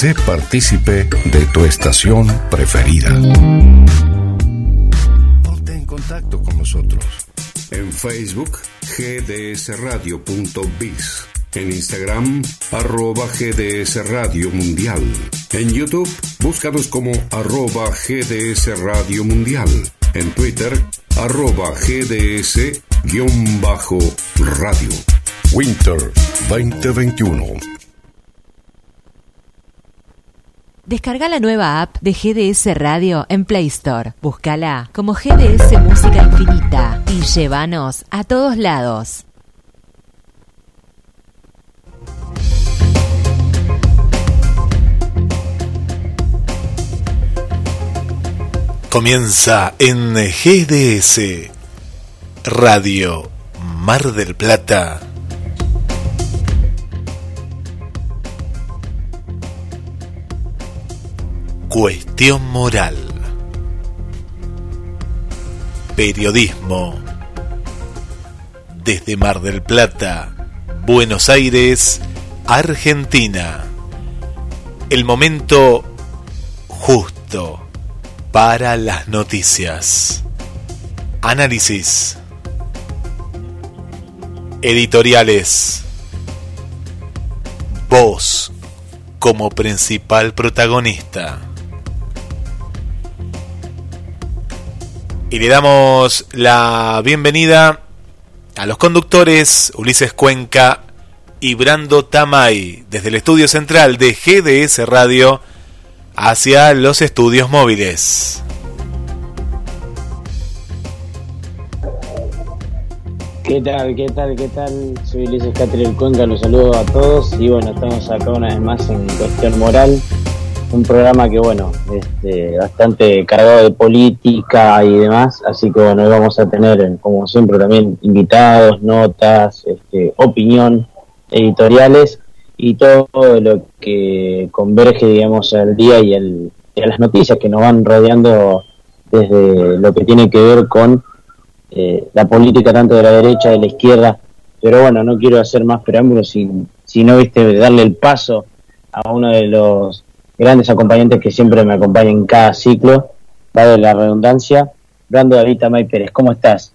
Sé partícipe de tu estación preferida. Ponte en contacto con nosotros. En Facebook, gdsradio.biz. En Instagram, arroba GDS Radio Mundial. En YouTube, búscanos como arroba GDS Radio Mundial. En Twitter, arroba GDS-radio. Winter 2021. Descarga la nueva app de GDS Radio en Play Store. Búscala como GDS Música Infinita y llévanos a todos lados. Comienza en GDS Radio Mar del Plata. Cuestión moral. Periodismo. Desde Mar del Plata, Buenos Aires, Argentina. El momento justo para las noticias. Análisis. Editoriales. Voz como principal protagonista. Y le damos la bienvenida a los conductores Ulises Cuenca y Brando Tamay desde el estudio central de GDS Radio hacia los estudios móviles. ¿Qué tal? ¿Qué tal? ¿Qué tal? Soy Ulises Catriel Cuenca, los saludo a todos y bueno, estamos acá una vez más en Cuestión Moral, un programa que bueno, este, bastante cargado de política y demás, así que bueno, vamos a tener como siempre también invitados, notas, este, opinión, editoriales y todo lo que converge, digamos, al día y, el, a las noticias que nos van rodeando desde lo que tiene que ver con eh, la política tanto de la derecha, de la izquierda. Pero bueno, no quiero hacer más preámbulos, sin, sino viste, darle el paso a uno de los grandes acompañantes que siempre me acompaña en cada ciclo, dado la redundancia, Brando David May Pérez. ¿Cómo estás?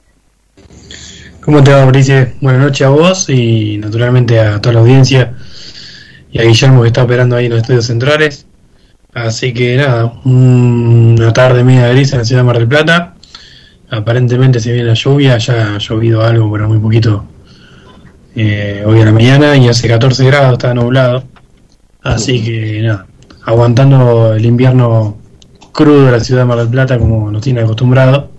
¿Cómo te va, Mauricio? Buenas noches a vos y naturalmente a toda la audiencia y a Guillermo que está operando ahí en los estudios centrales. Así que nada, una tarde media gris en la ciudad de Mar del Plata. Aparentemente se viene la lluvia, ya ha llovido algo, pero muy poquito eh, hoy a la mañana y hace 14 grados, está nublado. Así que nada, aguantando el invierno crudo de la ciudad de Mar del Plata como nos tiene acostumbrado.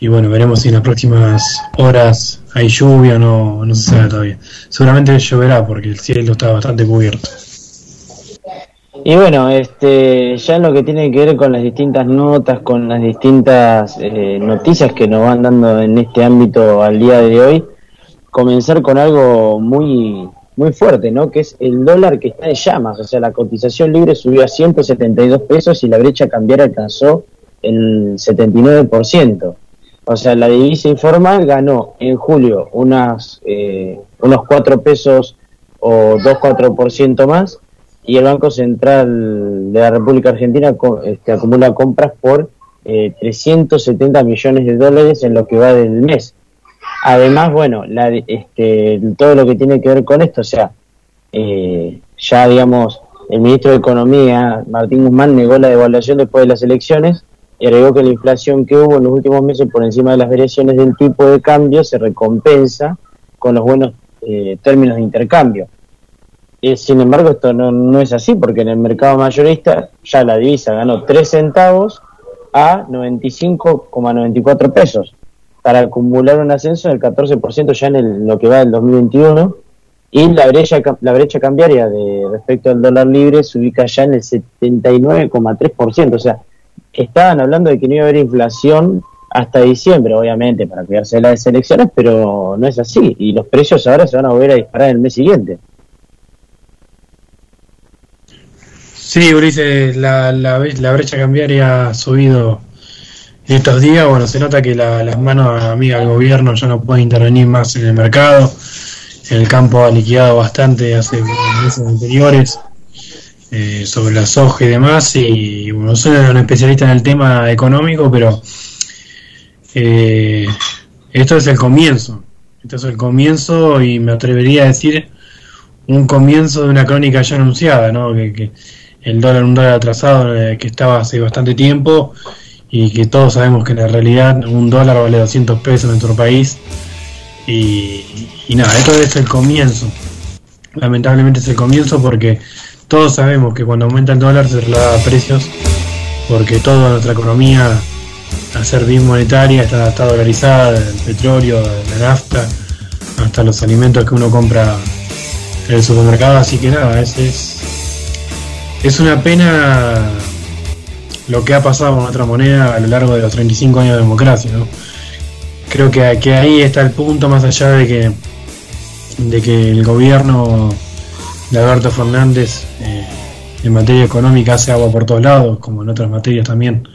Y bueno, veremos si en las próximas horas hay lluvia o no, no se sabe todavía. Seguramente lloverá porque el cielo está bastante cubierto. Y bueno, este, ya en lo que tiene que ver con las distintas notas, con las distintas eh, noticias que nos van dando en este ámbito al día de hoy, comenzar con algo muy muy fuerte, ¿no? Que es el dólar que está en llamas, o sea, la cotización libre subió a 172 pesos y la brecha cambiaria alcanzó el 79%. O sea, la divisa informal ganó en julio unas, eh, unos 4 pesos o 2-4% más y el Banco Central de la República Argentina este, acumula compras por eh, 370 millones de dólares en lo que va del mes. Además, bueno, la, este, todo lo que tiene que ver con esto, o sea, eh, ya digamos, el ministro de Economía, Martín Guzmán, negó la devaluación después de las elecciones y agregó que la inflación que hubo en los últimos meses por encima de las variaciones del tipo de cambio se recompensa con los buenos eh, términos de intercambio. Eh, sin embargo, esto no, no es así, porque en el mercado mayorista ya la divisa ganó 3 centavos a 95,94 pesos, para acumular un ascenso del 14% ya en, lo que va del 2021, y la brecha, la brecha cambiaria de respecto al dólar libre se ubica ya en el 79,3%, o sea, estaban hablando de que no iba a haber inflación hasta diciembre, obviamente, para cuidarse de las elecciones, pero no es así, y los precios ahora se van a volver a disparar en el mes siguiente. Sí, Ulises, la, la, la, brecha cambiaria ha subido estos días. Bueno, se nota que las manos amigas del gobierno ya no pueden intervenir más en el mercado. El campo ha liquidado bastante hace meses anteriores. eh, sobre la soja y demás. Y bueno, soy un especialista en el tema económico, pero eh, esto es el comienzo. Esto es el comienzo y me atrevería a decir un comienzo de una crónica ya anunciada, ¿no? Que, el dólar, un dólar atrasado eh, que estaba hace bastante tiempo y que todos sabemos que en realidad un dólar vale 200 pesos en nuestro país. Y, nada, esto es el comienzo. Lamentablemente es el comienzo porque todos sabemos que cuando aumenta el dólar se traslada a precios, porque toda nuestra economía, a ser bien monetaria, está, dolarizada, el petróleo, la nafta, hasta los alimentos que uno compra en el supermercado, así que nada, es, es, es una pena lo que ha pasado con nuestra moneda a lo largo de los 35 años de democracia, ¿no? Creo que, que ahí está el punto, más allá de que, de que el gobierno de Alberto Fernández eh, en materia económica hace agua por todos lados, como en otras materias también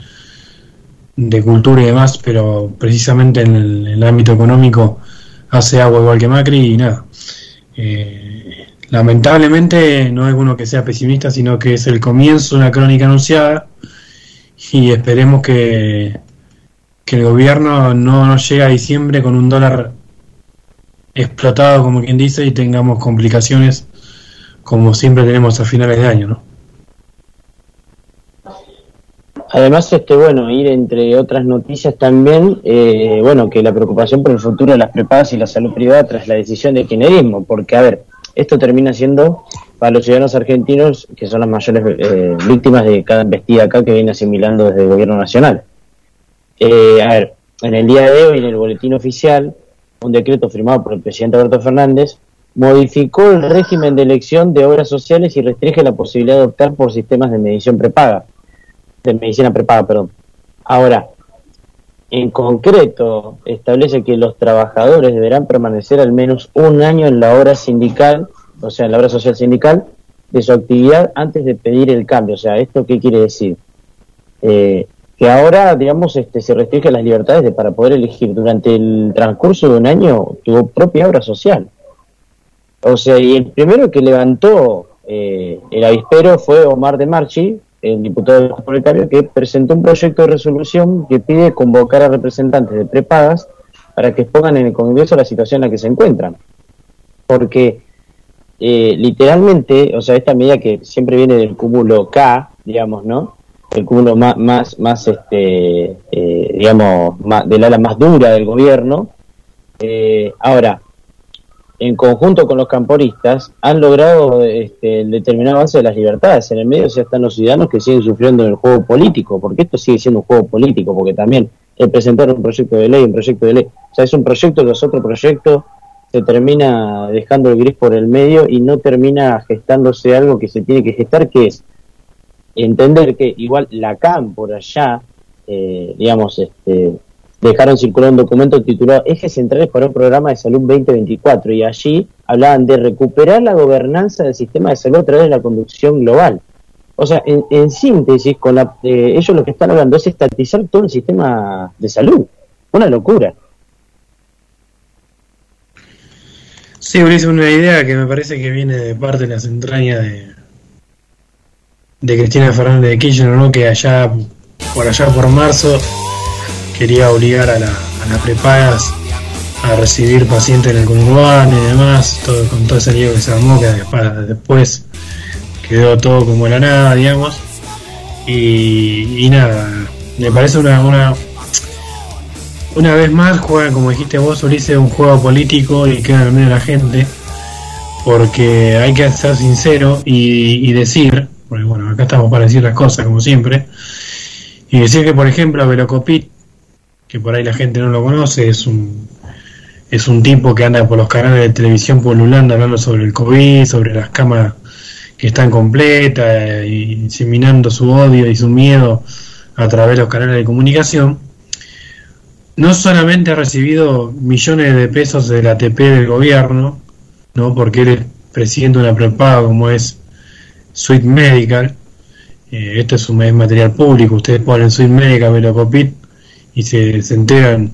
de cultura y demás, pero precisamente en el, ámbito económico hace agua igual que Macri y nada. Eh, lamentablemente no es uno que sea pesimista, sino que es el comienzo de una crónica anunciada y esperemos que, que el gobierno no nos llegue a diciembre con un dólar explotado, como quien dice, y tengamos complicaciones como siempre tenemos a finales de año, ¿no? Además, este, bueno, ir entre otras noticias también, eh, bueno, que la preocupación por el futuro de las prepagas y la salud privada tras la decisión de kirchnerismo, porque, a ver, esto termina siendo para los ciudadanos argentinos, que son las mayores eh, víctimas de cada embestida acá que viene asimilando desde el gobierno nacional. Eh, a ver, en el día de hoy, en el boletín oficial, un decreto firmado por el presidente Alberto Fernández modificó el régimen de elección de obras sociales y restringe la posibilidad de optar por sistemas de medición prepaga, de medicina prepaga, perdón. Ahora, en concreto, establece que los trabajadores deberán permanecer al menos un año en la obra sindical, o sea, la obra social sindical, de su actividad antes de pedir el cambio. O sea, ¿esto qué quiere decir? Eh, que ahora, digamos, este, se restringe las libertades de, para poder elegir durante el transcurso de un año tu propia obra social. O sea, y el primero que levantó eh, el avispero fue Omar de Marchi, el diputado proletario, que presentó un proyecto de resolución que pide convocar a representantes de prepagas para que expongan en el Congreso la situación en la que se encuentran. Porque eh, literalmente, o sea, esta medida que siempre viene del cúmulo K, digamos, ¿no? El cúmulo más, más, más este, eh, digamos, más, del ala más dura del gobierno. ahora, en conjunto con los camporistas, han logrado este, el determinado avance de las libertades. En el medio ya están los ciudadanos que siguen sufriendo en el juego político, porque esto sigue siendo un juego político, porque también el presentar un proyecto de ley, un proyecto de ley, o sea, es un proyecto es otro proyecto, se termina dejando el gris por el medio y no termina gestándose algo que se tiene que gestar, que es entender que igual la CAM por allá, eh, digamos, este, dejaron circular un documento titulado Ejes Centrales para un Programa de Salud 2024 y allí hablaban de recuperar la gobernanza del sistema de salud a través de la conducción global. O sea, en, síntesis, con la, eh, ellos lo que están hablando es estatizar todo el sistema de salud. Una locura. Sí, Ulises, una idea que me parece que viene de parte de las entrañas de, de Cristina Fernández de Kirchner, ¿no? que allá, por allá por marzo, quería obligar a, la, a las prepagas a recibir pacientes en el conurbano y demás, todo, con todo ese lío que se armó, que después quedó todo como la nada, digamos. Y, nada, me parece una, una, una vez más juega, como dijiste vos, Ulises, un juego político y queda en el medio de la gente, porque hay que ser sincero y, decir, porque bueno, acá estamos para decir las cosas como siempre, y decir que por ejemplo Velocopit que por ahí la gente no lo conoce, es un, es un tipo que anda por los canales de televisión polulando hablando sobre el COVID, sobre las camas que están completas, y inseminando su odio y su miedo a través de los canales de comunicación. No solamente ha recibido millones de pesos del ATP del gobierno, ¿no? porque él es presidente de una prepaga como es Suite Medical, eh, esto es un material público, ustedes ponen Suite Medical, Velocopit, y se, enteran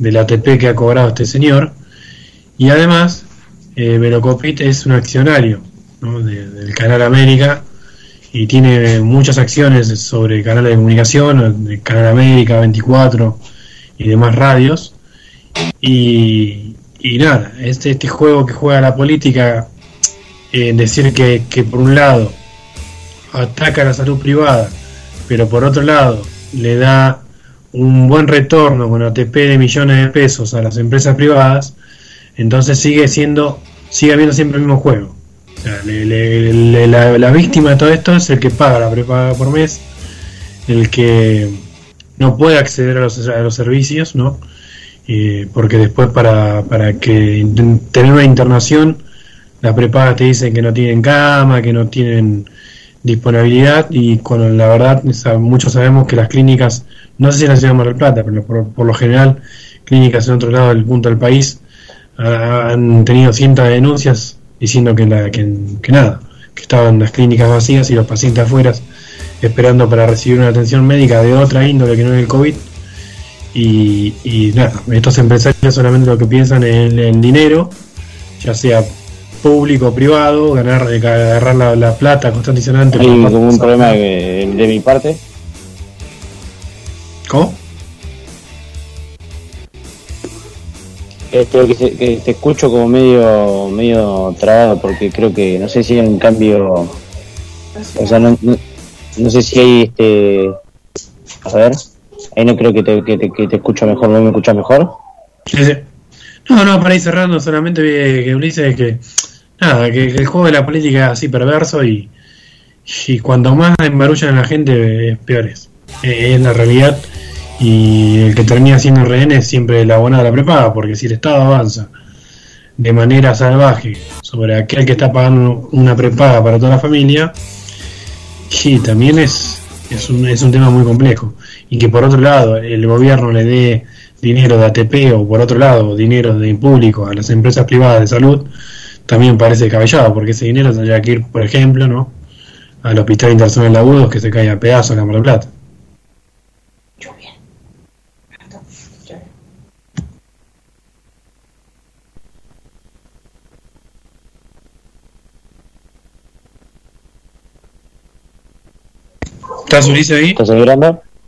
del ATP que ha cobrado este señor. Y además, eh, Velocopit es un accionario del Canal América y tiene muchas acciones sobre canales de comunicación, Canal América 24 y demás radios. Y, y nada, este, este juego que juega la política, en decir que, que por un lado ataca la salud privada, pero por otro lado le da un buen retorno con ATP de millones de pesos a las empresas privadas, entonces sigue siendo, sigue habiendo siempre el mismo juego. Sea, la, víctima de todo esto es el que paga la prepaga por mes, el que no puede acceder a los, a los servicios, ¿no? porque después para, para que tener una internación, la prepaga te dicen que no tienen cama, que no tienen disponibilidad y con la verdad muchos sabemos que las clínicas, no sé si en la ciudad de Mar del Plata, pero por, lo general clínicas en otro lado del punto del país han tenido cientos de denuncias diciendo que, la, que, nada, que estaban las clínicas vacías y los pacientes afuera esperando para recibir una atención médica de otra índole que no es el COVID. Y, y nada, estos empresarios solamente lo que piensan es en, en dinero, ya sea público o privado, ganar, agarrar la, plata constantemente. Hay como un problema de, mi parte. ¿Cómo? Este, que, te escucho como medio medio trabado porque creo que no sé si hay un cambio o sea no, no, sé si hay este a ver ahí no creo que te, que te, que te escucho mejor no me escuchas mejor no no para ir cerrando solamente que Ulises que nada, que, el juego de la política es así perverso y, y cuanto más embarullan a la gente, es peor es. es la realidad y el que termina siendo rehén es siempre la buena de la prepaga, porque si el Estado avanza de manera salvaje sobre aquel que está pagando una prepaga para toda la familia, y también es, es, un, es un tema muy complejo. Y que por otro lado el gobierno le dé dinero de ATP o por otro lado dinero de público a las empresas privadas de salud, también parece cabellado, porque ese dinero tendría que ir, por ejemplo, ¿no? al Hospital Internacional de Agudos que se cae a pedazos en la Mar Plata. ¿Estás Ulises ahí?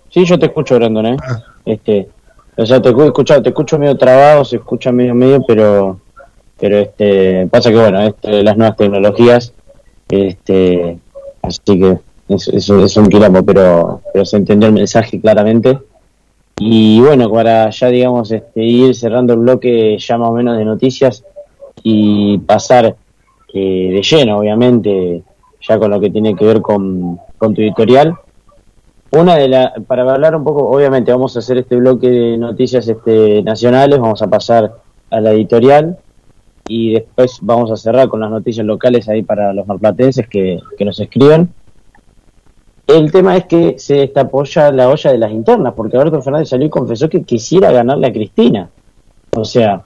Sí, yo te escucho, Brandon, ¿eh? Ah. Este, o sea, te escucho, te escucho medio trabado, se escucha medio medio, pero pero este pasa que bueno este, las nuevas tecnologías este así que es, es, un quilombo pero pero se entendió el mensaje claramente y bueno para ya digamos este ir cerrando el bloque ya más o menos de noticias y pasar eh, de lleno obviamente ya con lo que tiene que ver con, con tu editorial una de las para hablar un poco obviamente vamos a hacer este bloque de noticias este nacionales vamos a pasar a la editorial y después vamos a cerrar con las noticias locales ahí para los marplatenses que, que nos escriben. El tema es que se destapó ya la olla de las internas, porque Alberto Fernández salió y confesó que quisiera ganarle a Cristina. O sea,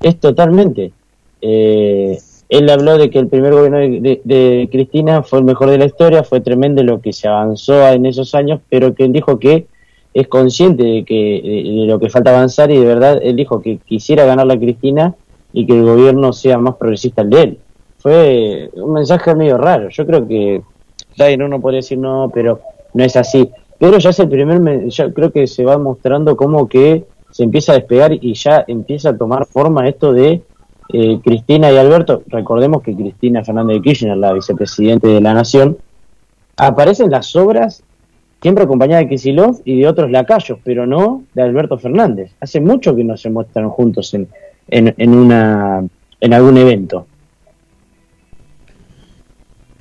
es totalmente. Eh, él habló de que el primer gobierno de, Cristina fue el mejor de la historia, fue tremendo lo que se avanzó en esos años, pero que él dijo que es consciente de que de lo que falta avanzar y de verdad él dijo que quisiera ganarle a Cristina y que el gobierno sea más progresista el de él. Fue un mensaje medio raro. Yo creo que, uno podría decir no, pero no es así. Pero ya es el primer, ya creo que se va mostrando como que se empieza a despegar y ya empieza a tomar forma esto de eh, Cristina y Alberto. Recordemos que Cristina Fernández de Kirchner, la vicepresidente de la Nación, aparece en las obras siempre acompañada de Kisilov y de otros lacayos, pero no de Alberto Fernández. Hace mucho que no se muestran juntos en, en, en, una, en algún evento.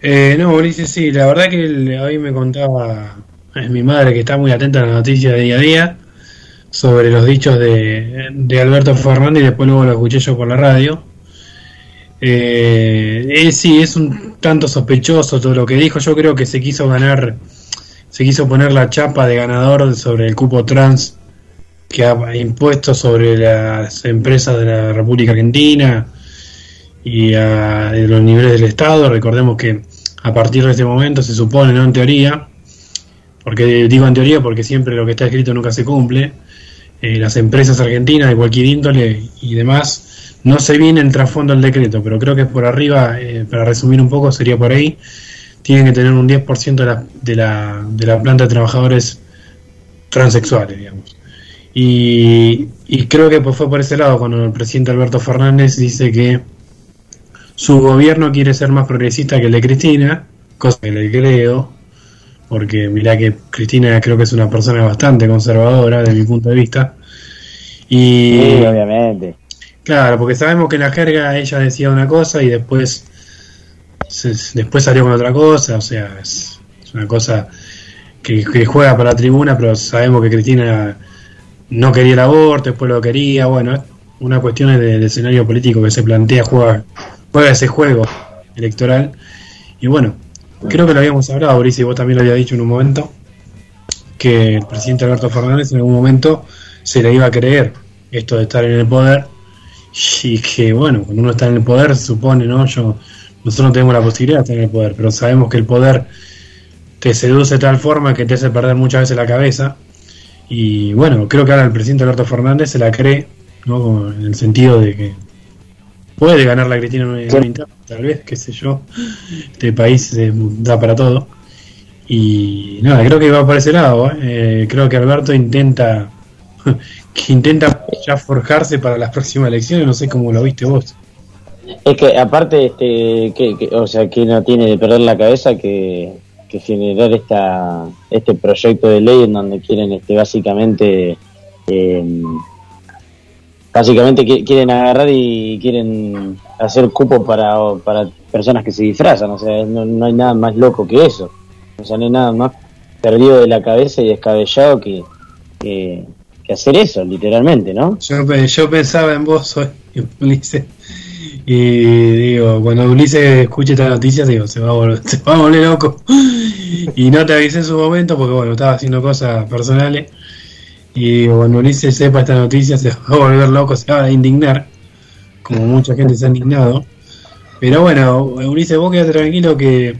Eh, no, Ulises, sí, la verdad que hoy me contaba es mi madre que está muy atenta a las noticias de día a día sobre los dichos de, de Alberto Fernández y después luego lo escuché yo por la radio. Eh, sí, es un tanto sospechoso todo lo que dijo. Yo creo que se quiso ganar, se quiso poner la chapa de ganador sobre el cupo trans que ha impuesto sobre las empresas de la República Argentina y a, los niveles del Estado. Recordemos que a partir de este momento se supone, no en teoría, porque digo en teoría porque siempre lo que está escrito nunca se cumple, eh, las empresas argentinas de cualquier índole y demás, no se viene el trasfondo del decreto, pero creo que por arriba, eh, para resumir un poco, sería por ahí, tienen que tener un 10% de la, de, la, de la planta de trabajadores transexuales, digamos. Y, y creo que pues fue por ese lado cuando el presidente Alberto Fernández dice que su gobierno quiere ser más progresista que el de Cristina, cosa que le creo, porque mirá que Cristina creo que es una persona bastante conservadora desde mi punto de vista. Y, Sí, obviamente. Claro, porque sabemos que en la jerga ella decía una cosa y después se- después salió con otra cosa, o sea, es, es una cosa que, que juega para la tribuna, pero sabemos que Cristina no quería el aborto, después lo quería, bueno, es una cuestión de, de escenario político que se plantea, juega, juega ese juego electoral. Y bueno, creo que lo habíamos hablado, Boris, y vos también lo habías dicho en un momento, que el presidente Alberto Fernández en algún momento se le iba a creer esto de estar en el poder y que bueno, cuando uno está en el poder supone, ¿no? Yo, nosotros no tenemos la posibilidad de estar en el poder, pero sabemos que el poder te seduce de tal forma que te hace perder muchas veces la cabeza y bueno, creo que ahora el presidente Alberto Fernández se la cree, ¿no? En el sentido de que puede ganar la Cristina una interna, tal vez, qué sé yo, este país eh, da para todo y nada, creo que va por ese lado, ¿eh? Eh, creo que Alberto intenta que intenta ya forjarse para las próximas elecciones, no sé cómo lo viste vos. Es que aparte, este, que, que- o sea, que no tiene de perder la cabeza que, que generar esta, este proyecto de ley en donde quieren, este, básicamente, eh, básicamente qui- quieren agarrar y quieren hacer cupo para, para personas que se disfrazan, o sea, no, no hay nada más loco que eso, o sea, no hay nada más perdido de la cabeza y descabellado que, que, hacer eso, literalmente, ¿no? Yo, yo pensaba en vos hoy, Ulises, y digo, cuando Ulises escuche esta noticia, digo, se va a volver, se va a volver loco. Y no te avisé en su momento porque, bueno, estaba haciendo cosas personales. Y cuando Ulises sepa esta noticia, se va a volver loco, se va a indignar, como mucha gente se ha indignado. Pero bueno, Ulises, vos quedate tranquilo que,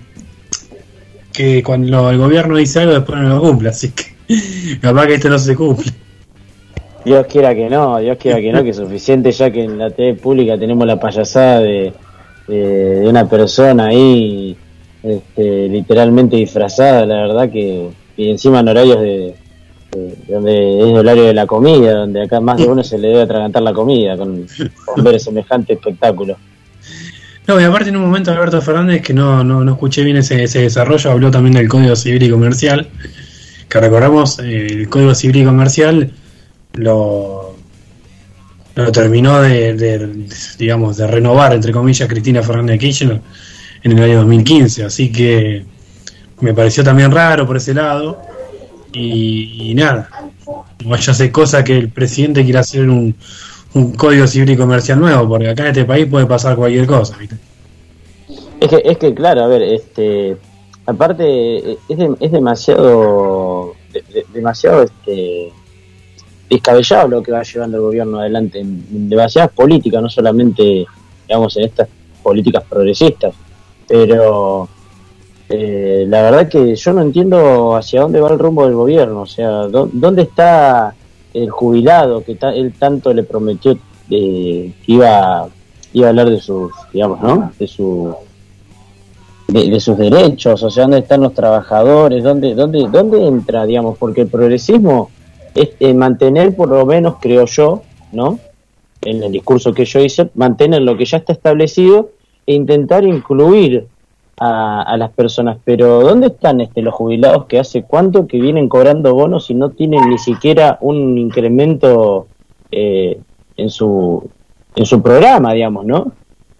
que cuando el gobierno dice algo, después no lo cumple, así que capaz que esto no se cumple. Dios quiera que no, Dios quiera que no, que es suficiente ya que en la TV pública tenemos la payasada de, de, de una persona ahí este, literalmente disfrazada, la verdad que y encima en horarios de- donde es horario de la comida, donde acá más de uno se le debe atragantar la comida con, con ver semejante espectáculo. No, y aparte en un momento Alberto Fernández, que no, no, no escuché bien ese, ese desarrollo, habló también del Código Civil y Comercial, que recordamos, el Código Civil y Comercial lo, lo terminó de, de, digamos, de renovar, entre comillas, Cristina Fernández de Kirchner en el año 2015, así que me pareció también raro por ese lado, y, nada, vaya a ser cosa que el presidente quiera hacer un, un Código Civil y Comercial nuevo, porque acá en este país puede pasar cualquier cosa, ¿viste? Es que, es que claro, a ver, este, aparte es, es demasiado, de- de- demasiado, este, descabellado lo que va llevando el gobierno adelante en demasiadas políticas, no solamente, digamos, en estas políticas progresistas, pero eh, la verdad que yo no entiendo hacia dónde va el rumbo del gobierno, o sea, dó- dónde está el jubilado que ta- él tanto le prometió eh, que iba, iba a hablar de sus, digamos, ¿no? De su de, de sus derechos, o sea, dónde están los trabajadores, dónde, dónde, dónde entra, digamos, porque el progresismo es eh, mantener, por lo menos, creo yo, ¿no? En el discurso que yo hice, mantener lo que ya está establecido e intentar incluir a, a las personas. Pero ¿dónde están este, los jubilados que hace cuánto que vienen cobrando bonos y no tienen ni siquiera un incremento eh, en su en su programa, digamos, ¿no?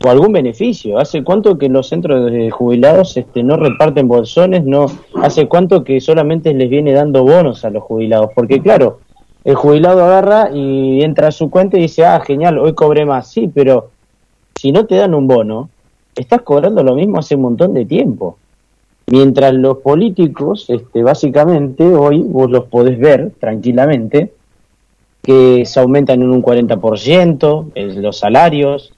o algún beneficio. ¿Hace cuánto que los centros de jubilados este, no reparten bolsones? no ¿Hace cuánto que solamente les viene dando bonos a los jubilados? Porque claro, el jubilado agarra y entra a su cuenta y dice, ah, genial, hoy cobré más. Sí, pero si no te dan un bono, estás cobrando lo mismo hace un montón de tiempo. Mientras los políticos, este, básicamente, hoy vos los podés ver tranquilamente, que se aumentan en un 40% en los salarios,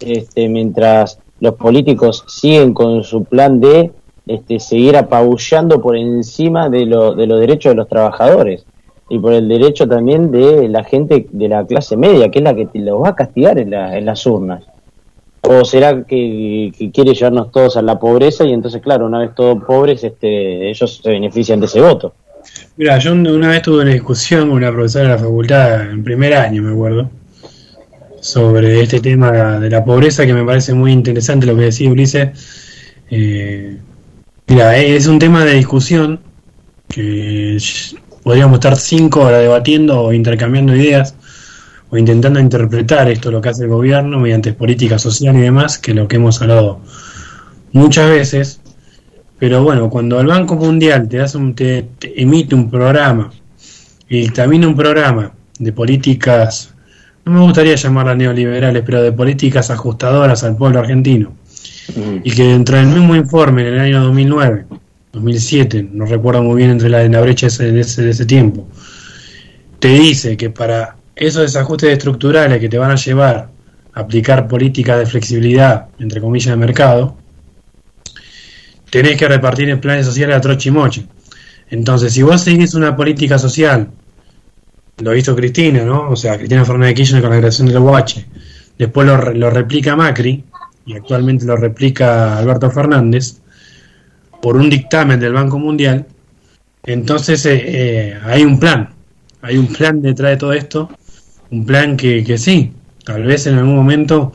este, mientras los políticos siguen con su plan de este, seguir apabullando por encima de, lo, de los derechos de los trabajadores y por el derecho también de la gente de la clase media, que es la que los va a castigar en las urnas. ¿O será que, quiere llevarnos todos a la pobreza y entonces, claro, una vez todos pobres, este, ellos se benefician de ese voto? Mira, yo una vez tuve una discusión con una profesora de la facultad en primer año, me acuerdo, sobre este tema de la pobreza que me parece muy interesante lo que decía Ulises. Eh, mira, es un tema de discusión que podríamos estar cinco horas debatiendo o intercambiando ideas o intentando interpretar esto lo que hace el gobierno mediante política social y demás, que es lo que hemos hablado muchas veces. Pero bueno, cuando el Banco Mundial te, hace un, te, emite un programa y también un programa de políticas, no me gustaría llamarlas neoliberales, pero de políticas ajustadoras al pueblo argentino, y que dentro del mismo informe en el año 2009, 2007, no recuerdo muy bien entre la, en la brecha de ese, de ese tiempo, te dice que para esos desajustes estructurales que te van a llevar a aplicar políticas de flexibilidad, entre comillas, de mercado, tenés que repartir en planes sociales a trochimoche. Entonces, si vos seguís una política social, lo hizo Cristina, ¿no? O sea, Cristina Fernández de Kirchner con la creación del UH, después lo, lo replica Macri, y actualmente lo replica Alberto Fernández, por un dictamen del Banco Mundial, entonces eh, eh, hay un plan, hay un plan detrás de todo esto, un plan que, que sí, tal vez en algún momento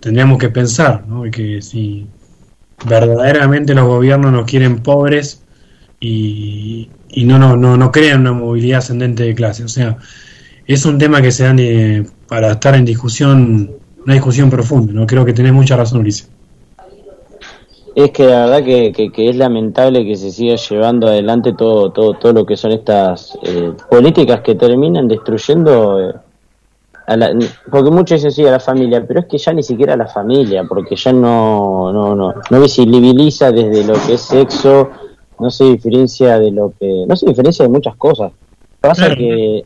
tendríamos que pensar, ¿no? que si verdaderamente los gobiernos nos quieren pobres y, y no, no, no, no crean una movilidad ascendente de clase. O sea, es un tema que se da eh, para estar en discusión, una discusión profunda. No creo que tenés mucha razón, Ulises. Es que la verdad que, que, es lamentable que se siga llevando adelante todo, todo, todo lo que son estas eh, políticas que terminan destruyendo eh, porque muchos dicen sí a la familia, pero es que ya ni siquiera a la familia, porque ya no, no, no, no visibiliza desde lo que es sexo, no se diferencia de lo que, no se diferencia de muchas cosas. Pasa que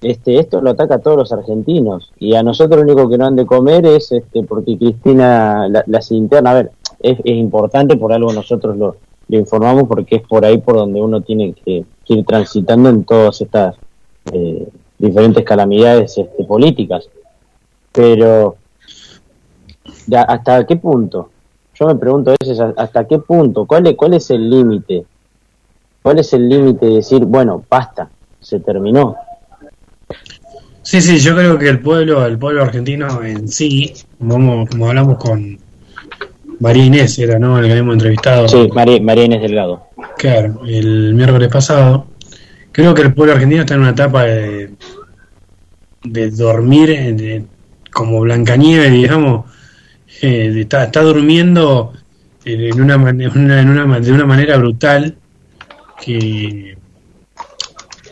este esto lo ataca a todos los argentinos y a nosotros lo único que no han de comer es este porque Cristina la, las interna, a ver, es, importante por algo nosotros lo, informamos porque es por ahí por donde uno tiene que, ir transitando en todas estas eh, diferentes calamidades este, políticas. Pero, ¿hasta qué punto? Yo me pregunto a veces, ¿hasta qué punto? ¿Cuál es, cuál es el límite? ¿Cuál es el límite de decir, bueno, basta, se terminó? Sí, sí, yo creo que el pueblo, el pueblo argentino en sí, como, como hablamos con María Inés, era, ¿no? El que habíamos entrevistado. Sí, María, María Inés Delgado. Claro, el miércoles pasado. Creo que el pueblo argentino está en una etapa de, de dormir de, como Blancanieves, digamos, eh, está, está, durmiendo en una, en una, de una manera brutal que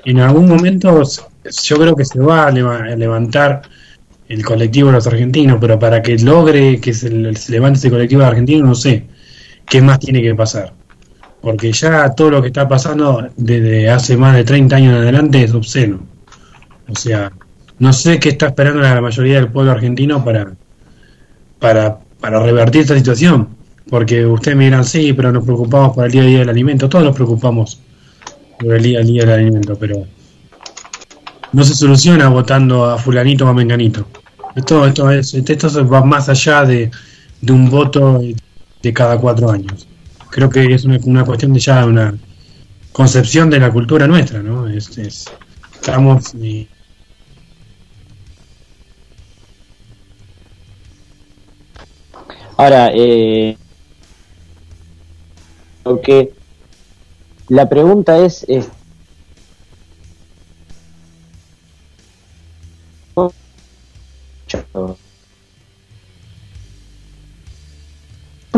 en algún momento yo creo que se va a levantar el colectivo de los argentinos, pero para que logre que se, levante ese colectivo de argentinos, no sé qué más tiene que pasar. Porque ya todo lo que está pasando desde hace más de 30 años en adelante es obsceno. O sea, no sé qué está esperando la mayoría del pueblo argentino para, para, para revertir esta situación. Porque ustedes me dirán, sí, pero nos preocupamos por el día a día del alimento. Todos nos preocupamos por el día a día del alimento, pero no se soluciona votando a fulanito o a menganito. Esto, esto, es, esto va más allá de, de un voto de cada cuatro años. Creo que es una, una cuestión de ya una concepción de la cultura nuestra, ¿no? Es, estamos... Ahora, eh, porque la pregunta es, es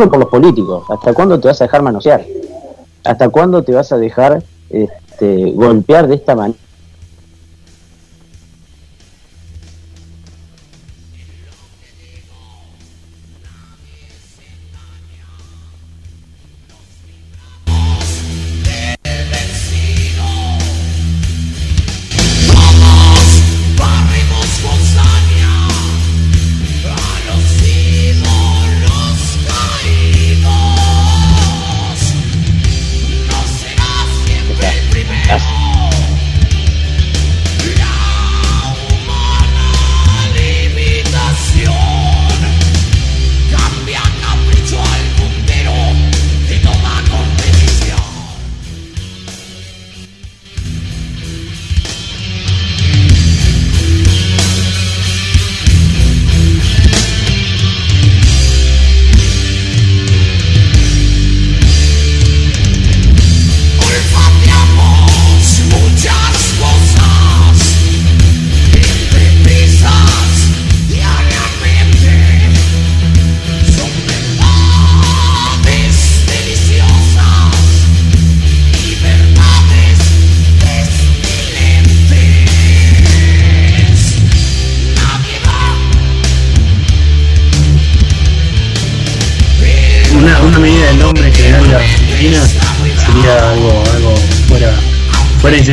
por los políticos. ¿Hasta cuándo te vas a dejar manosear? ¿Hasta cuándo te vas a dejar este, golpear de esta manera?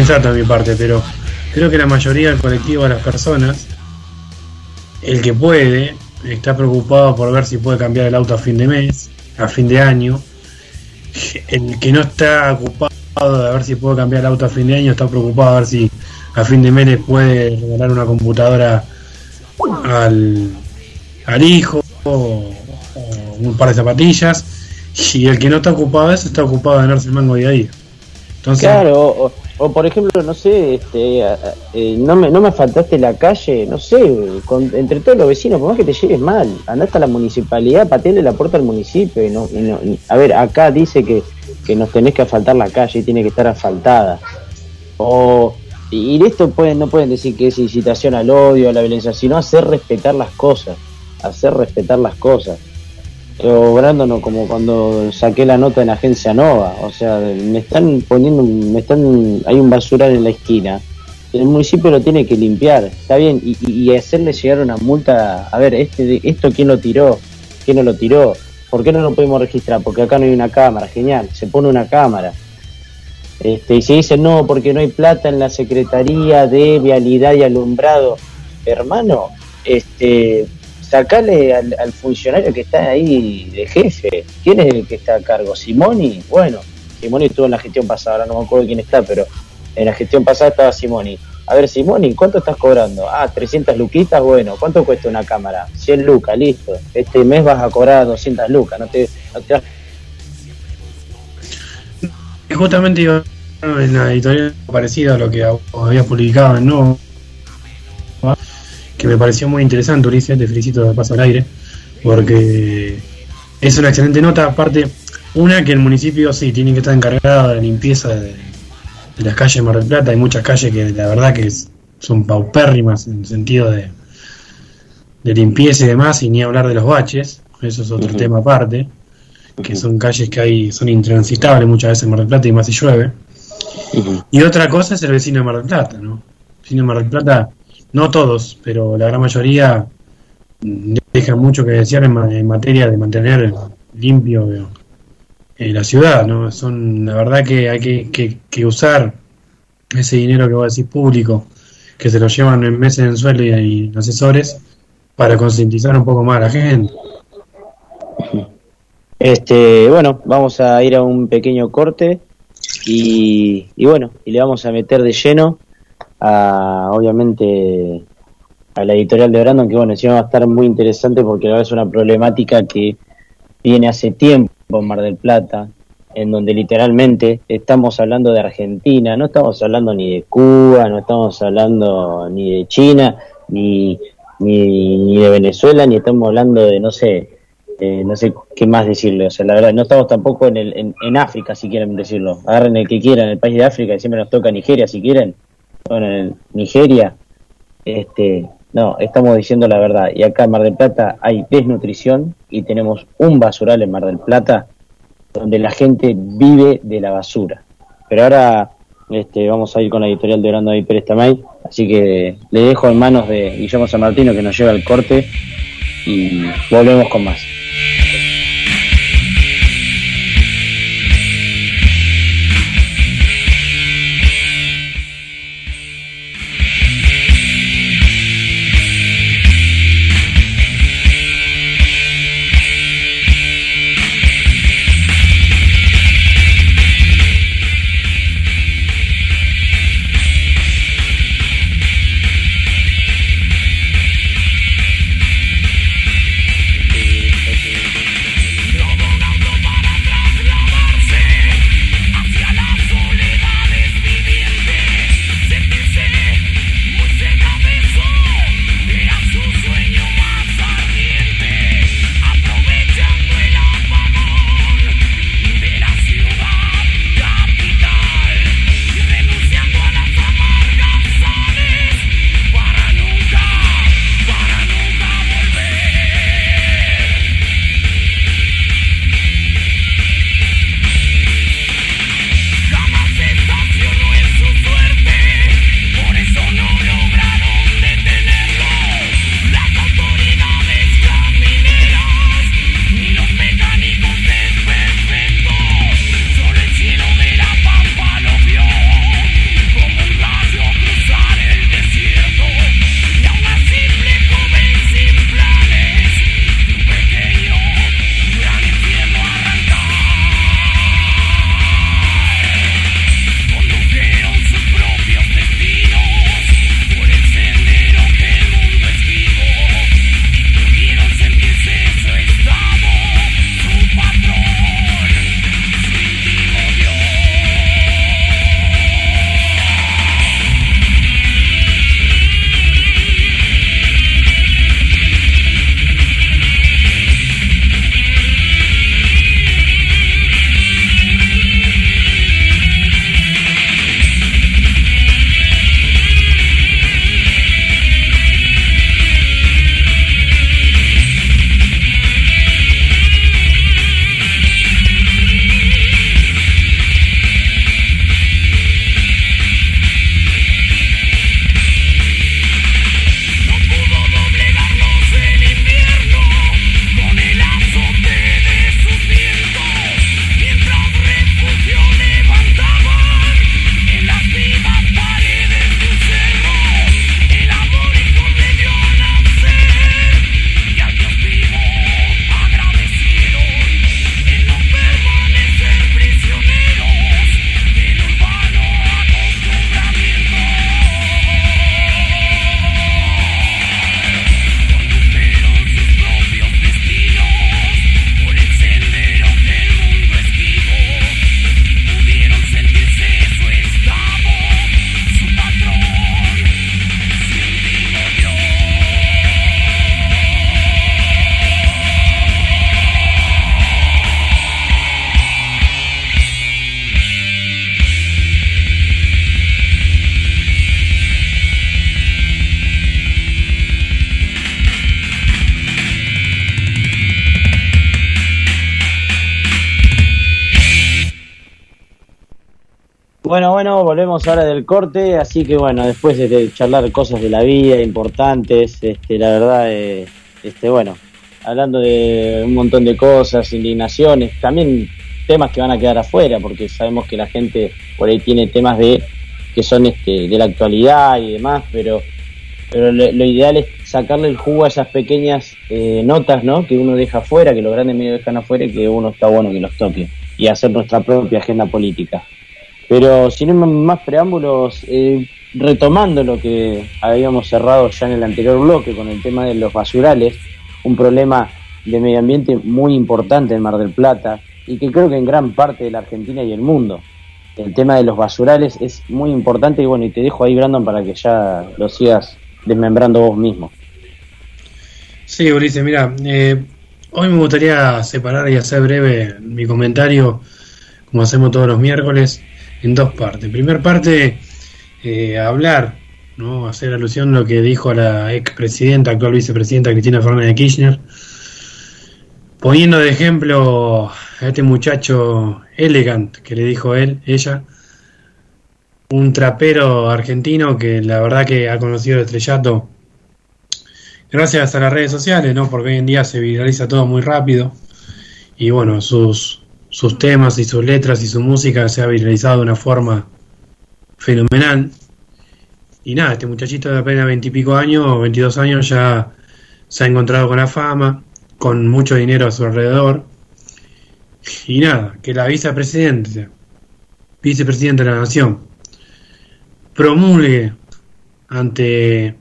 Insensato de mi parte, pero creo que la mayoría del colectivo de las personas, el que puede, está preocupado por ver si puede cambiar el auto a fin de mes, a fin de año. El que no está ocupado de ver si puede cambiar el auto a fin de año, está preocupado a ver si a fin de mes puede regalar una computadora al, hijo o, un par de zapatillas. Y el que no está ocupado de eso está ocupado de ganarse el mango día a día. Claro, o por ejemplo, no sé, este, eh, no, me, no me faltaste la calle, no sé, entre todos los vecinos, por más que te lleves mal, andá hasta la municipalidad, pateale la puerta al municipio. Y no, a ver, acá dice que, que nos tenés que asfaltar la calle y tiene que estar asfaltada. O, y esto pueden, no pueden decir que es incitación al odio, a la violencia, sino hacer respetar las cosas, hacer respetar las cosas obrando como cuando saqué la nota en Agencia Nova, o sea, me están poniendo, me están, hay un basural en la esquina, el municipio lo tiene que limpiar, está bien, y, hacerle llegar una multa, a ver, este, esto quién lo tiró, quién no lo tiró, ¿por qué no lo podemos registrar? Porque acá no hay una cámara, genial, se pone una cámara. Este, y se dice no, porque no hay plata en la Secretaría de Vialidad y Alumbrado. Hermano, este, sacale al, funcionario que está ahí de jefe. ¿Quién es el que está a cargo? ¿Simoni? Bueno, Simoni estuvo en la gestión pasada, ahora no me acuerdo quién está, pero en la gestión pasada estaba Simoni. A ver, Simoni, ¿cuánto estás cobrando? Ah, 300 luquitas, bueno, ¿cuánto cuesta una cámara? 100 lucas, listo. Este mes vas a cobrar 200 lucas, no te, no te Justamente yo en la editorial parecida a lo que había publicado en No que me pareció muy interesante, Ulises, te felicito de paso al aire, porque es una excelente nota, aparte, una que el municipio sí tiene que estar encargado de la limpieza de, las calles de Mar del Plata, hay muchas calles que la verdad que son paupérrimas en el sentido de, de limpieza y demás, y ni hablar de los baches, eso es otro tema aparte, que son calles que hay, son intransitables muchas veces en Mar del Plata y más si llueve. Y otra cosa es el vecino de Mar del Plata, ¿no? El vecino de Mar del Plata no todos, pero la gran mayoría dejan mucho que desear en, materia de mantener limpio eh, la ciudad, ¿no? Son, la verdad que hay que, usar ese dinero que vos decís público, que se lo llevan en meses en suelo y, asesores, para concientizar un poco más a la gente. Este, bueno, vamos a ir a un pequeño corte y, y bueno, y le vamos a meter de lleno obviamente a la editorial de Brandon, que bueno, encima va a estar muy interesante porque es una problemática que viene hace tiempo en Mar del Plata, en donde literalmente estamos hablando de Argentina, no estamos hablando ni de Cuba, no estamos hablando ni de China, ni, ni, de Venezuela, ni estamos hablando de, no sé, no sé qué más decirle, o sea, la verdad, no estamos tampoco en, el, en, África, si quieren decirlo, agarren el que quieran, el país de África, y siempre nos toca Nigeria, si quieren, bueno, en Nigeria, este, no, estamos diciendo la verdad. Y acá en Mar del Plata hay desnutrición y tenemos un basural en Mar del Plata donde la gente vive de la basura. Pero ahora este, vamos a ir con la editorial de Orlando y Pérez Tamay, así que le dejo en manos de Guillermo San Martino que nos lleva el corte y volvemos con más. Volvemos ahora del corte, así que bueno, después de charlar cosas de la vida importantes, este, la verdad, eh, este, bueno, hablando de un montón de cosas, indignaciones, también temas que van a quedar afuera, porque sabemos que la gente por ahí tiene temas de que son este, de la actualidad y demás, pero, pero lo, ideal es sacarle el jugo a esas pequeñas eh, notas ¿no? que uno deja afuera, que los grandes medios dejan afuera y que uno está bueno que los toque y hacer nuestra propia agenda política. Pero sin más preámbulos, eh, retomando lo que habíamos cerrado ya en el anterior bloque con el tema de los basurales, un problema de medio ambiente muy importante en Mar del Plata y que creo que en gran parte de la Argentina y el mundo el tema de los basurales es muy importante y bueno, y te dejo ahí, Brandon, para que ya lo sigas desmembrando vos mismo. Sí, Ulises, mira, eh, hoy me gustaría separar y hacer breve mi comentario, como hacemos todos los miércoles, en dos partes. Primer parte, eh, hablar, ¿no? hacer alusión a lo que dijo la expresidenta, actual vicepresidenta Cristina Fernández de Kirchner, poniendo de ejemplo a este muchacho elegant que le dijo él, ella, un trapero argentino que la verdad que ha conocido el estrellato gracias a las redes sociales, ¿no? Porque hoy en día se viraliza todo muy rápido y bueno, sus, sus temas y sus letras y su música se ha viralizado de una forma fenomenal. Y nada, este muchachito de apenas veintipico años, 22 años, ya se ha encontrado con la fama, con mucho dinero a su alrededor. Y nada, que la vicepresidenta, vicepresidenta de la Nación, promulgue ante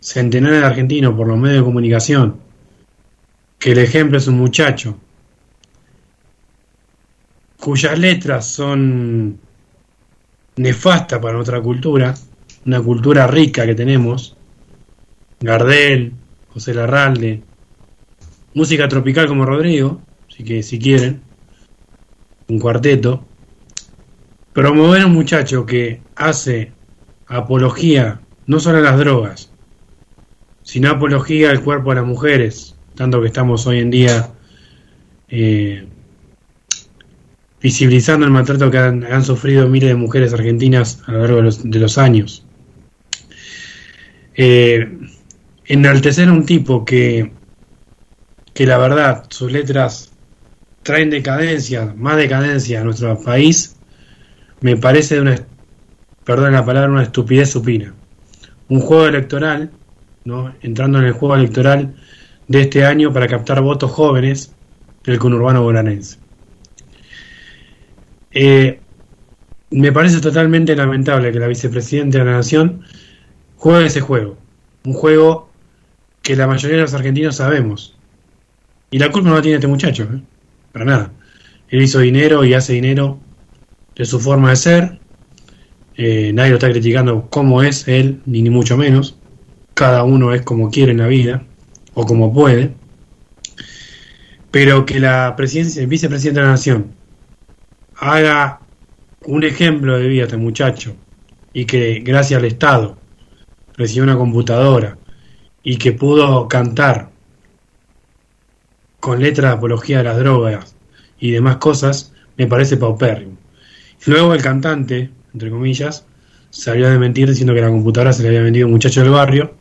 centenares de argentinos por los medios de comunicación que el ejemplo es un muchacho cuyas letras son nefastas para nuestra cultura, una cultura rica que tenemos, Gardel, José Larralde, música tropical como Rodrigo, así que si quieren, un cuarteto, promover a un muchacho que hace apología no solo a las drogas, sino apología al cuerpo de las mujeres, tanto que estamos hoy en día eh, visibilizando el maltrato que han, sufrido miles de mujeres argentinas a lo largo de los, años. Eh, enaltecer a un tipo que que la verdad sus letras traen decadencia, más decadencia a nuestro país, me parece una, perdón la palabra, una estupidez supina. Un juego electoral, ¿no? entrando en el juego electoral de este año para captar votos jóvenes del conurbano bonaerense. Eh, me parece totalmente lamentable que la vicepresidenta de la Nación juegue ese juego. Un juego que la mayoría de los argentinos sabemos y la culpa no la tiene este muchacho, ¿eh? para nada. Él hizo dinero y hace dinero de su forma de ser. Eh, nadie lo está criticando como es él, ni, ni mucho menos. Cada uno es como quiere en la vida, o como puede. Pero que la presidencia, el vicepresidente de la nación haga un ejemplo de vida este muchacho y que gracias al Estado recibió una computadora y que pudo cantar con letra de apología de las drogas y demás cosas, me parece paupérrimo. Luego el cantante, entre comillas, salió de mentir diciendo que la computadora se le había vendido a un muchacho del barrio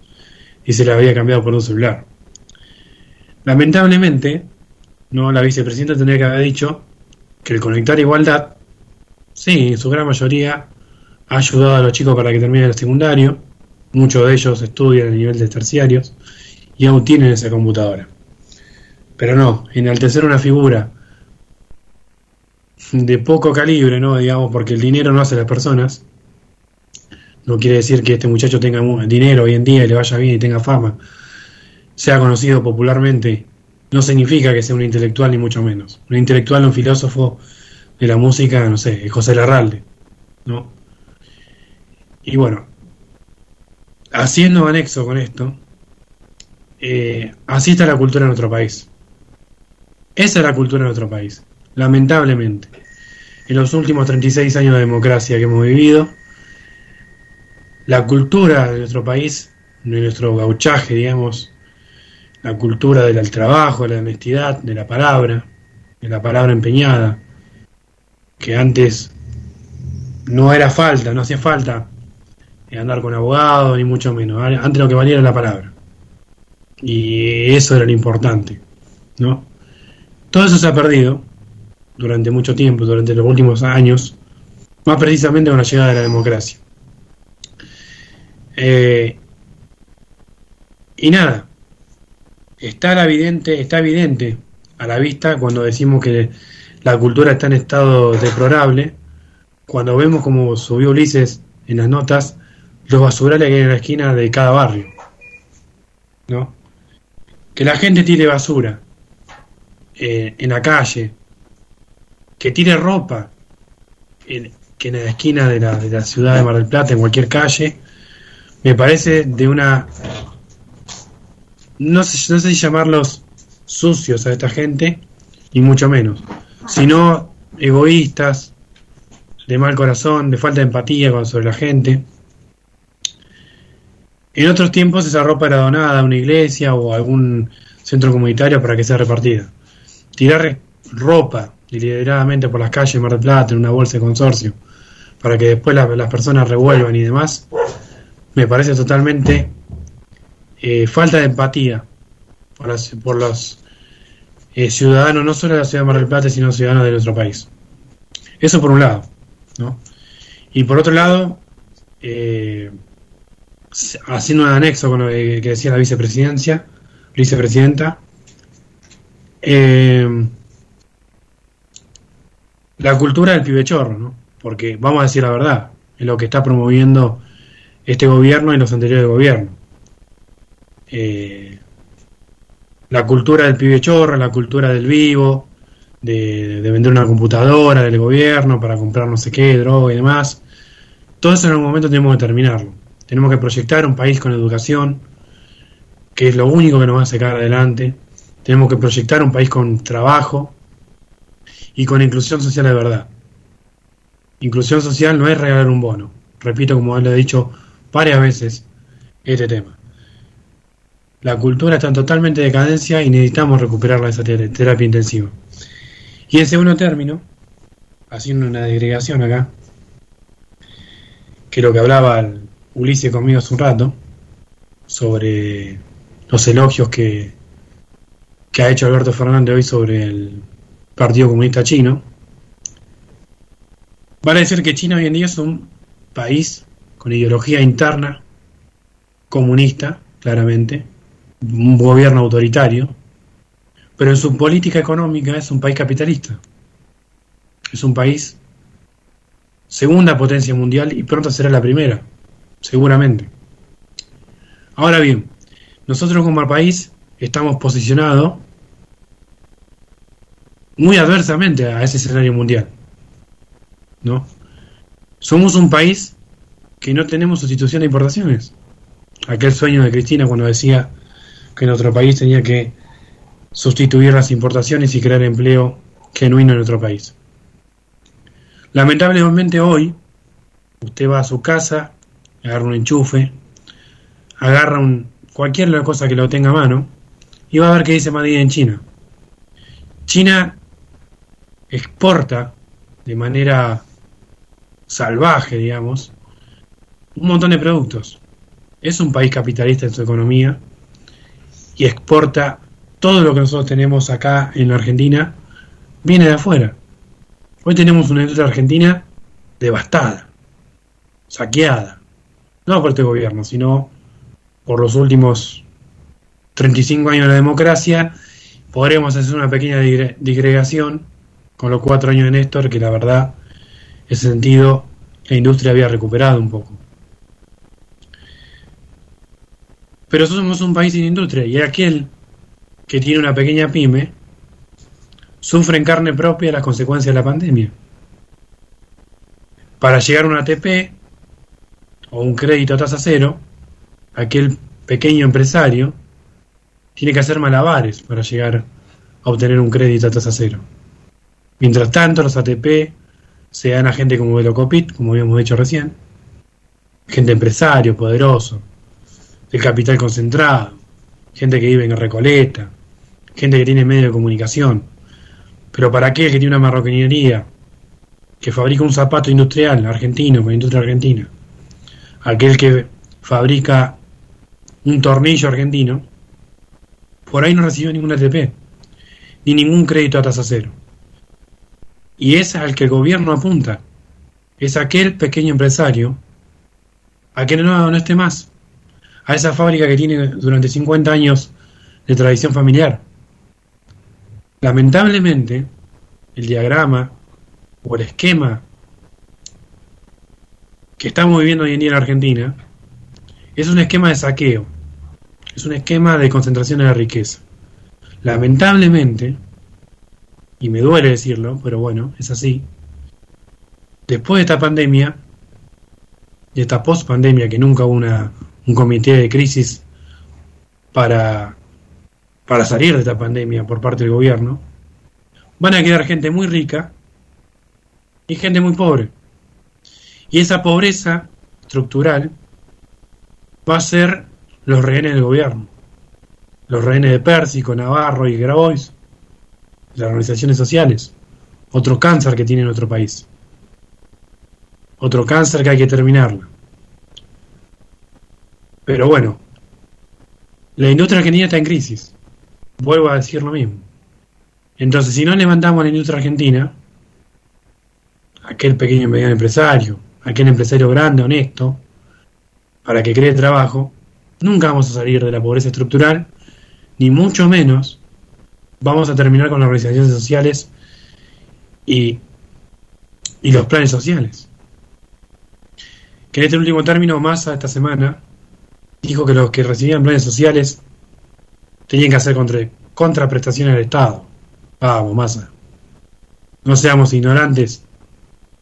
y se le había cambiado por un celular. Lamentablemente, no la vicepresidenta tendría que haber dicho que el conectar igualdad, sí, en su gran mayoría ha ayudado a los chicos para que terminen el secundario, muchos de ellos estudian a nivel de terciarios y aún tienen esa computadora. Pero no, enaltecer una figura de poco calibre, ¿no? Digamos, porque el dinero no hace las personas. No quiere decir que este muchacho tenga dinero hoy en día y le vaya bien y tenga fama. Sea conocido popularmente, no significa que sea un intelectual ni mucho menos. Un intelectual, un filósofo de la música, no sé, José Larralde, ¿no? Y bueno, haciendo anexo con esto, eh, así está la cultura en nuestro país. Esa es la cultura de nuestro país, lamentablemente. En los últimos 36 años de democracia que hemos vivido, la cultura de nuestro país, de nuestro gauchaje, digamos, la cultura del trabajo, de la honestidad, de la palabra, de la palabra empeñada, que antes no era falta, no hacía falta andar con abogado, ni mucho menos. Antes lo que valía era la palabra. Y eso era lo importante, ¿no? Todo eso se ha perdido durante mucho tiempo, durante los últimos años, más precisamente con la llegada de la democracia. Eh, y nada, está evidente, está evidente a la vista cuando decimos que la cultura está en estado deplorable, cuando vemos como subió Ulises en las notas los basurales que hay en la esquina de cada barrio. ¿No? Que la gente tire basura eh, en la calle, que tire ropa que en la esquina de la, de la ciudad de Mar del Plata, en cualquier calle, me parece de una... No sé, no sé si llamarlos sucios a esta gente, ni mucho menos, sino egoístas, de mal corazón, de falta de empatía con, sobre la gente. En otros tiempos esa ropa era donada a una iglesia o a algún centro comunitario para que sea repartida. Tirar ropa deliberadamente por las calles de Mar del Plata en una bolsa de consorcio para que después las personas revuelvan y demás, me parece totalmente eh, falta de empatía por, por los eh, ciudadanos, no solo de la ciudad de Mar del Plata, sino ciudadanos de nuestro país. Eso por un lado. Y por otro lado, eh, haciendo un anexo con lo que, decía la vicepresidencia, vicepresidenta, eh, la cultura del pibechorro, ¿no? Porque vamos a decir la verdad, es lo que está promoviendo este gobierno y los anteriores gobiernos. Eh, la cultura del pibechorro, la cultura del vivo, de, de, vender una computadora del gobierno para comprar no sé qué, droga y demás. Todo eso en algún momento tenemos que terminarlo. Tenemos que proyectar un país con educación, que es lo único que nos va a sacar adelante. Tenemos que proyectar un país con trabajo y con inclusión social de verdad. Inclusión social no es regalar un bono. Repito, como le he dicho varias veces, este tema. La cultura está en totalmente decadencia y necesitamos recuperarla esa terapia intensiva. Y en segundo término, haciendo una digregación acá, que lo que hablaba Ulises conmigo hace un rato sobre los elogios que, que ha hecho Alberto Fernández hoy sobre el Partido Comunista Chino. Vale decir que China hoy en día es un país con ideología interna comunista, claramente, un gobierno autoritario, pero en su política económica es un país capitalista. Es un país segunda potencia mundial y pronto será la primera seguramente. Ahora bien, nosotros como país estamos posicionados muy adversamente a ese escenario mundial. ¿No? Somos un país que no tenemos sustitución de importaciones. Aquel sueño de Cristina cuando decía que nuestro país tenía que sustituir las importaciones y crear empleo genuino en nuestro país. Lamentablemente hoy, usted va a su casa agarra un enchufe, agarra un, cualquier cosa que lo tenga a mano y va a ver que dice Madrid en China. China exporta de manera salvaje, digamos, un montón de productos. Es un país capitalista en su economía y exporta todo lo que nosotros tenemos acá en la Argentina, viene de afuera. Hoy tenemos una industria argentina devastada, saqueada, no por este gobierno, sino por los últimos 35 años de la democracia, podremos hacer una pequeña digregación con los cuatro años de Néstor, que la verdad, en ese sentido, la industria había recuperado un poco. Pero somos un país sin industria y aquel que tiene una pequeña pyme sufre en carne propia las consecuencias de la pandemia. Para llegar a una ATP o un crédito a tasa cero, aquel pequeño empresario tiene que hacer malabares para llegar a obtener un crédito a tasa cero. Mientras tanto, los ATP se dan a gente como Velocopit, como habíamos dicho recién, gente empresario, poderoso, el capital concentrado, gente que vive en Recoleta, gente que tiene medio de comunicación. Pero para aquel que tiene una marroquinería que fabrica un zapato industrial argentino, con industria argentina, aquel que fabrica un tornillo argentino, por ahí no recibió ningún ATP, ni ningún crédito a tasa cero. Y es al que el gobierno apunta, es aquel pequeño empresario, a que no, no esté más, a esa fábrica que tiene durante 50 años de tradición familiar. Lamentablemente, el diagrama o el esquema que estamos viviendo hoy en día en Argentina es un esquema de saqueo, es un esquema de concentración de la riqueza. Lamentablemente, y me duele decirlo, pero bueno, es así, después de esta pandemia, de esta post-pandemia, que nunca hubo una, un comité de crisis para, para salir de esta pandemia por parte del gobierno, van a quedar gente muy rica y gente muy pobre. Y esa pobreza estructural va a ser los rehenes del gobierno. Los rehenes de Pérsico, Navarro y Grabois, las organizaciones sociales. Otro cáncer que tiene nuestro país. Otro cáncer que hay que terminarlo. Pero bueno, la industria argentina está en crisis. Vuelvo a decir lo mismo. Entonces, si no levantamos la industria argentina, aquel pequeño y mediano empresario, aquel empresario grande, honesto, para que cree trabajo, nunca vamos a salir de la pobreza estructural, ni mucho menos vamos a terminar con las organizaciones sociales y, los planes sociales. Que en este último término, Massa esta semana dijo que los que recibían planes sociales tenían que hacer contra, contraprestaciones del Estado. Vamos, Massa. No seamos ignorantes.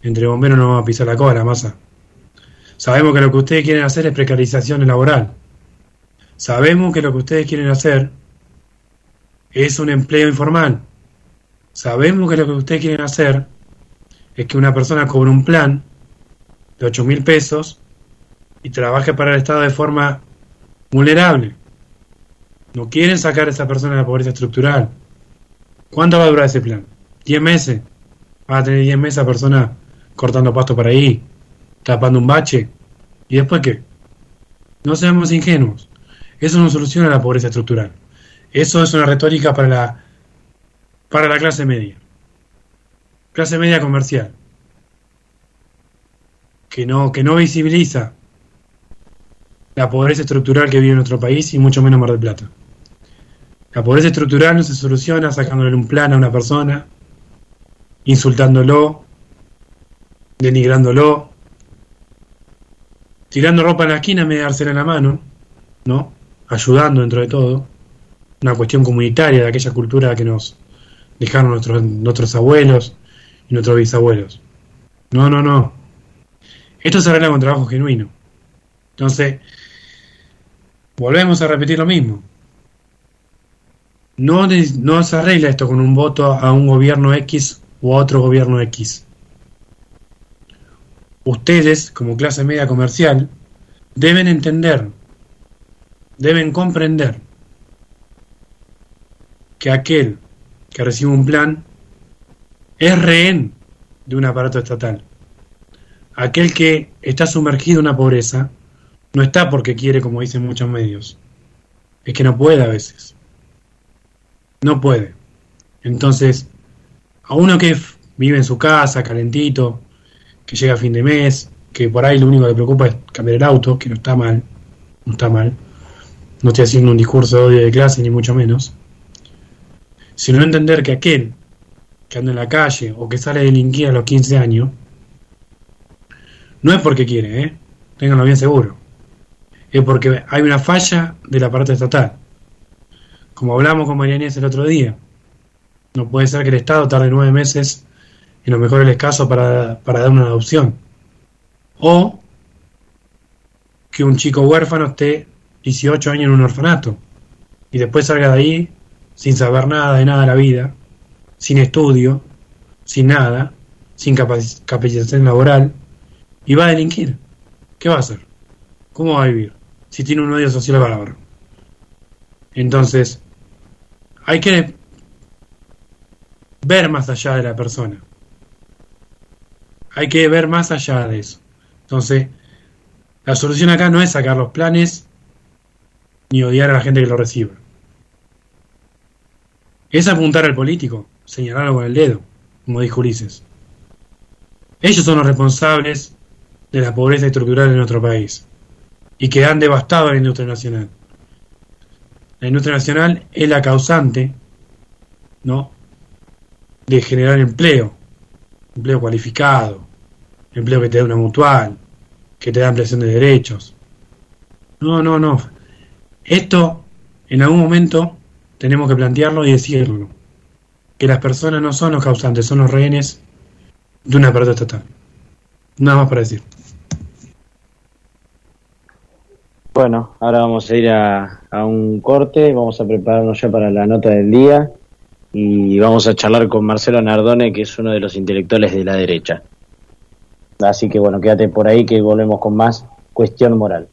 Entre bomberos no vamos a pisar la cola, Massa. Sabemos que lo que ustedes quieren hacer es precarización laboral. Sabemos que lo que ustedes quieren hacer es un empleo informal. Sabemos que lo que ustedes quieren hacer es que una persona cobre un plan de 8 mil pesos y trabaje para el Estado de forma vulnerable. No quieren sacar a esa persona de la pobreza estructural. ¿Cuánto va a durar ese plan? ¿10 meses? Va a tener 10 meses a persona cortando pasto por ahí, tapando un bache. ¿Y después qué? No seamos ingenuos. Eso no soluciona la pobreza estructural. Eso es una retórica para la, para la clase media. Clase media comercial. Que no, que no visibiliza la pobreza estructural que vive nuestro país y mucho menos Mar del Plata. La pobreza estructural no se soluciona sacándole un plan a una persona, insultándolo, denigrándolo, tirando ropa en la esquina en vez de dársela en la mano, ¿no? Ayudando dentro de todo. Una cuestión comunitaria de aquella cultura que nos dejaron nuestros, nuestros abuelos y nuestros bisabuelos. No, no, no. Esto se arregla con trabajo genuino. Entonces, volvemos a repetir lo mismo. No, se arregla esto con un voto a un gobierno X o a otro gobierno X. Ustedes, como clase media comercial, deben entender, deben comprender que aquel que recibe un plan es rehén de un aparato estatal. Aquel que está sumergido en una pobreza no está porque quiere, como dicen muchos medios. Es que no puede a veces. No puede. Entonces, a uno que vive en su casa, calentito, que llega a fin de mes, que por ahí lo único que le preocupa es cambiar el auto, que no está mal, no está mal. No estoy haciendo un discurso de odio de clase, ni mucho menos. Sino entender que aquel que anda en la calle o que sale de delinquir a los 15 años, no es porque quiere, ¿eh? Ténganlo bien seguro. Es porque hay una falla del aparato estatal. Como hablamos con María el otro día, no puede ser que el Estado tarde nueve meses en lo mejor el caso para, para dar una adopción. O que un chico huérfano esté 18 años en un orfanato y después salga de ahí sin saber nada de nada de la vida, sin estudio, sin nada, sin capacitación laboral y va a delinquir. ¿Qué va a hacer? ¿Cómo va a vivir? Si tiene un odio social bárbaro. Entonces, hay que ver más allá de la persona hay que ver más allá de eso. Entonces, la solución acá no es sacar los planes ni odiar a la gente que lo reciba. Es apuntar al político, señalarlo con el dedo, como dijo Ulises. Ellos son los responsables de la pobreza estructural en nuestro país y que han devastado a la industria nacional. La industria nacional es la causante, ¿no? de generar empleo, empleo cualificado, empleo que te da una mutual, que te da ampliación de derechos. No, no, no. Esto en algún momento tenemos que plantearlo y decirlo. Que las personas no son los causantes, son los rehenes de una aparato estatal. Nada más para decir. Bueno, ahora vamos a ir a, a un corte, vamos a prepararnos ya para la nota del día y vamos a charlar con Marcelo Nardone, que es uno de los intelectuales de la derecha. Así que bueno, quédate por ahí que volvemos con más cuestión moral.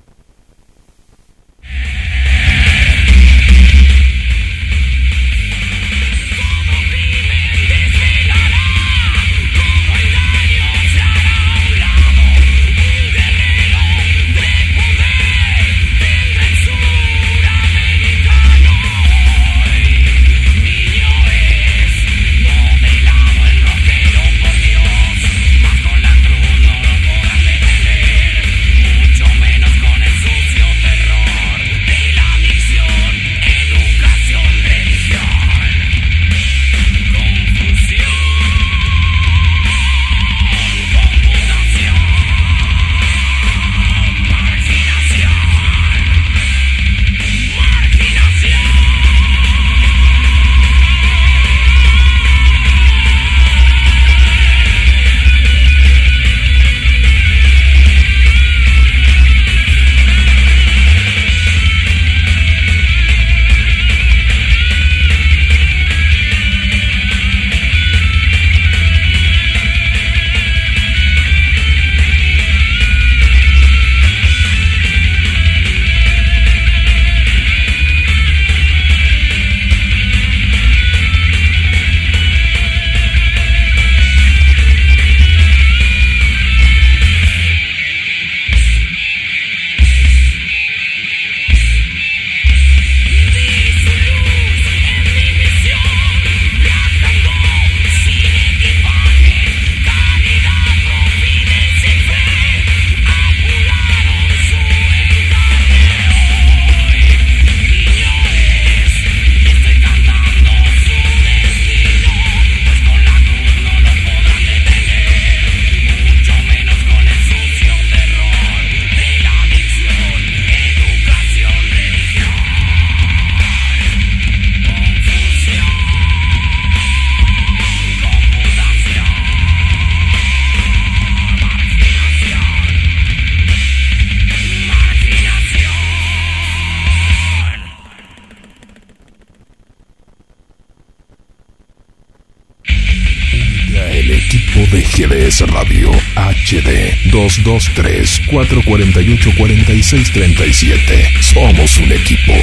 223-448-4637. Somos un equipo.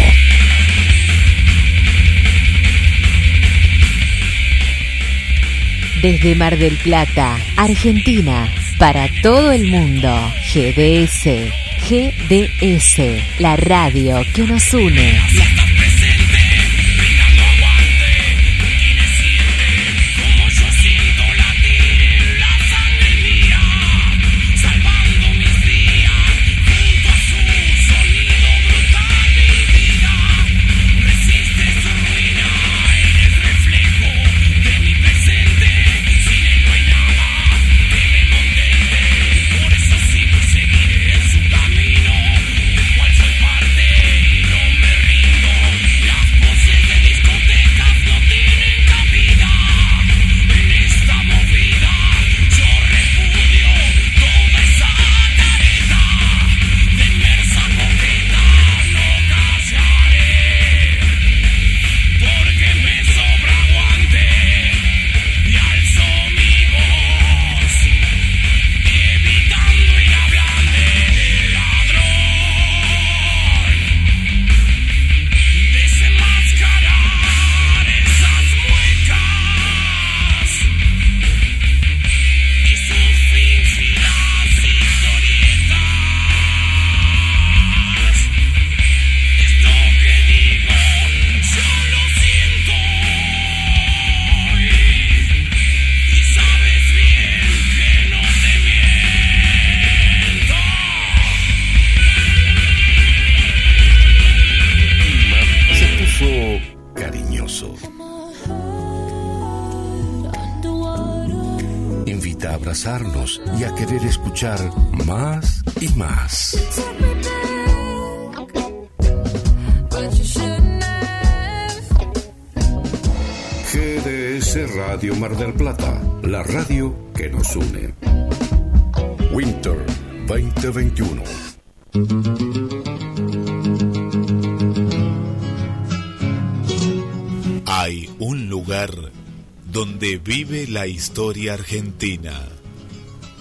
Desde Mar del Plata, Argentina, para todo el mundo, GDS. GDS, la radio que nos une. Escuchar más y más. GDS Radio Mar del Plata, la radio que nos une. Winter 2021. Hay un lugar donde vive la historia argentina.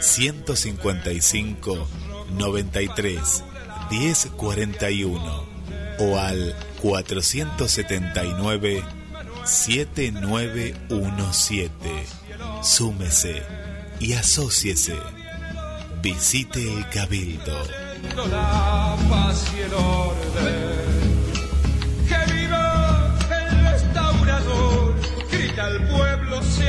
155 93 1041 o al 479 7917. Súmese y asóciese. Visite el Cabildo. La paz y el orden. Que viva el restaurador. Grita al pueblo, se.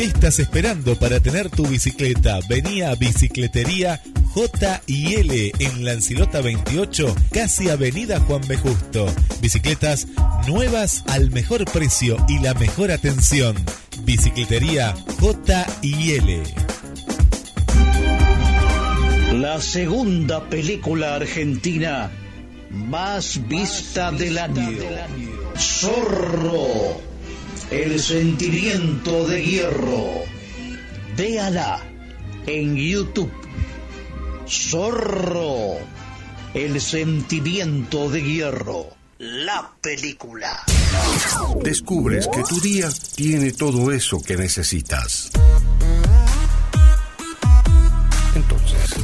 ¿Qué estás esperando para tener tu bicicleta? Venía a Bicicletería J y L en Lancilota 28, casi Avenida Juan B. Justo. Bicicletas nuevas al mejor precio y la mejor atención. Bicicletería J y L. La segunda película argentina más vista del año. Zorro. El sentimiento de hierro. Véala en YouTube. Zorro. El sentimiento de hierro. La película. Descubres que tu día tiene todo eso que necesitas. Entonces,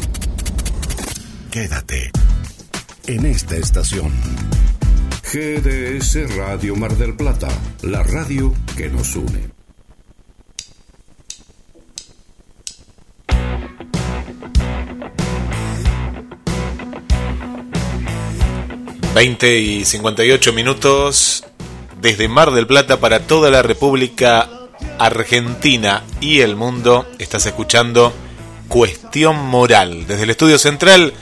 quédate en esta estación. GDS Radio Mar del Plata, la radio que nos une. Veinte y 58 minutos desde Mar del Plata para toda la República Argentina y el mundo. Estás escuchando Cuestión Moral. Desde el estudio central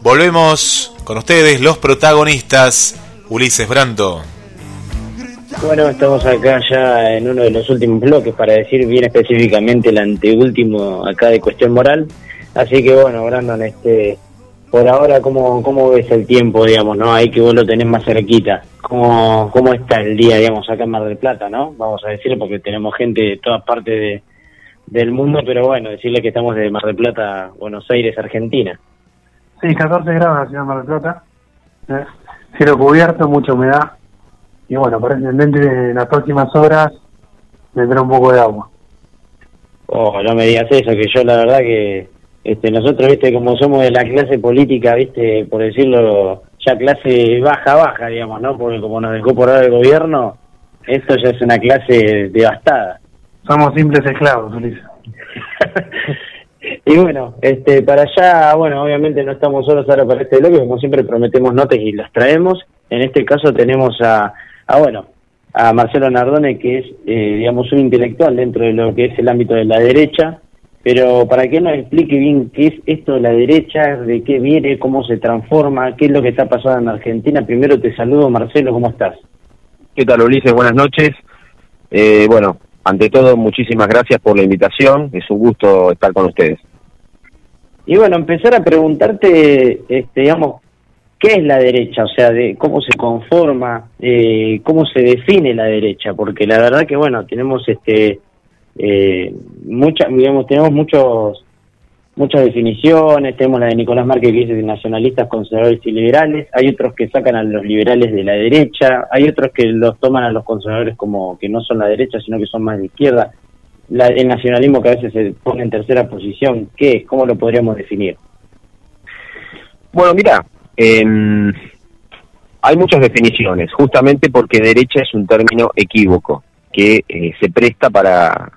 volvemos con ustedes, los protagonistas. Ulises Brando. Bueno, estamos acá ya en uno de los últimos bloques para decir bien específicamente el anteúltimo acá de cuestión moral. Así que bueno, Brandon, este, por ahora, ¿cómo, cómo ves el tiempo, digamos, no? Ahí que vos lo tenés más cerquita. ¿Cómo, ¿Cómo está el día, digamos, acá en Mar del Plata, no? Vamos a decirlo porque tenemos gente de todas partes de, del mundo, pero bueno, decirle que estamos de Mar del Plata, Buenos Aires, Argentina. Sí, 14 grados en la ciudad de Mar del Plata. ¿eh? Cielo cubierto, mucha humedad. Y bueno, aparentemente en las próximas horas vendrá un poco de agua. Oh, no me digas eso, que yo la verdad que este nosotros, viste, como somos de la clase política, viste, por decirlo, ya clase baja, baja, digamos, ¿no? Porque como nos dejó por ahora el gobierno, esto ya es una clase devastada. Somos simples esclavos, Ulises. Y bueno, este, para allá, bueno, obviamente no estamos solos ahora para este bloque, como siempre prometemos notas y las traemos. En este caso tenemos a, a bueno, a Marcelo Nardone, que es, eh, digamos, un intelectual dentro de lo que es el ámbito de la derecha, pero para que nos explique bien qué es esto de la derecha, de qué viene, cómo se transforma, qué es lo que está pasando en Argentina. Primero te saludo, Marcelo, ¿cómo estás? ¿Qué tal, Ulises? Buenas noches. Eh, bueno, ante todo, muchísimas gracias por la invitación. Es un gusto estar con ustedes. Y bueno, empezar a preguntarte, este, digamos, ¿qué es la derecha? O sea, de cómo se conforma, eh, cómo se define la derecha, porque la verdad que, bueno, tenemos este, eh, mucha, digamos, tenemos muchos muchas definiciones, tenemos la de Nicolás Márquez que dice de nacionalistas, conservadores y liberales, hay otros que sacan a los liberales de la derecha, hay otros que los toman a los conservadores como que no son la derecha, sino que son más de izquierda. La- el nacionalismo que a veces se pone en tercera posición, ¿qué es? ¿Cómo lo podríamos definir? Bueno, mira, hay muchas definiciones, justamente porque derecha es un término equívoco que eh, se presta para,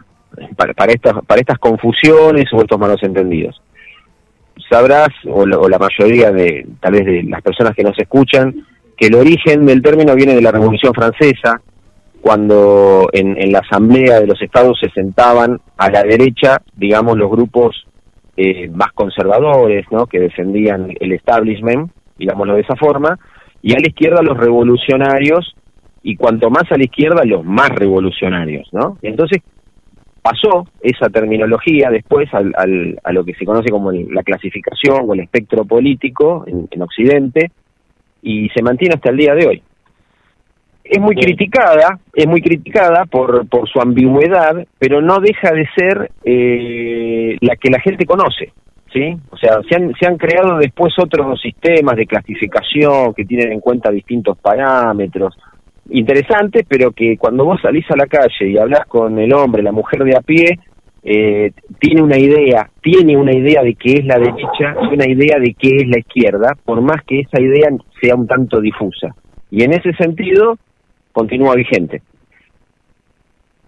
para, estas, para estas confusiones o estos malos entendidos. Sabrás, o la, o la mayoría de, tal vez de las personas que nos escuchan, que el origen del término viene de la Revolución Francesa, cuando en, en la Asamblea de los Estados se sentaban a la derecha, digamos, los grupos eh, más conservadores, ¿no? que defendían el establishment, digámoslo de esa forma, y a la izquierda los revolucionarios, y cuanto más a la izquierda, los más revolucionarios, ¿no? Entonces pasó esa terminología después al, al- a lo que se conoce como el- la clasificación o el espectro político en, en Occidente, y se mantiene hasta el día de hoy. Es muy criticada, es muy criticada por, por su ambigüedad, pero no deja de ser eh, la que la gente conoce, ¿sí? O sea, se han, se han creado después otros sistemas de clasificación que tienen en cuenta distintos parámetros interesantes, pero que cuando vos salís a la calle y hablas con el hombre, la mujer de a pie, eh, tiene una idea, tiene una idea de qué es la derecha y una idea de qué es la izquierda, por más que esa idea sea un tanto difusa. Y en ese sentido, continúa vigente.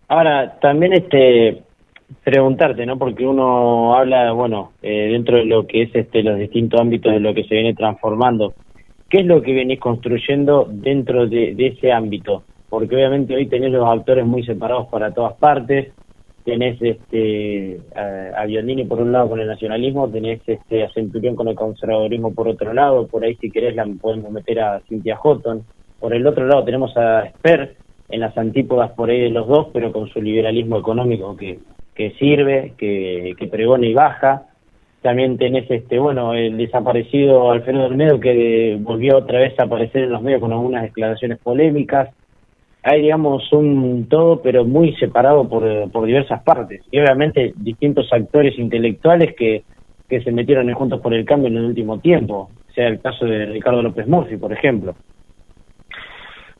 Ahora, también este preguntarte, ¿no? Porque uno habla, bueno, eh, dentro de lo que es este los distintos ámbitos de lo que se viene transformando. ¿Qué es lo que venís construyendo dentro de, ese ámbito? Porque obviamente hoy tenés los actores muy separados para todas partes. Tenés este a, a Biondini por un lado con el nacionalismo, tenés este a Centurión con el conservadurismo por otro lado, por ahí si querés la podemos meter a Cynthia Houghton. Por el otro lado tenemos a Sper en las antípodas por ahí de los dos, pero con su liberalismo económico que, sirve, que, que pregona y baja. También tenés este, bueno, el desaparecido Alfredo Olmedo que volvió otra vez a aparecer en los medios con algunas declaraciones polémicas. Hay, digamos, un todo, pero muy separado por, por diversas partes. Y obviamente distintos actores intelectuales que, que se metieron Juntos por el Cambio en el último tiempo. Sea el caso de Ricardo López Murphy, por ejemplo.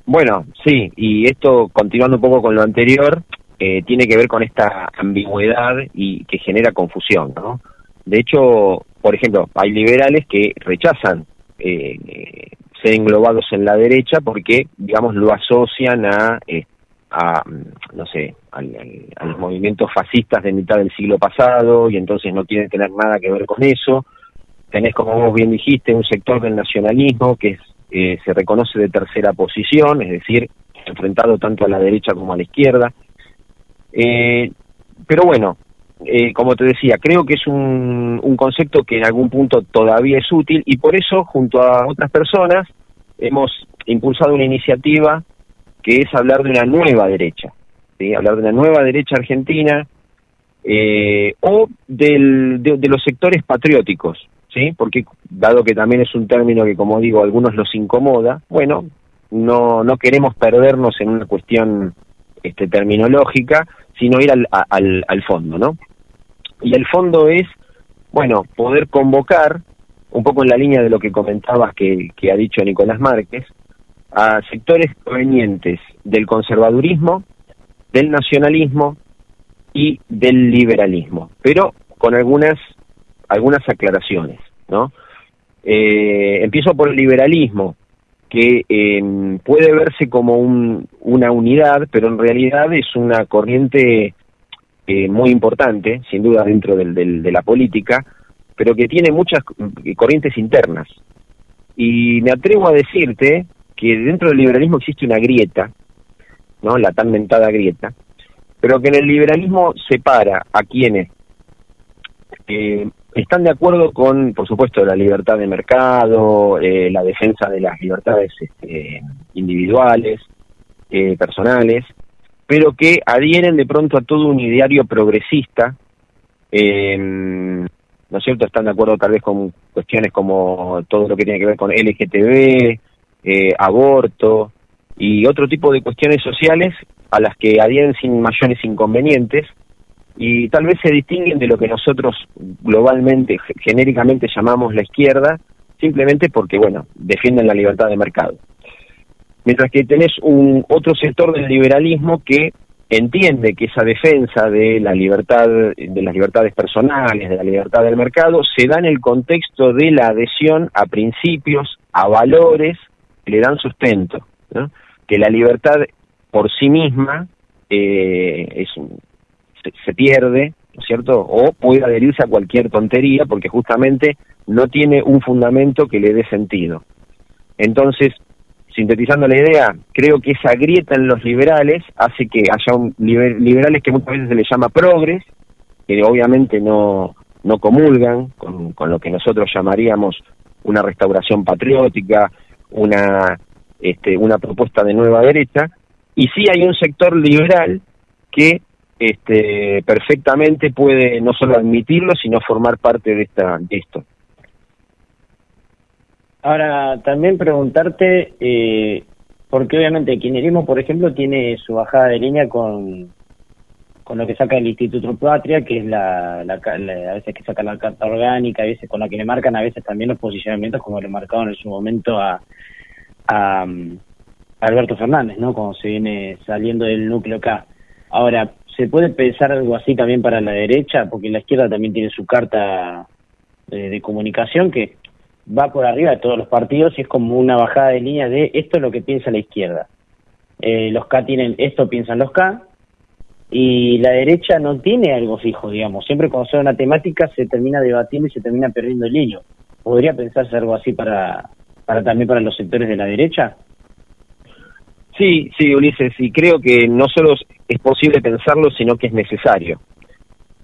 Bueno, sí, y esto, continuando un poco con lo anterior, eh, tiene que ver con esta ambigüedad y que genera confusión, ¿no? De hecho, por ejemplo, hay liberales que rechazan eh, ser englobados en la derecha porque, digamos, lo asocian a, eh, a mm, no sé, al- a los movimientos fascistas de mitad del siglo pasado y entonces no quieren tener nada que ver con eso. Tenés, como vos bien dijiste, un sector del nacionalismo que es, eh, se reconoce de tercera posición, es decir, enfrentado tanto a la derecha como a la izquierda. Eh, pero bueno, eh, como te decía, creo que es un, un concepto que en algún punto todavía es útil y por eso, junto a otras personas, hemos impulsado una iniciativa que es hablar de una nueva derecha, ¿sí? hablar de una nueva derecha argentina eh, o del, de, de los sectores patrióticos, ¿sí? porque dado que también es un término que, como digo, a algunos los incomoda, bueno, no, no queremos perdernos en una cuestión este, terminológica, sino ir al, al, al fondo, ¿no? Y el fondo es, bueno, poder convocar, un poco en la línea de lo que comentabas que, que ha dicho Nicolás Márquez, a sectores provenientes del conservadurismo, del nacionalismo y del liberalismo, pero con algunas, algunas aclaraciones, ¿no? Eh, empiezo por el liberalismo, que eh, puede verse como un- una unidad, pero en realidad es una corriente eh, muy importante, sin duda dentro del- del- de la política, pero que tiene muchas corrientes internas. Y me atrevo a decirte que dentro del liberalismo existe una grieta, ¿no? La tan mentada grieta, pero que en el liberalismo separa a quienes eh, están de acuerdo con, por supuesto, la libertad de mercado, eh, la defensa de las libertades este, individuales, eh, personales, pero que adhieren de pronto a todo un ideario progresista, eh, ¿no es cierto? Están de acuerdo tal vez con cuestiones como todo lo que tiene que ver con LGTB, eh, aborto y otro tipo de cuestiones sociales a las que adhieren sin mayores inconvenientes, y tal vez se distinguen de lo que nosotros globalmente, genéricamente llamamos la izquierda, simplemente porque, bueno, defienden la libertad de mercado. Mientras que tenés un otro sector del liberalismo que entiende que esa defensa de la libertad, de las libertades personales, de la libertad del mercado, se da en el contexto de la adhesión a principios, a valores que le dan sustento, que la libertad por sí misma eh, es, se, pierde, ¿no es cierto? O puede adherirse a cualquier tontería porque justamente no tiene un fundamento que le dé sentido. Entonces, sintetizando la idea, creo que esa grieta en los liberales hace que haya un, liberales que muchas veces se les llama progres, que obviamente no, no comulgan con, con lo que nosotros llamaríamos una restauración patriótica, una, este, una propuesta de nueva derecha, y sí hay un sector liberal que este, perfectamente puede no solo admitirlo, sino formar parte de, esta, de esto. Ahora, también preguntarte, eh, porque obviamente el kirchnerismo, por ejemplo, tiene su bajada de línea con, con lo que saca el Instituto Patria, que es la, la, a veces que saca la carta orgánica, a veces con la que le marcan, a veces también los posicionamientos, como le marcaron en su momento a, a, Alberto Fernández, ¿no? Como se viene saliendo del núcleo acá. Ahora, ¿se puede pensar algo así también para la derecha? Porque la izquierda también tiene su carta de, de comunicación que va por arriba de todos los partidos y es como una bajada de línea de esto es lo que piensa la izquierda. Eh, los K tienen esto piensan los K y la derecha no tiene algo fijo, digamos. Siempre cuando se una temática se termina debatiendo y se termina perdiendo el hilo. ¿Podría pensarse algo así para, para también para los sectores de la derecha? Sí, sí, Ulises, y creo que no solo es posible pensarlo, sino que es necesario.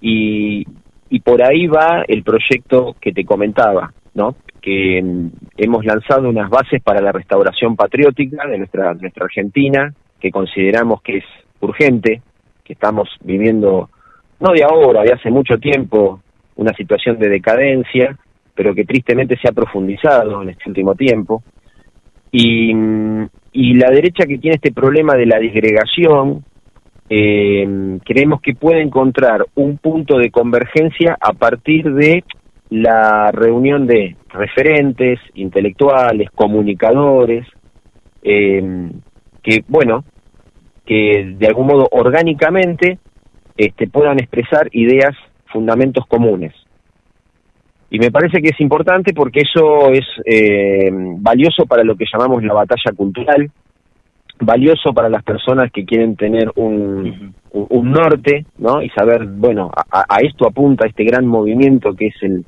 Y, y por ahí va el proyecto que te comentaba, ¿no? que mm, hemos lanzado unas bases para la restauración patriótica de nuestra, nuestra Argentina, que consideramos que es urgente, que estamos viviendo, no de ahora, de hace mucho tiempo, una situación de decadencia, pero que tristemente se ha profundizado en este último tiempo. Y, mm, y la derecha que tiene este problema de la disgregación, eh, creemos que puede encontrar un punto de convergencia a partir de la reunión de referentes, intelectuales, comunicadores, eh, que, bueno, que de algún modo orgánicamente este, puedan expresar ideas, fundamentos comunes. Y me parece que es importante porque eso es eh, valioso para lo que llamamos la batalla cultural, valioso para las personas que quieren tener un, un, norte, ¿no? Y saber, bueno, a, a, esto apunta este gran movimiento que es el,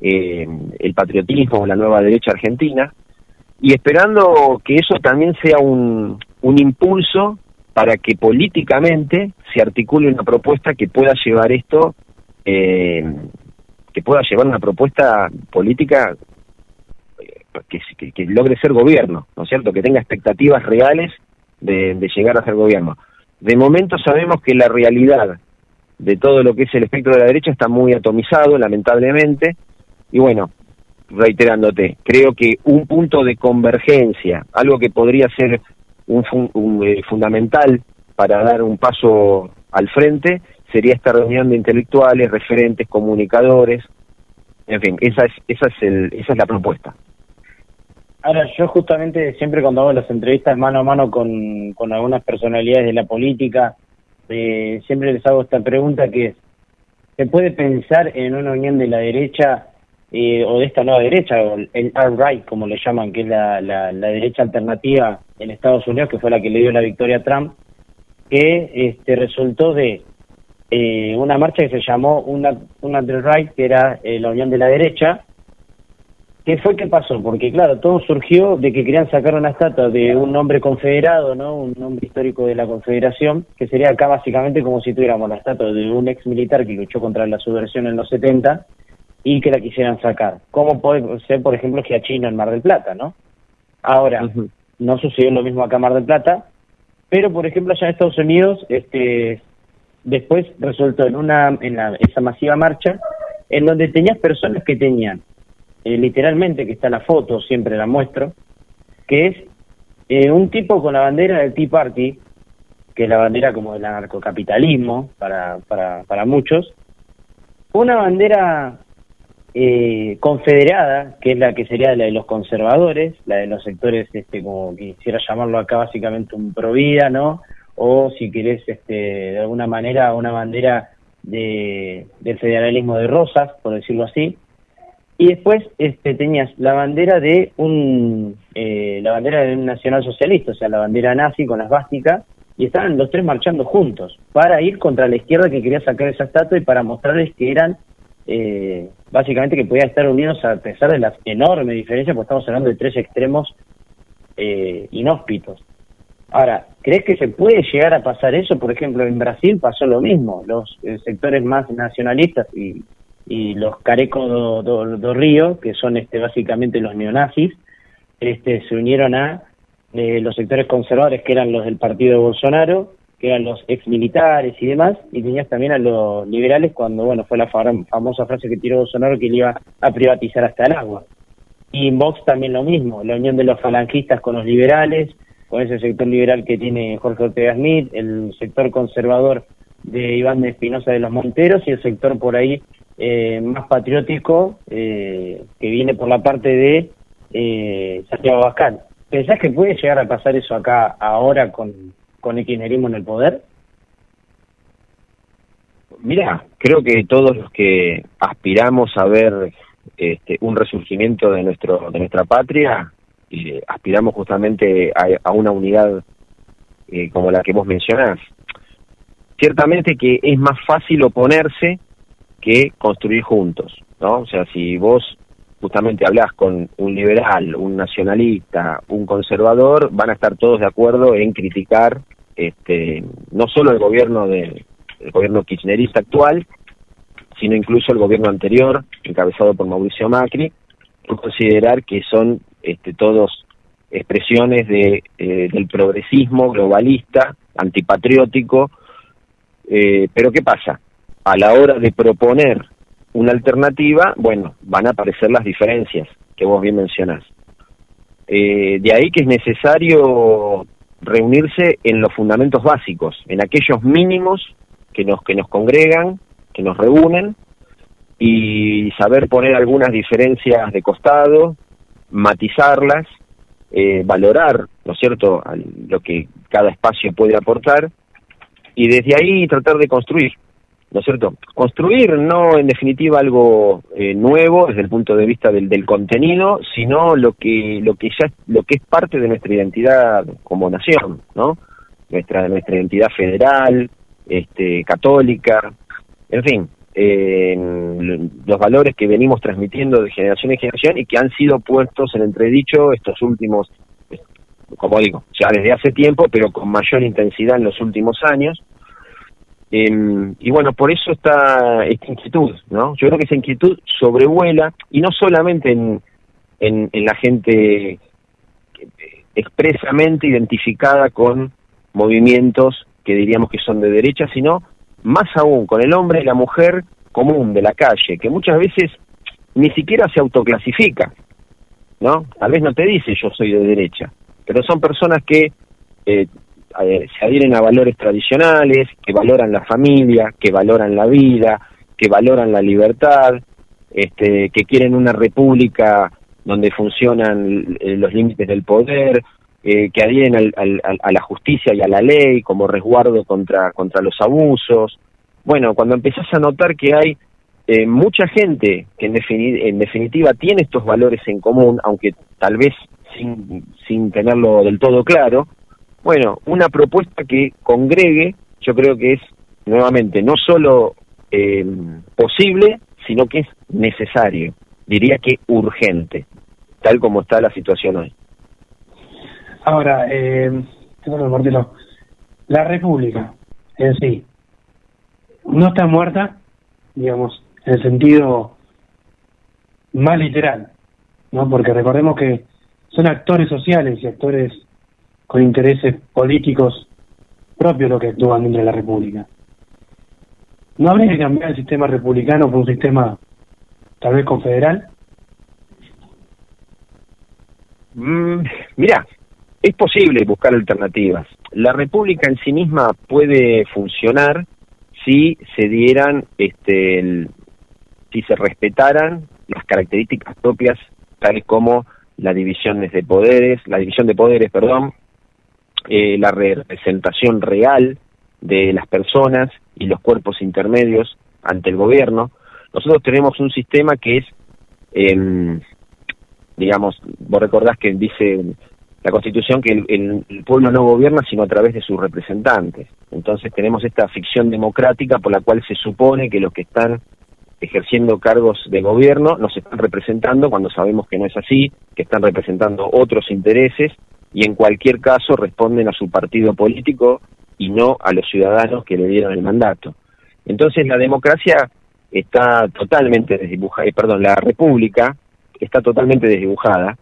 eh, el patriotismo, la nueva derecha argentina, y esperando que eso también sea un, un impulso para que políticamente se articule una propuesta que pueda llevar esto, eh, que pueda llevar una propuesta política eh, que, logre ser gobierno, ¿no es cierto? Que tenga expectativas reales de, de llegar a ser gobierno. De momento sabemos que la realidad de todo lo que es el espectro de la derecha está muy atomizado, lamentablemente, y bueno, reiterándote, creo que un punto de convergencia, algo que podría ser un, un eh, fundamental para dar un paso al frente, sería esta reunión de intelectuales, referentes, comunicadores, en fin, esa es, esa es, el, esa es la propuesta. Ahora, yo justamente siempre cuando hago las entrevistas mano a mano con, con algunas personalidades de la política, eh, siempre les hago esta pregunta que es, ¿se puede pensar en una unión de la derecha eh, o de esta nueva derecha, o el alt-right, como le llaman, que es la, la, la, derecha alternativa en Estados Unidos, que fue la que le dio la victoria a Trump, que este, resultó de eh, una marcha que se llamó una, una right, que era eh, la unión de la derecha. ¿Qué fue que pasó? Porque claro, todo surgió de que querían sacar una estatua de un hombre confederado, ¿no? Un nombre histórico de la confederación, que sería acá básicamente como si tuviéramos la estatua de un ex militar que luchó contra la subversión en los 70 y que la quisieran sacar. Como puede ser, por ejemplo, que a China en Mar del Plata, ¿no? Ahora, uh -huh. no sucedió lo mismo acá en Mar del Plata, pero, por ejemplo, allá en Estados Unidos, este después resultó en una en la, esa masiva marcha en donde tenías personas que tenían eh, literalmente que está la foto siempre la muestro que es eh, un tipo con la bandera del Tea Party que es la bandera como del anarcocapitalismo para, para, para muchos, una bandera eh, confederada, que es la que sería la de los conservadores, la de los sectores, este, como quisiera llamarlo acá, básicamente un provida, ¿no? O si querés, este, de alguna manera, una bandera de, del federalismo de Rosas, por decirlo así. Y después este, tenías la bandera de un eh, la bandera de un nacionalsocialista, o sea, la bandera nazi con las básicas, y estaban los tres marchando juntos para ir contra la izquierda que quería sacar esa estatua y para mostrarles que eran eh, básicamente que podían estar unidos a pesar de las enormes diferencias, porque estamos hablando de tres extremos eh, inhóspitos. Ahora, ¿crees que se puede llegar a pasar eso? Por ejemplo, en Brasil pasó lo mismo. Los eh, sectores más nacionalistas y, los carecos do, Río, que son este básicamente los neonazis, este, se unieron a eh, los sectores conservadores, que eran los del partido de Bolsonaro, que eran los ex militares y demás, y tenías también a los liberales cuando, bueno, fue la famosa frase que tiró Bolsonaro que él iba a privatizar hasta el agua. Y en Vox también lo mismo, la unión de los falangistas con los liberales, con ese sector liberal que tiene Jorge Ortega Smith, el sector conservador de Iván de Espinosa de los Monteros y el sector por ahí eh, más patriótico eh, que viene por la parte de eh, Santiago Bascal. ¿Pensás que puede llegar a pasar eso acá ahora con, con el kirchnerismo en el poder? Mira, creo que todos los que aspiramos a ver este, un resurgimiento de nuestro de nuestra patria, eh, aspiramos justamente a, a una unidad eh, como la que vos mencionás. Ciertamente que es más fácil oponerse que construir juntos, ¿no? O sea, si vos justamente hablas con un liberal, un nacionalista, un conservador, van a estar todos de acuerdo en criticar este, no solo el gobierno de el gobierno kirchnerista actual, sino incluso el gobierno anterior, encabezado por Mauricio Macri, por considerar que son este, todos expresiones de, eh, del progresismo globalista, antipatriótico, eh, pero ¿qué pasa? A la hora de proponer una alternativa, bueno, van a aparecer las diferencias que vos bien mencionás. Eh, de ahí que es necesario reunirse en los fundamentos básicos, en aquellos mínimos que nos, que nos congregan, que nos reúnen, y saber poner algunas diferencias de costado, matizarlas, eh, valorar, ¿no es cierto?, lo que cada espacio puede aportar, y desde ahí tratar de construir. ¿no es cierto? Construir no en definitiva algo eh, nuevo desde el punto de vista del, del, contenido, sino lo que lo que ya lo que es parte de nuestra identidad como nación, ¿no? Nuestra nuestra identidad federal, este católica, en fin, eh, los valores que venimos transmitiendo de generación en generación y que han sido puestos en entredicho estos últimos como digo, ya desde hace tiempo, pero con mayor intensidad en los últimos años eh, y bueno, por eso está esta inquietud, ¿no? Yo creo que esa inquietud sobrevuela, y no solamente en, en, en la gente expresamente identificada con movimientos que diríamos que son de derecha, sino más aún con el hombre y la mujer común de la calle, que muchas veces ni siquiera se autoclasifica, ¿no? Tal vez no te dice yo soy de derecha, pero son personas que eh, se adhieren a valores tradicionales, que valoran la familia, que valoran la vida, que valoran la libertad, este, que quieren una república donde funcionan eh, los límites del poder, eh, que adhieren al, al, a la justicia y a la ley como resguardo contra, contra los abusos. Bueno, cuando empezás a notar que hay eh, mucha gente que en, en definitiva tiene estos valores en común, aunque tal vez sin, sin tenerlo del todo claro, bueno, una propuesta que congregue, yo creo que es nuevamente no solo eh, posible, sino que es necesario, diría que urgente, tal como está la situación hoy. Ahora, eh, la República en sí no está muerta, digamos, en el sentido más literal, ¿no? Porque recordemos que son actores sociales y actores con intereses políticos propios lo que actúan dentro de la República. ¿No habría que cambiar el sistema republicano por un sistema tal vez confederal? Mm, mira, es posible buscar alternativas. la república en sí misma puede funcionar si se dieran, este, si se respetaran las características propias, tales como la división de poderes, la división de poderes, perdón, eh, la representación real de las personas y los cuerpos intermedios ante el gobierno. Nosotros tenemos un sistema que es, em, digamos, vos recordás que dice la Constitución que el, pueblo no gobierna sino a través de sus representantes. Entonces tenemos esta ficción democrática por la cual se supone que los que están ejerciendo cargos de gobierno nos están representando cuando sabemos que no es así, que están representando otros intereses y en cualquier caso responden a su partido político y no a los ciudadanos que le dieron el mandato. Entonces la democracia está totalmente desdibujada, eh, perdón, la república está totalmente desdibujada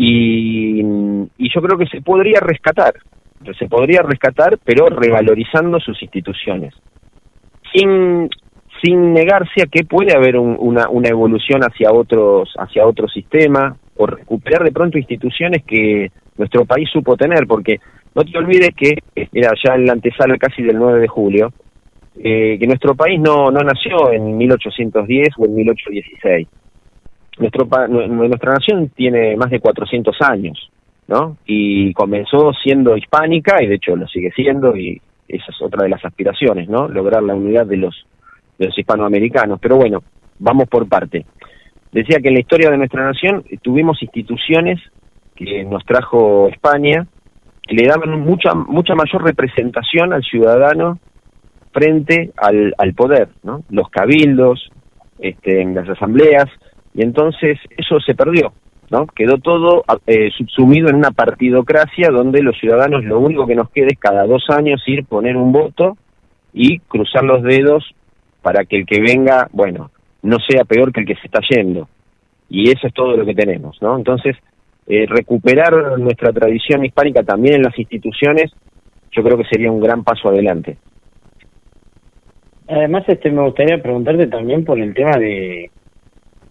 y, y yo creo que se podría rescatar, se podría rescatar, pero revalorizando sus instituciones, sin sin negarse a que puede haber un- una, una evolución hacia otros hacia otro sistema o recuperar de pronto instituciones que nuestro país supo tener, porque no te olvides que era ya en la antesala casi del 9 de julio, eh, que nuestro país no, no nació en 1810 o en 1816 nuestro nuestra nación tiene más de 400 años, ¿no? Y comenzó siendo hispánica y de hecho lo sigue siendo y esa es otra de las aspiraciones, ¿no? Lograr la unidad de los de los hispanoamericanos. Pero bueno, vamos por parte. Decía que en la historia de nuestra nación eh, tuvimos instituciones que nos trajo España que le daban mucha mucha mayor representación al ciudadano frente al, al poder, ¿no? Los cabildos, este, en las asambleas, y entonces eso se perdió, ¿no? Quedó todo eh, subsumido en una partidocracia donde los ciudadanos lo único que nos queda es cada dos años ir poner un voto y cruzar los dedos para que el que venga, bueno, no sea peor que el que se está yendo. Y eso es todo lo que tenemos, ¿no? Entonces, eh, recuperar nuestra tradición hispánica también en las instituciones, yo creo que sería un gran paso adelante. Además, este, me gustaría preguntarte también por el tema de,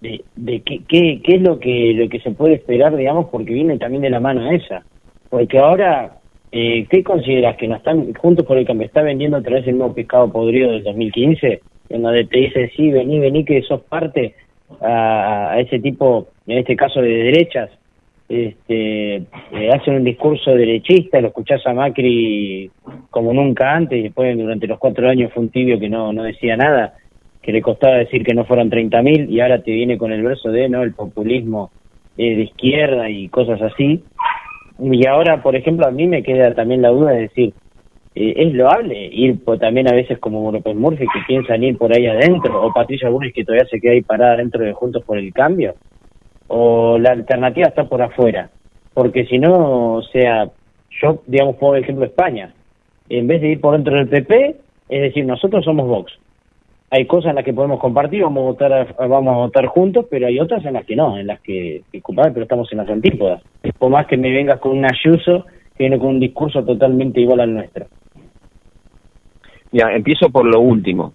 de, de qué, qué, qué es lo que, lo que se puede esperar, digamos, porque viene también de la mano esa. Porque ahora, eh, ¿qué consideras que nos están, juntos por el cambio, está vendiendo otra vez el nuevo pescado podrido del 2015? En donde te dice, sí, vení, vení, que sos parte a, a ese tipo, en este caso de derechas, este, eh, hacen un discurso derechista, lo escuchás a Macri como nunca antes, y después durante los cuatro años fue un tibio que no, no decía nada, que le costaba decir que no fueron 30.000 y ahora te viene con el verso de no el populismo eh, de izquierda y cosas así. Y ahora, por ejemplo, a mí me queda también la duda de decir, eh, ¿es loable ir por, también a veces como López Murphy que piensan ir por ahí adentro, o Patricia Bullrich que todavía se queda ahí parada dentro de Juntos por el Cambio? ¿O la alternativa está por afuera? Porque si no, o sea, yo, digamos, pongo el ejemplo de España. En vez de ir por dentro del PP, es decir, nosotros somos Vox. Hay cosas en las que podemos compartir, vamos a votar, vamos a votar juntos, pero hay otras en las que no, en las que, disculpame, pero estamos en las antípodas. Por más que me vengas con un ayuso que viene con un discurso totalmente igual al nuestro. Ya, empiezo por lo último.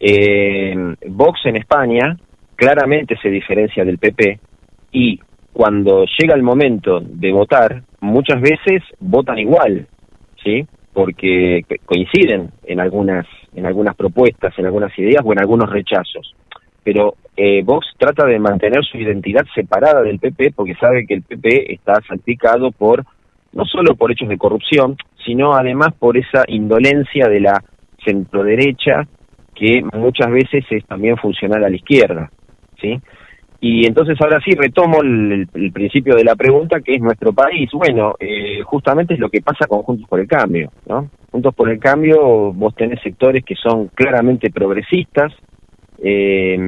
Eh, Vox en España claramente se diferencia del PP y cuando llega el momento de votar, muchas veces votan igual, ¿sí? Porque co- coinciden en algunas en algunas propuestas, en algunas ideas o en algunos rechazos. Pero eh, Vox trata de mantener su identidad separada del PP porque sabe que el PP está salpicado por no solo por hechos de corrupción, sino además por esa indolencia de la centroderecha que muchas veces es también funcional a la izquierda, ¿sí? Y entonces ahora sí retomo el, principio de la pregunta, que es nuestro país. Bueno, eh, justamente es lo que pasa con Juntos por el Cambio, ¿no? Juntos por el Cambio, vos tenés sectores que son claramente progresistas, eh,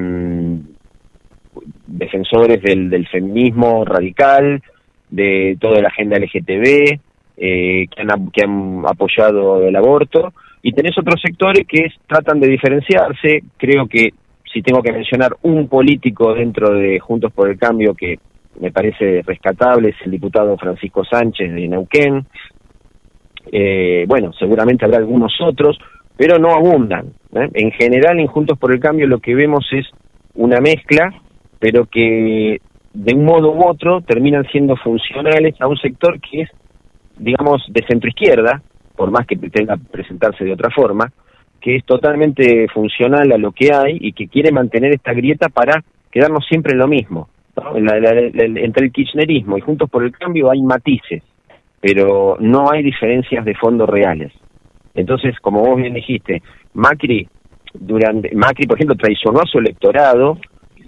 defensores del, del feminismo radical, de toda la agenda LGTB, eh, que, han, que han apoyado el aborto, y tenés otros sectores que tratan de diferenciarse. Creo que si tengo que mencionar un político dentro de Juntos por el Cambio que me parece rescatable es el diputado Francisco Sánchez de Neuquén. Eh, bueno, seguramente habrá algunos otros, pero no abundan. ¿eh? En general, en Juntos por el Cambio lo que vemos es una mezcla, pero que de un modo u otro terminan siendo funcionales a un sector que es digamos, de centroizquierda, por más que pretenda presentarse de otra forma, que es totalmente funcional a lo que hay y que quiere mantener esta grieta para quedarnos siempre en lo mismo. ¿no? La- la- entre el kirchnerismo y Juntos por el Cambio hay matices, pero no hay diferencias de fondo reales. Entonces, como vos bien dijiste, Macri, durante Macri, por ejemplo, traicionó a su electorado,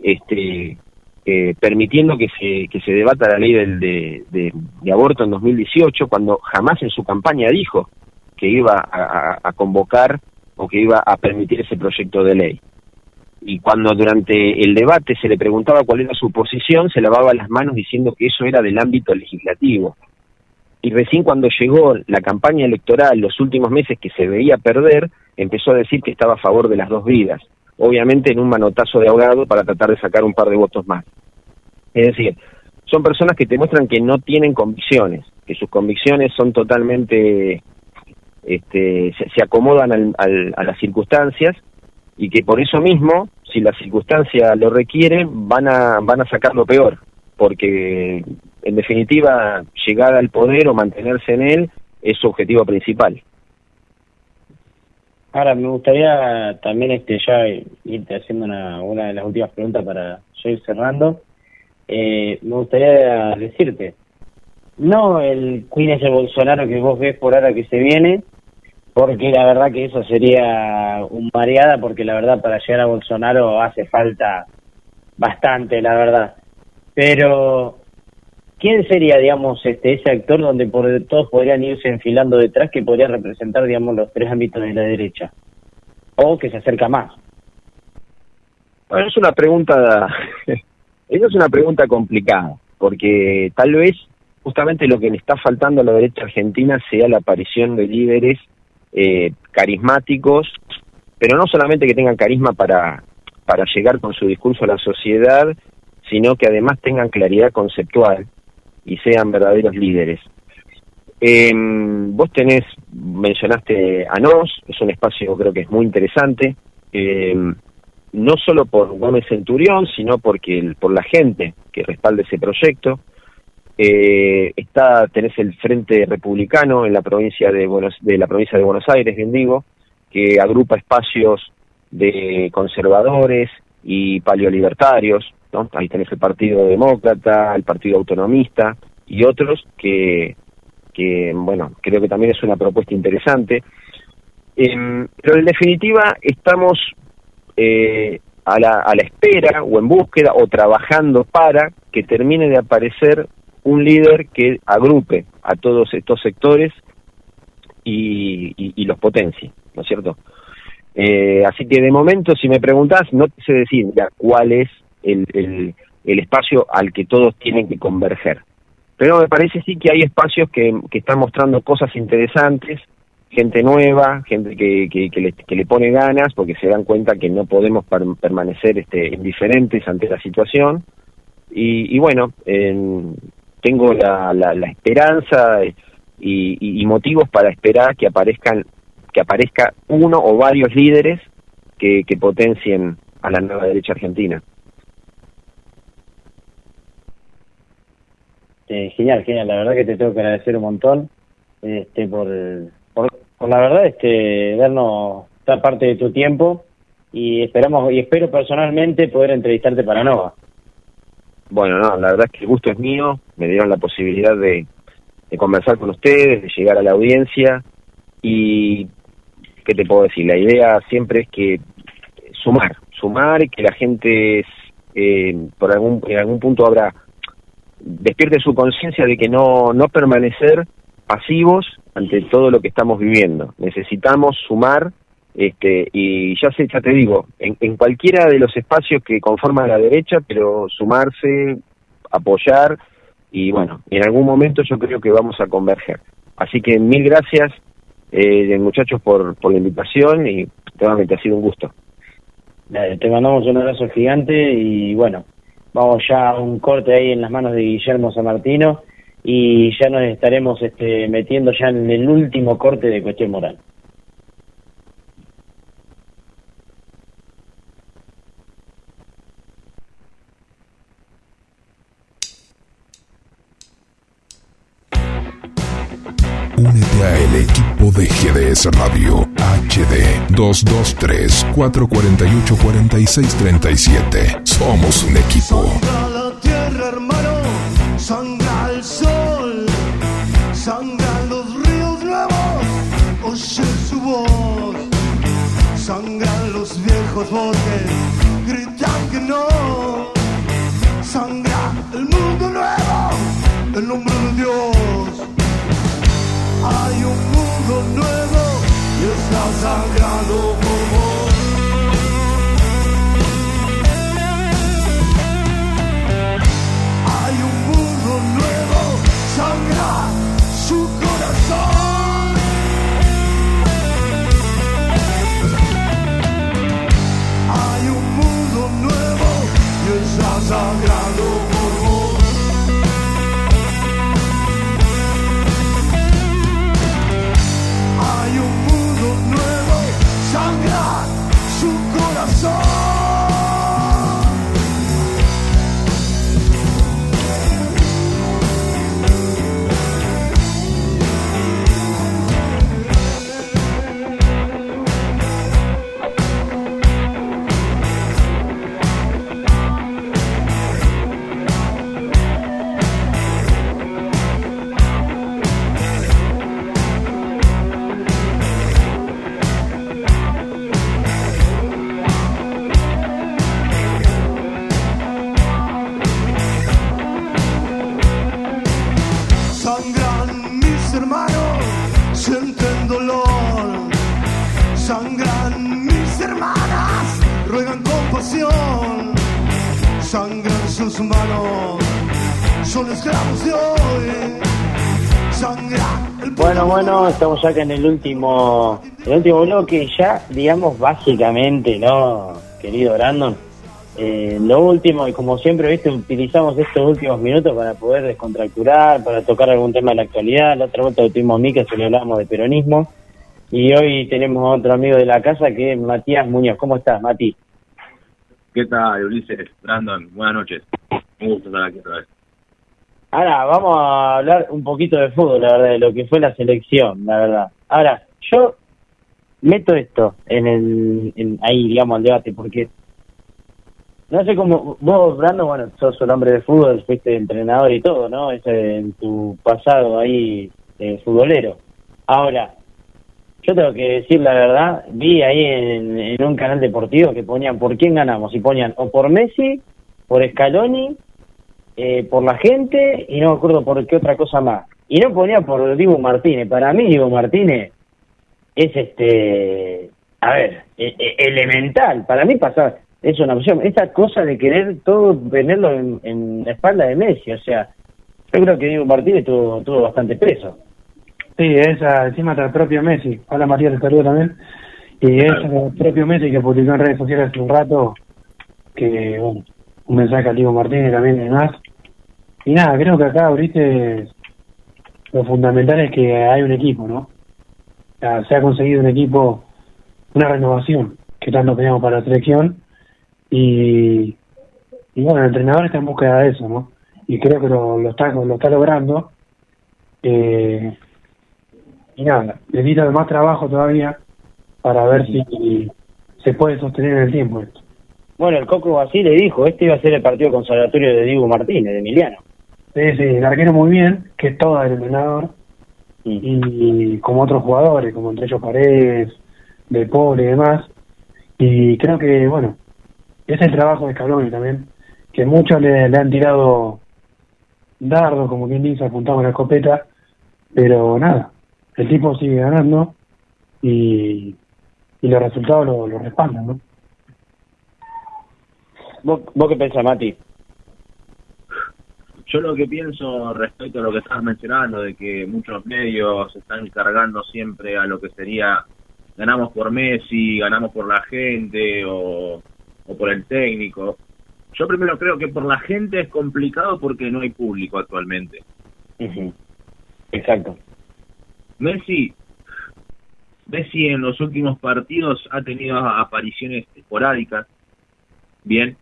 este, eh, permitiendo que se, que se debata la ley del, de, de- de aborto en 2018, cuando jamás en su campaña dijo que iba a convocar o que iba a permitir ese proyecto de ley. Y cuando durante el debate se le preguntaba cuál era su posición, se lavaba las manos diciendo que eso era del ámbito legislativo. Y recién cuando llegó la campaña electoral, los últimos meses que se veía perder, empezó a decir que estaba a favor de las dos vidas, obviamente en un manotazo de ahogado para tratar de sacar un par de votos más. Es decir, son personas que te muestran que no tienen convicciones, que sus convicciones son totalmente, este, se, se acomodan al- al- a las circunstancias y que por eso mismo, si la circunstancia lo requiere, van a, van a sacar lo peor, porque en definitiva llegar al poder o mantenerse en él es su objetivo principal. Ahora, me gustaría también este ya irte haciendo una, una de las últimas preguntas para ya ir cerrando. Eh, me gustaría decirte, no el quién es el Bolsonaro que vos ves por ahora que se viene, porque la verdad que eso sería un mareada, porque la verdad para llegar a Bolsonaro hace falta bastante, la verdad. Pero, ¿quién sería, digamos, este ese actor donde por todos podrían irse enfilando detrás que podría representar, digamos, los tres ámbitos de la derecha? O que se acerca más. Bueno, es una pregunta, esa es una pregunta complicada, porque tal vez justamente lo que le está faltando a la derecha argentina sea la aparición de líderes eh, carismáticos, pero no solamente que tengan carisma para, para llegar con su discurso a la sociedad, sino que además tengan claridad conceptual y sean verdaderos líderes. Eh, vos tenés, mencionaste a NOS, es un espacio creo que es muy interesante, eh, no solo por Gómez Centurión, sino porque el- por la gente que respalda ese proyecto. Eh, está tenés el Frente Republicano en la provincia de Buenos de la provincia de Buenos Aires, bien digo, que agrupa espacios de conservadores y paleolibertarios, ¿no? Ahí tenés el Partido Demócrata, el Partido Autonomista y otros que bueno, creo que también es una propuesta interesante. Em, pero en definitiva estamos eh, a, la, a la espera o en búsqueda o trabajando para que termine de aparecer un líder que agrupe a todos estos sectores y, y- los potencie, ¿no es cierto? Eh, así que de momento, si me preguntás, no te sé decir ya cuál es el, el, espacio al que todos tienen que converger. Pero me parece sí que hay espacios que, que están mostrando cosas interesantes, gente nueva, gente que, que, le, que le pone ganas porque se dan cuenta que no podemos per- permanecer este, indiferentes ante la situación. Y, y bueno, en- tengo la, la, la esperanza y, y- y motivos para esperar que aparezcan que aparezca uno o varios líderes que, que potencien a la nueva derecha argentina. Eh, genial, genial. La verdad que te tengo que agradecer un montón este, por, por, por la verdad este, darnos esta parte de tu tiempo y esperamos y espero personalmente poder entrevistarte para Nova. Bueno, no, la verdad es que el gusto es mío, me dieron la posibilidad de, de conversar con ustedes, de llegar a la audiencia y, ¿qué te puedo decir? La idea siempre es que sumar, sumar y que la gente eh, por algún, en algún punto habrá despierte su conciencia de que no, no permanecer pasivos ante todo lo que estamos viviendo. Necesitamos sumar este, y ya sé, ya te digo, en, cualquiera de los espacios que conforman la derecha, pero sumarse, apoyar y bueno, en algún momento yo creo que vamos a converger. Así que mil gracias, eh, muchachos, por, por la invitación y realmente ha sido un gusto. Te mandamos un abrazo gigante y bueno, vamos ya a un corte ahí en las manos de Guillermo San Martino y ya nos estaremos este, metiendo ya en el último corte de Cuestión Moral. A el equipo de GDS Radio HD 223-448-4637. Somos un equipo. Sangra la tierra, hermano, sangra el sol, sangran los ríos nuevos, oye su voz, sangran los viejos bosques, gritan que no, sangra el mundo nuevo, el nombre de Dios. Y Sangran sus manos, son esclavos de hoy. Sangra el Bueno, bueno, estamos acá en el último, el último bloque ya, digamos, básicamente, ¿no? Querido Brandon, eh, lo último, y como siempre, viste, utilizamos estos últimos minutos para poder descontracturar, para tocar algún tema de la actualidad. La otra vuelta lo tuvimos Mica, se le hablábamos de peronismo. Y hoy tenemos a otro amigo de la casa que es Matías Muñoz. ¿Cómo estás, Mati? ¿Qué tal, Ulises? Brandon, buenas noches. Ahora, vamos a hablar un poquito de fútbol, la verdad, de lo que fue la selección, la verdad. Ahora, yo meto esto en el, en- ahí, digamos, al debate, porque no sé cómo, vos, Brando, bueno, sos un hombre de fútbol, fuiste entrenador y todo, ¿no? Ese, en tu pasado ahí, eh, futbolero. Ahora, yo tengo que decir la verdad, vi ahí en un canal deportivo que ponían por quién ganamos, y ponían o por Messi, por Scaloni, eh, por la gente, y no me acuerdo por qué otra cosa más. Y no ponía por Dibu Martínez. Para mí, Dibu Martínez es este, a ver, e- e- elemental. Para mí pasa, es una opción. Esta cosa de querer todo tenerlo en, en la espalda de Messi, o sea, yo creo que Dibu Martínez tuvo, tuvo bastante peso. Sí, es ah, encima del propio Messi. Hola Matías, te saludo también. Y es el propio Messi que publicó en redes sociales hace un rato que, bueno, un mensaje al Diego Martínez también y demás. Y nada, creo que acá ahorita lo fundamental es que hay un equipo, ¿no? O sea, se ha conseguido un equipo, una renovación que tanto teníamos para la selección y, y bueno, el entrenador está en búsqueda de eso, ¿no? Y creo que lo, lo está lo está logrando. Eh, y nada, necesita más trabajo todavía para ver si se puede sostener en el tiempo esto. Bueno, el Coco así le dijo, este iba a ser el partido conservatorio de Dibu Martínez, de Emiliano. Sí, sí, el arquero muy bien, que es todo el entrenador, y como otros jugadores, como entre ellos Paredes, De Paul y demás. Y creo que, bueno, es el trabajo de Scaloni también, que muchos le, le han tirado dardo, como quien dice, apuntado en la escopeta, pero nada, el tipo sigue ganando y, y los resultados lo, lo respaldan, ¿no? ¿Vos, vos qué pensás, Mati? Yo lo que pienso respecto a lo que estabas mencionando, de que muchos medios están cargando siempre a lo que sería ganamos por Messi, ganamos por la gente o, o por el técnico. Yo primero creo que por la gente es complicado porque no hay público actualmente. Exacto. Messi, Messi en los últimos partidos ha tenido apariciones esporádicas, bien,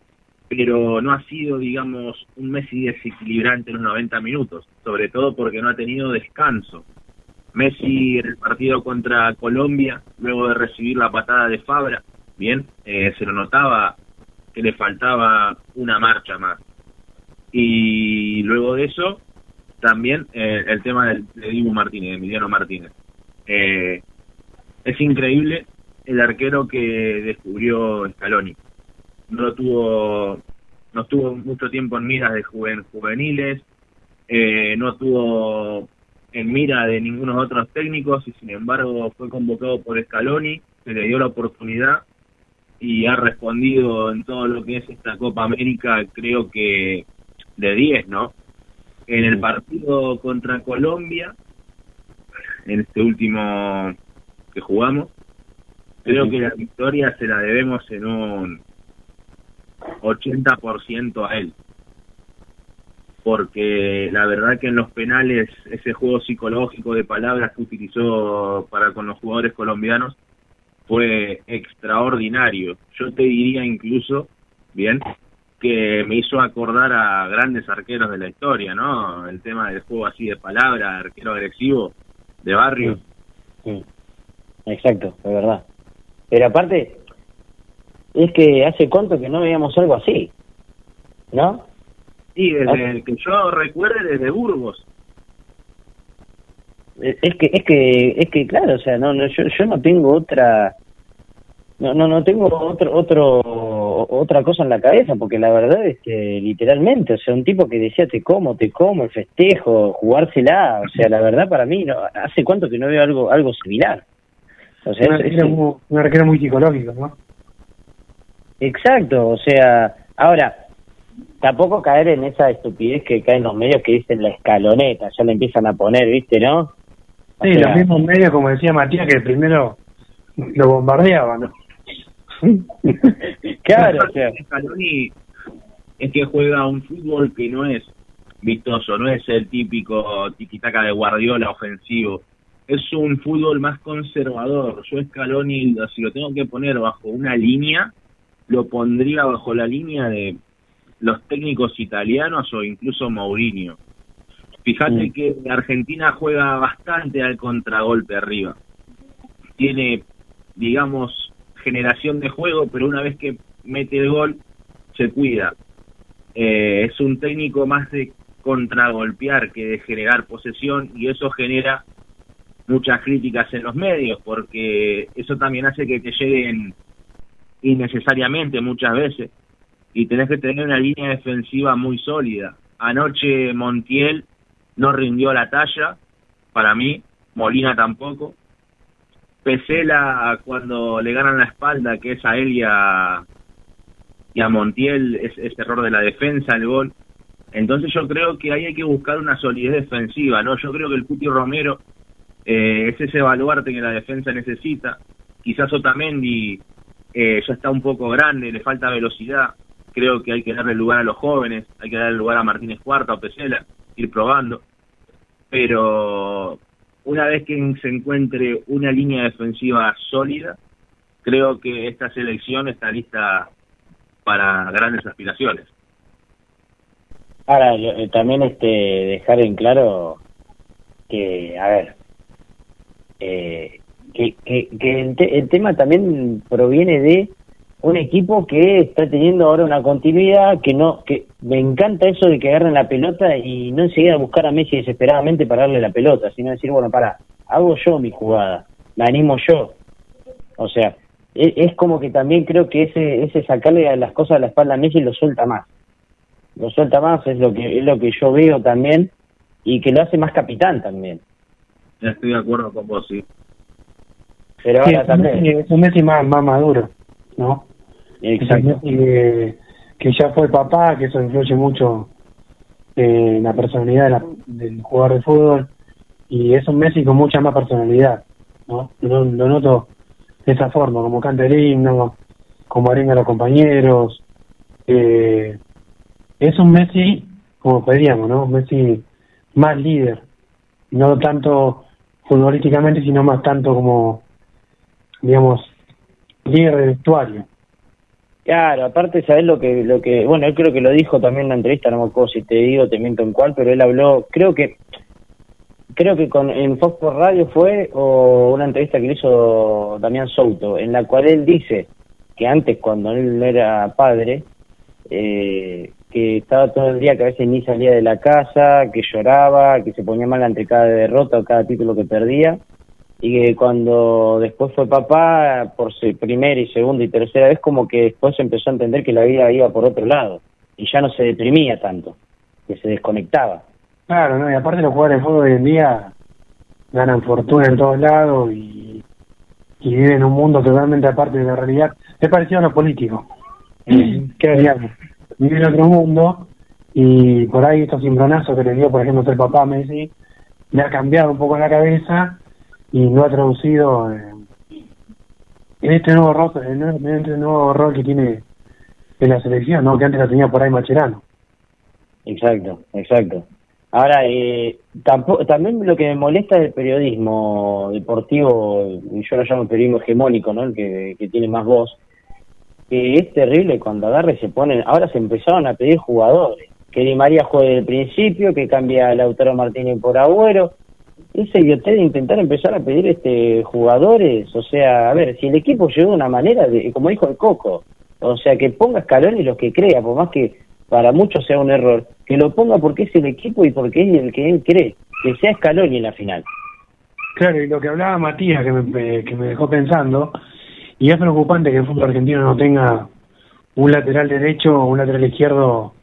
pero no ha sido, digamos, un Messi desequilibrante en los 90 minutos, sobre todo porque no ha tenido descanso. Messi en el partido contra Colombia, luego de recibir la patada de Fabra, bien, eh, se lo notaba que le faltaba una marcha más. Y luego de eso, también eh, el tema del, de Dibu Martínez, de Emiliano Martínez. Eh, es increíble el arquero que descubrió Scaloni. No tuvo, no estuvo mucho tiempo en miras de juven- juveniles, eh, no tuvo en mira de ningunos otros técnicos y sin embargo fue convocado por Scaloni, se le dio la oportunidad y ha respondido en todo lo que es esta Copa América, creo que de 10, ¿no? En el partido contra Colombia, en este último que jugamos, creo que la victoria se la debemos en un 80% a él. Porque la verdad que en los penales, ese juego psicológico de palabras que utilizó para con los jugadores colombianos fue extraordinario. Yo te diría incluso, bien, que me hizo acordar a grandes arqueros de la historia, ¿no? El tema del juego así de palabra, arquero agresivo, de barrio. Sí. Exacto, es verdad. Pero aparte, es que hace cuánto que no veíamos algo así, ¿no? Sí, desde que yo recuerde, desde Burgos. Eh, Es que, es que, es que claro, o sea, no, no yo, yo no tengo otra, no, no, no tengo otro, otro, otra cosa en la cabeza, porque la verdad es que literalmente, o sea, un tipo que decía te como, te como, el festejo, jugársela, o sea, la verdad para mí, no, hace cuánto que no veo algo, algo similar. O sea, un, es- es- muy, un arquero muy psicológico, ¿no? Exacto, o sea, ahora, tampoco caer en esa estupidez que caen los medios que dicen la escaloneta, ya le empiezan a poner, ¿viste, no? O Sí, sea, los mismos medios, como decía Matías, que primero lo bombardeaban, ¿no? Claro, o sea, Scaloni es que juega un fútbol que no es vistoso, no es el típico tiquitaca de Guardiola ofensivo. Es un fútbol más conservador. Yo Scaloni, si lo tengo que poner bajo una línea, lo pondría bajo la línea de los técnicos italianos o incluso Mourinho. Fíjate que Argentina juega bastante al contragolpe arriba. Tiene, digamos, generación de juego, pero una vez que mete el gol, se cuida. Eh, es un técnico más de contragolpear que de generar posesión y eso genera muchas críticas en los medios porque eso también hace que te lleguen innecesariamente muchas veces y tenés que tener una línea defensiva muy sólida. Anoche Montiel no rindió la talla, para mí, Molina tampoco. Pesela cuando le ganan la espalda, que es a él y a, Montiel, es, es error de la defensa el gol. Entonces yo creo que ahí hay que buscar una solidez defensiva, ¿no? Yo creo que el Cuti Romero eh, es ese baluarte que la defensa necesita. Quizás Otamendi eh, ya está un poco grande, le falta velocidad. Creo que hay que darle lugar a los jóvenes, hay que darle lugar a Martínez Cuarta o Pesela, ir probando. Pero una vez que se encuentre una línea defensiva sólida, creo que esta selección está lista para grandes aspiraciones. ahora eh, también este dejar en claro que, a ver, eh, que, que, el, te- el tema también proviene de un equipo que está teniendo ahora una continuidad que no que me encanta eso de que agarren la pelota y no enseguida buscar a Messi desesperadamente para darle la pelota sino decir bueno para hago yo mi jugada la animo yo o sea e- es, como que también creo que ese ese sacarle las cosas a la espalda a Messi lo suelta más. Lo suelta más es lo que es lo que yo veo también y que lo hace más capitán también. Estoy de acuerdo con vos, sí. Pero ahora también es un Messi más, más maduro, ¿no? Exacto que, que ya fue papá, que eso influye mucho eh, en la personalidad de la- del jugador de fútbol, y es un Messi con mucha más personalidad, ¿no? Lo, lo noto de esa forma, como canta el himno, como arenga a los compañeros. Eh, es un Messi, como pedíamos, ¿no? Un Messi más líder, no tanto futbolísticamente, sino más tanto como, digamos, líder de vestuario. Claro, aparte, ¿sabes lo que, lo que, bueno, él creo que lo dijo también en la entrevista, no me acuerdo si te digo, te miento en cuál, pero él habló, creo que creo que con, en Fox por Radio fue o una entrevista que le hizo Damián Souto, en la cual él dice que antes cuando él era padre, eh, que estaba todo el día que a veces ni salía de la casa, que lloraba, que se ponía mal ante cada derrota o cada título que perdía, y que cuando después fue papá, por se- primera y segunda y tercera vez, como que después empezó a entender que la vida iba por otro lado, y ya no se deprimía tanto, que se desconectaba. Claro, ¿no? y aparte los jugadores de fútbol hoy en día ganan fortuna en todos lados y, y viven en un mundo totalmente aparte de la realidad. Es parecido a los políticos. Eh, ¿Qué haríamos? Viven en otro mundo y por ahí estos cimbronazos que le dio, por ejemplo, ser papá Messi, le ha cambiado un poco la cabeza y lo ha traducido en, en este nuevo rol, en este nuevo rol que tiene en la selección, ¿no? Que antes la tenía por ahí Macherano. Exacto, exacto. Ahora, eh, tampoco, también lo que me molesta del periodismo deportivo, yo lo llamo periodismo hegemónico, ¿no? El que, que tiene más voz, que es terrible cuando agarra y se ponen, ahora se empezaron a pedir jugadores, que Di María juegue del principio, que cambia a Lautaro Martínez por Agüero, ese idiotez de intentar empezar a pedir este jugadores, o sea, a ver, si el equipo llegó de una manera, de, como dijo el Coco, o sea, que ponga escalón y los que crea, por más que para muchos sea un error, que lo ponga porque es el equipo y porque es el que él cree, que sea Scaloni en la final. Claro, y lo que hablaba Matías, que me, que me dejó pensando, y es preocupante que el fútbol argentino no tenga un lateral derecho o un lateral izquierdo,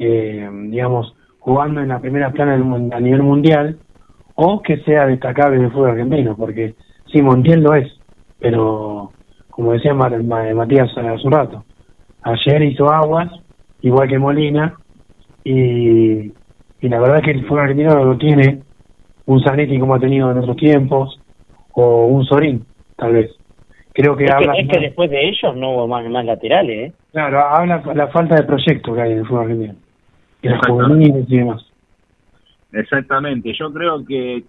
eh, digamos, jugando en la primera plana a nivel mundial, o que sea destacable en el fútbol argentino, porque sí, Montiel lo es, pero como decía Ma- Ma- Matías hace un rato, ayer hizo aguas, igual que Molina, y, y la verdad es que el fútbol argentino no lo tiene un Zanetti como ha tenido en otros tiempos, o un Sorín, tal vez. Creo que Es que, habla, es que después de ellos no hubo más, más laterales, ¿eh? claro, habla la falta de proyecto que hay en el fútbol argentino, y los juveniles y demás. Exactamente, yo creo que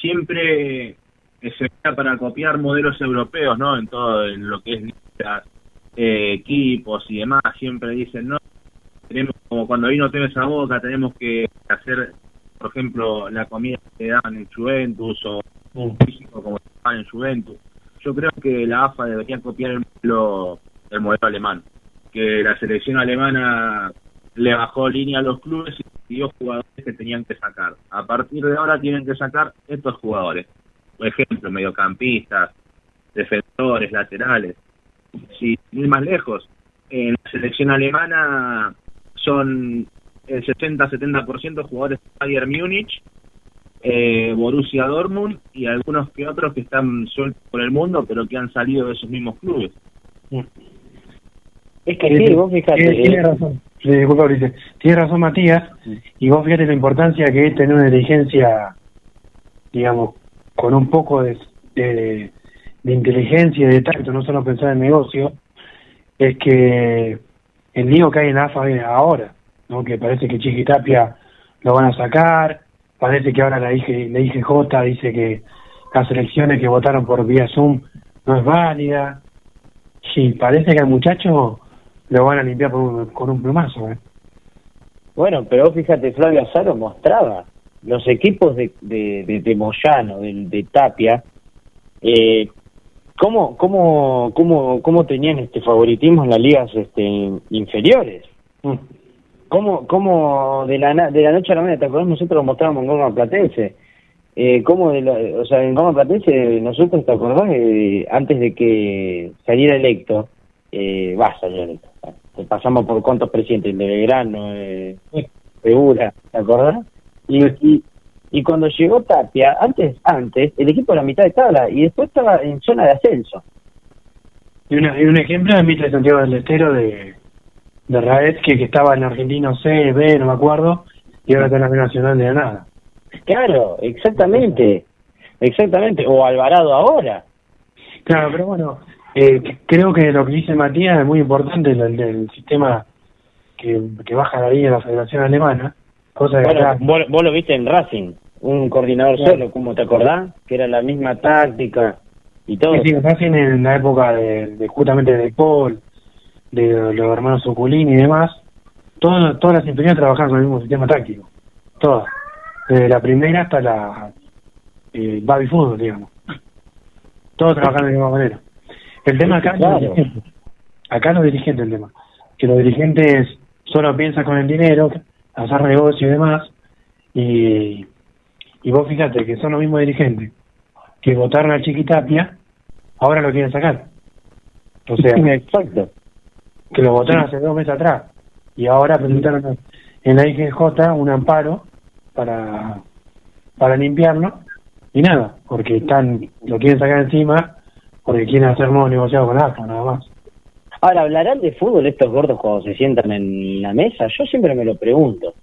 siempre se da para copiar modelos europeos, ¿no? En todo, en lo que es eh, equipos y demás, siempre dicen, no, tenemos como cuando vino Tevez a Boca, tenemos que hacer, por ejemplo, la comida que daban en Juventus o un físico como daban en Juventus. Yo creo que la AFA debería copiar el modelo, el modelo alemán, que la selección alemana le bajó línea a los clubes y dio jugadores que tenían que sacar. A partir de ahora tienen que sacar estos jugadores. Por ejemplo, mediocampistas, defensores, laterales. Si ir más lejos, en la selección alemana son el 60-70% jugadores de Bayern Múnich, eh, Borussia Dortmund y algunos que otros que están sueltos por el mundo, pero que han salido de esos mismos clubes. Es que sí, vos. Tiene, eh, tiene razón, Sí, disculpa, Ulises. Tiene razón Matías, y vos fíjate la importancia que es tener una inteligencia, digamos, con un poco de, de, de inteligencia y de tacto, no solo pensar en negocio, es que el lío que hay en AFA ahora, ¿no? que parece que Chiqui Tapia lo van a sacar, parece que ahora la, IG, la IGJ dice que las elecciones que votaron por vía Zoom no es válida, sí, parece que al muchacho lo van a limpiar por un- con un plumazo, ¿eh? Bueno, pero fíjate, Flavio Azaro mostraba los equipos de, de, de, de Moyano, de, de Tapia, eh, cómo, cómo, cómo, cómo tenían este favoritismo en las ligas este, inferiores. Mm. ¿Cómo, cómo de, la, de la noche a la mañana, te acordás, nosotros lo mostrábamos en Goma Platense? Eh, ¿Cómo de la, o sea, en Goma Platense, nosotros, ¿te acordás? Eh, antes de que saliera electo, eh, va a salir electo, pasamos por cuántos presidentes, de Belgrano, eh, Segura, ¿te acordás? Y, y, y cuando llegó Tapia, antes, antes, el equipo era mitad de tabla y después estaba en zona de ascenso. Y, una- y un ejemplo es Mitre Santiago del Estero de, de Raez, que, que estaba en Argentino C, B, no me acuerdo, y ahora está en la B Nacional de la nada. Claro, exactamente, exactamente, o Alvarado ahora. Claro, pero bueno, eh, creo que lo que dice Matías es muy importante, el del sistema que, que baja la línea de la Federación Alemana, cosa que Bueno, acá- vos, vos lo viste en Racing, un coordinador solo, ¿cómo te acordás? Que era la misma táctica y todo. Sí, sí, Racing en la época de, de justamente de Paul, de los hermanos Oculini y demás, todas, todas las inferiores trabajaban con el mismo sistema táctico. Todas. Desde la primera hasta la eh, baby fútbol, digamos. Todos trabajando de la misma manera. El tema acá es dirigentes. Acá los dirigentes el tema. Que los dirigentes solo piensan con el dinero, hacer negocio y demás. Y, y vos fíjate que son los mismos dirigentes que votaron a Chiquitapia, ahora lo quieren sacar. O sea, Exacto. que lo votaron hace dos meses atrás. Y ahora presentaron en la IGJ un amparo para, para limpiarlo. Y nada, porque están lo quieren sacar encima porque quieren hacer nuevos negociados con AFA, nada más. Ahora, ¿hablarán de fútbol estos gordos cuando se sientan en la mesa? Yo siempre me lo pregunto.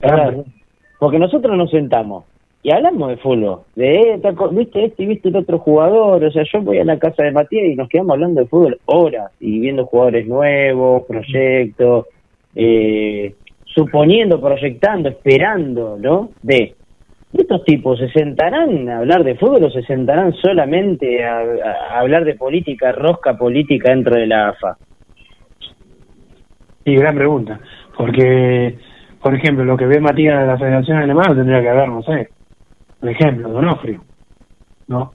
Claro. Porque nosotros nos sentamos y hablamos de fútbol. De, viste este y viste el otro jugador. O sea, yo voy a la casa de Matías y nos quedamos hablando de fútbol horas y viendo jugadores nuevos, proyectos, eh, suponiendo, proyectando, esperando, ¿no? De estos tipos se sentarán a hablar de fútbol o se sentarán solamente a, a hablar de política, rosca política dentro de la AFA. Y gran pregunta. Porque, por ejemplo, lo que ve Matías de la Federación Alemana tendría que haber, no sé, por ejemplo, Donofrio. ¿No?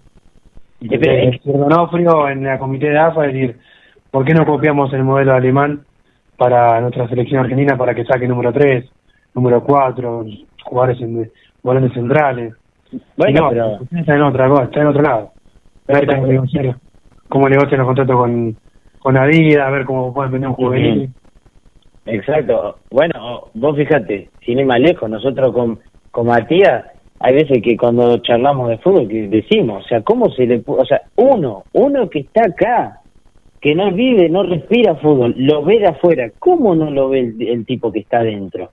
Y Eh, Donofrio en la comité de AFA decir, ¿por qué no copiamos el modelo alemán para nuestra selección argentina para que saque número 3, número 4, jugadores en volantes centrales? Bueno, Y no, pero- está en otra cosa, está en otro lado. Ver cómo negociar, cómo negocian los contratos con, con Adidas, a ver cómo pueden vender un juvenil. Exacto. Bueno, vos fíjate, sin ir más lejos, nosotros con, con Matías, hay veces que cuando charlamos de fútbol que decimos, o sea, ¿cómo se le pu- O sea, uno, uno que está acá, que no vive, no respira fútbol, lo ve de afuera, ¿cómo no lo ve el, el tipo que está adentro?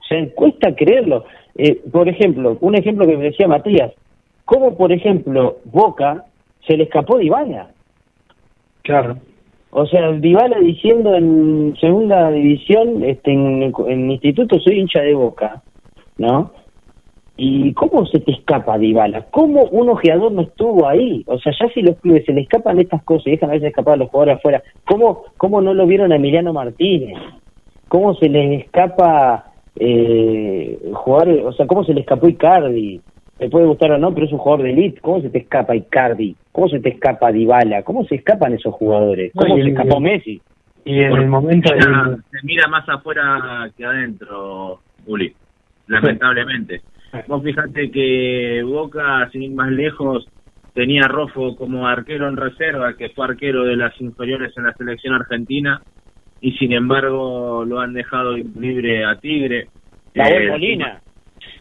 O sea, cuesta creerlo. Eh, por ejemplo, un ejemplo que me decía Matías, ¿cómo, por ejemplo, Boca se le escapó Ivana? Claro. O sea, Dybala diciendo en segunda división, este, en, en instituto soy hincha de Boca, ¿no? ¿Y cómo se te escapa Dybala? ¿Cómo un ojeador no estuvo ahí? O sea, ya si los clubes se le escapan estas cosas y dejan a veces escapar a los jugadores afuera, ¿cómo, cómo no lo vieron a Emiliano Martínez? ¿Cómo se les escapa eh, jugadores? O sea, ¿cómo se le escapó Icardi? Me puede gustar o no, pero es un jugador de elite. ¿Cómo se te escapa Icardi? ¿Cómo se te escapa Dybala? ¿Cómo se escapan esos jugadores? ¿Cómo se el- escapó Messi? Y en el momento Mira, se mira más afuera que adentro, Uli, lamentablemente. Vos fijate que Boca, sin ir más lejos, tenía a Rofo como arquero en reserva, que fue arquero de las inferiores en la selección argentina, y sin embargo lo han dejado libre a Tigre. Nahuel Eh, Molina.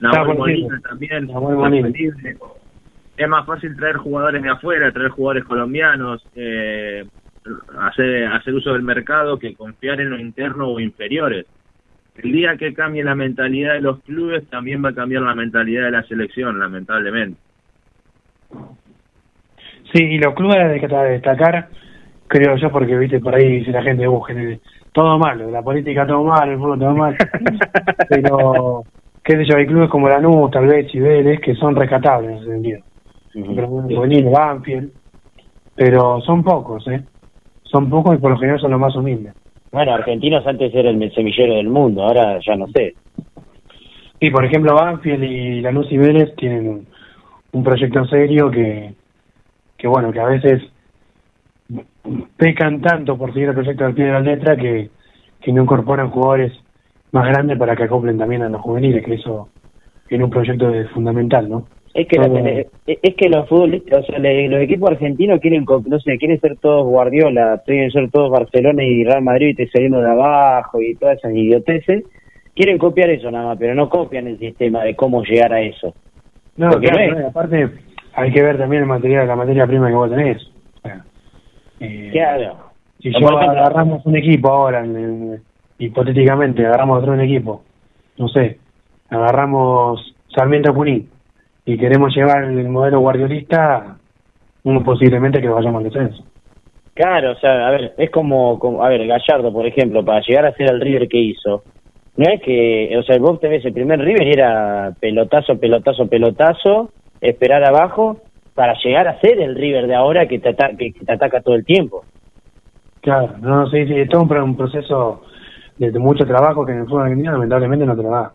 Nahuel Molina también. Molina. libre. Es más fácil traer jugadores de afuera, traer jugadores colombianos, eh, hacer, hacer uso del mercado que confiar en los internos o inferiores. El día que cambie la mentalidad de los clubes, también va a cambiar la mentalidad de la selección, lamentablemente. Sí, y los clubes de destacar, creo yo, porque viste por ahí dice la gente, uh, todo malo, la política todo malo, el fútbol todo mal. Pero, qué sé yo, hay clubes como Lanús, tal vez, y Vélez, que son rescatables en ese sentido. Pero Juvenil, Banfield, pero son pocos, ¿eh? Son pocos y por lo general son los más humildes. Bueno, Argentinos antes era el semillero del mundo, ahora ya no sé. Y por ejemplo, Banfield y Lanús y Vélez tienen un, un proyecto serio que, que, bueno, que a veces pecan tanto por seguir el proyecto del pie de la letra que, que no incorporan jugadores más grandes para que acoplen también a los juveniles, que eso en un proyecto es fundamental, ¿no? Es que, Todo- es que los futbolistas, o sea, los equipos argentinos quieren, no sé, quieren ser todos Guardiola, quieren ser todos Barcelona y Real Madrid y te saliendo de abajo y todas esas idioteces. Quieren copiar eso nada más, pero no copian el sistema de cómo llegar a eso. No, Porque claro, no es- aparte hay que ver también el material, la materia prima que vos tenés. O sea, eh, Claro. Si yo ejemplo- agarramos un equipo ahora, en- en- hipotéticamente, agarramos otro un equipo, no sé, agarramos Sarmiento Junín y queremos llevar el modelo guardiolista, uno posiblemente que vayamos al descenso. Claro, o sea, a ver, es como, como, a ver, Gallardo, por ejemplo, para llegar a ser el River que hizo, no es que, o sea, vos te ves el primer River y era pelotazo, pelotazo, pelotazo, esperar abajo para llegar a ser el River de ahora que te, ata- que, te ataca todo el tiempo. Claro, no, sí, sí, es todo un, pro- un proceso de, de mucho trabajo que en el fútbol argentino lamentablemente no te lo da.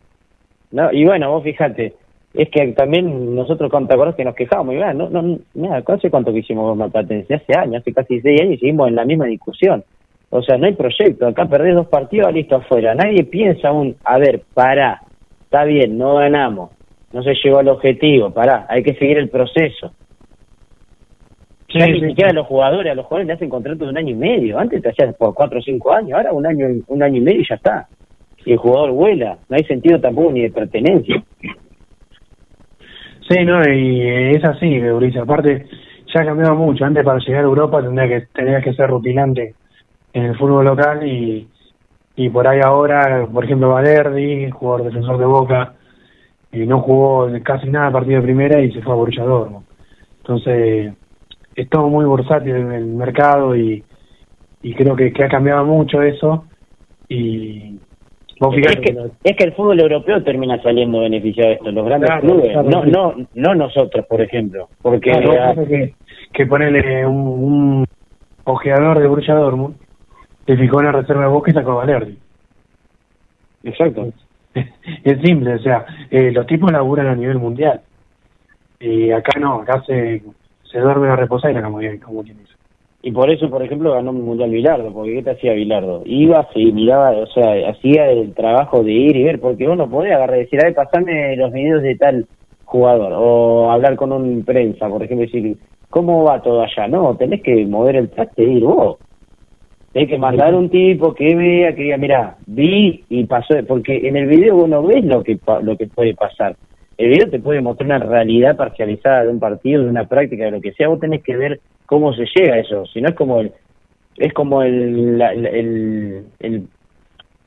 ¿no? Y bueno, vos fíjate, es que también nosotros, ¿te acordás que nos quejábamos? Y, no, no, mira, ¿hace cuánto que hicimos Marplatense? Hace años, hace casi seis años y seguimos en la misma discusión. O sea, no hay proyecto. Acá perdés dos partidos, listo, afuera. Nadie piensa aún, a ver, pará, está bien, no ganamos, no se llegó al objetivo, pará, hay que seguir el proceso. Sí, Ya ni sí, siquiera sí. a los jugadores, a los jugadores le hacen contrato de un año y medio. Antes te hacías por cuatro o cinco años, ahora un año, un año y medio y ya está. Y el jugador vuela. No hay sentido tampoco ni de pertenencia. Sí, no, y es así, Eurice. Aparte, ya ha cambiado mucho. Antes para llegar a Europa tendría que tenías que ser rutilante en el fútbol local y, y por ahí ahora, por ejemplo, Valerdi, jugador defensor de Boca, y no jugó casi nada partido de primera y se fue a Borussia Dortmund. Entonces, es todo muy bursátil en el mercado y, y creo que, que ha cambiado mucho eso y vos Es que, es que el fútbol europeo termina saliendo beneficiado de esto, los grandes Claro, clubes, claro, no, no, no nosotros, por ejemplo, porque Claro, que, que ponerle un, un ojeador de Borussia Dortmund se fijó en la reserva de Boca y sacó a Valerdi. exacto. Es simple, o sea, eh, los tipos laburan a nivel mundial. Y acá no, acá se, se duerme a reposar y la como, como quien dice. Y por eso, por ejemplo, ganó un mundial Bilardo, porque ¿qué te hacía Bilardo? Iba, se miraba, o sea, hacía el trabajo de ir y ver, porque uno podía agarrar y decir, a ver, pasame los videos de tal jugador, o hablar con un prensa, por ejemplo, y decir, ¿cómo va todo allá? No, tenés que mover el traste e ir vos. Tenés que mandar un tipo que vea, que diga, mira, vi y pasó, porque en el video vos no ves lo que, lo que puede pasar. El video te puede mostrar una realidad parcializada de un partido, de una práctica, de lo que sea. Vos tenés que ver cómo se llega a eso. Si no es como el, es como el,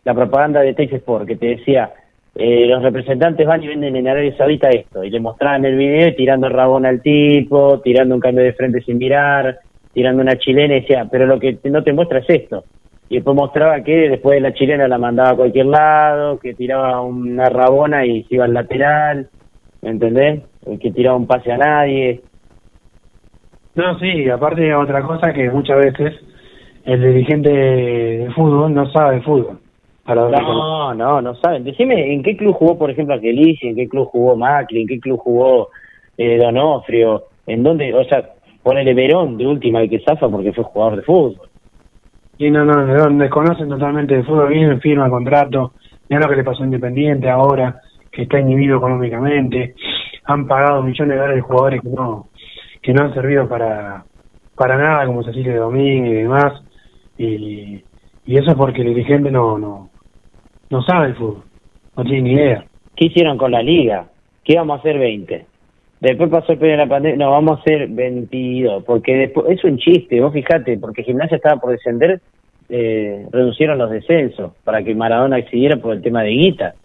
la, propaganda de Teis Sport que te decía, eh, los representantes van y venden en Arabia Saudita esto, y le mostraban el video tirando el rabón al tipo, tirando un cambio de frente sin mirar, tirando una chilena y decía, pero lo que no te muestra es esto. Y después mostraba que después de la chilena la mandaba a cualquier lado, que tiraba una rabona y se iba al lateral, ¿me entendés? Que tiraba un pase a nadie. No, sí, aparte otra cosa que muchas veces el dirigente de fútbol no sabe fútbol. Para No, no, no saben. Decime en qué club jugó, por ejemplo, Aquelici, en qué club jugó Macri, en qué club jugó eh, Donofrio, en dónde, o sea, ponele Verón de última el que zafa porque fue jugador de fútbol. Y no, no, no, desconocen totalmente de fútbol, vienen, firma contrato, mira lo que le pasó a Independiente ahora, que está inhibido económicamente, han pagado millones de dólares jugadores que no, que no han servido para, para nada, como Cecilia Domínguez y demás, y, y eso es porque el dirigente no, no, no sabe el fútbol, no tiene ni idea. ¿Qué hicieron con la liga? ¿Qué íbamos a hacer 20? Después pasó el periodo de la pandemia, no, vamos a hacer 22, porque después, es un chiste, vos fijate, porque Gimnasia estaba por descender, eh, reducieron los descensos para que Maradona accediera por el tema de guita.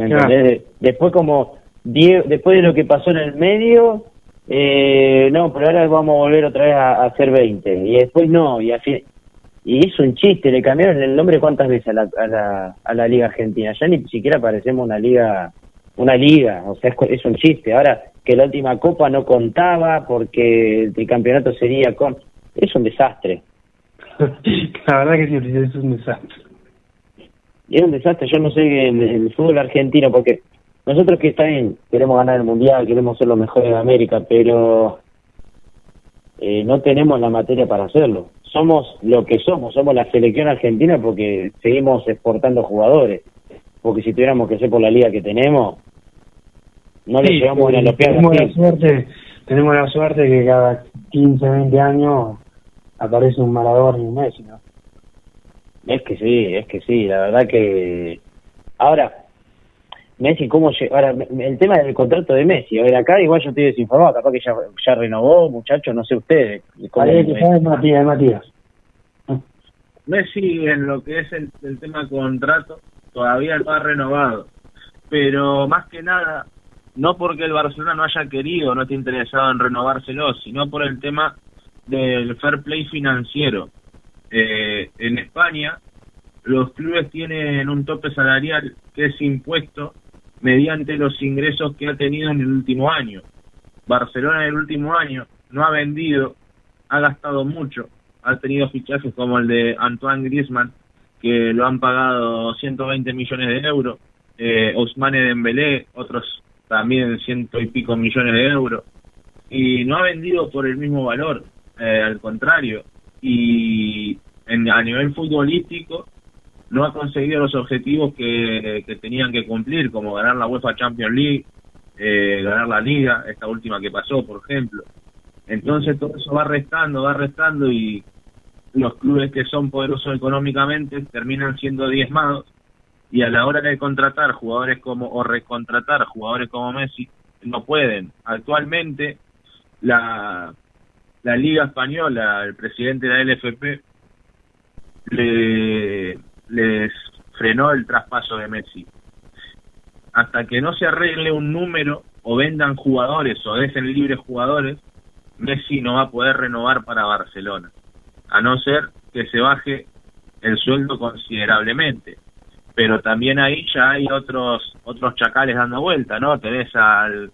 ¿Me entendés? De- Después como, después de lo que pasó en el medio, eh, no, pero ahora vamos a volver otra vez a, a hacer 20, y después no, y así, y es un chiste, le cambiaron el nombre cuántas veces a la, a la, a la Liga Argentina, ya ni siquiera parecemos una liga, una liga, o sea, es, es un chiste. Ahora que la última copa no contaba porque el campeonato sería con... Es un desastre, La verdad que sí, es un desastre. Es un desastre, yo no sé el, el fútbol argentino, porque nosotros que está bien, queremos ganar el Mundial, queremos ser los mejores de América, pero eh, no tenemos la materia para hacerlo. Somos lo que somos, somos la selección argentina porque seguimos exportando jugadores. Porque si tuviéramos que ser por la liga que tenemos, no le Sí, llegamos a los pies tenemos la suerte, tenemos la suerte que cada 15, 20 años aparece un Maradona y un Messi, ¿no? Es que sí, es que sí, la verdad que... Ahora, Messi, ¿cómo llega? Ahora, me- el tema del contrato de Messi, a ver, acá igual yo estoy desinformado, capaz que ya, ya renovó, muchachos, no sé ustedes. hay que saber Matías, Matías. Messi en lo que es el, el tema contrato todavía no ha renovado, pero más que nada no porque el Barcelona no haya querido, no esté interesado en renovárselo, sino por el tema del fair play financiero. Eh, en España los clubes tienen un tope salarial que es impuesto mediante los ingresos que ha tenido en el último año. Barcelona en el último año no ha vendido, ha gastado mucho, ha tenido fichajes como el de Antoine Griezmann, que lo han pagado 120 millones de euros, eh, Ousmane Dembélé, otros también ciento y pico millones de euros, y no ha vendido por el mismo valor, eh, al contrario, y en, a nivel futbolístico no ha conseguido los objetivos que, tenían que cumplir, como ganar la UEFA Champions League, eh, ganar la liga, esta última que pasó, por ejemplo. Entonces todo eso va restando, va restando y los clubes que son poderosos económicamente terminan siendo diezmados y a la hora de contratar jugadores como o recontratar jugadores como Messi no pueden. Actualmente la la Liga Española, el presidente de la LFP le les frenó el traspaso de Messi. Hasta que no se arregle un número o vendan jugadores o dejen libres jugadores, Messi no va a poder renovar para Barcelona, a no ser que se baje el sueldo considerablemente. Pero también ahí ya hay otros otros chacales dando vuelta, ¿no? Tenés al,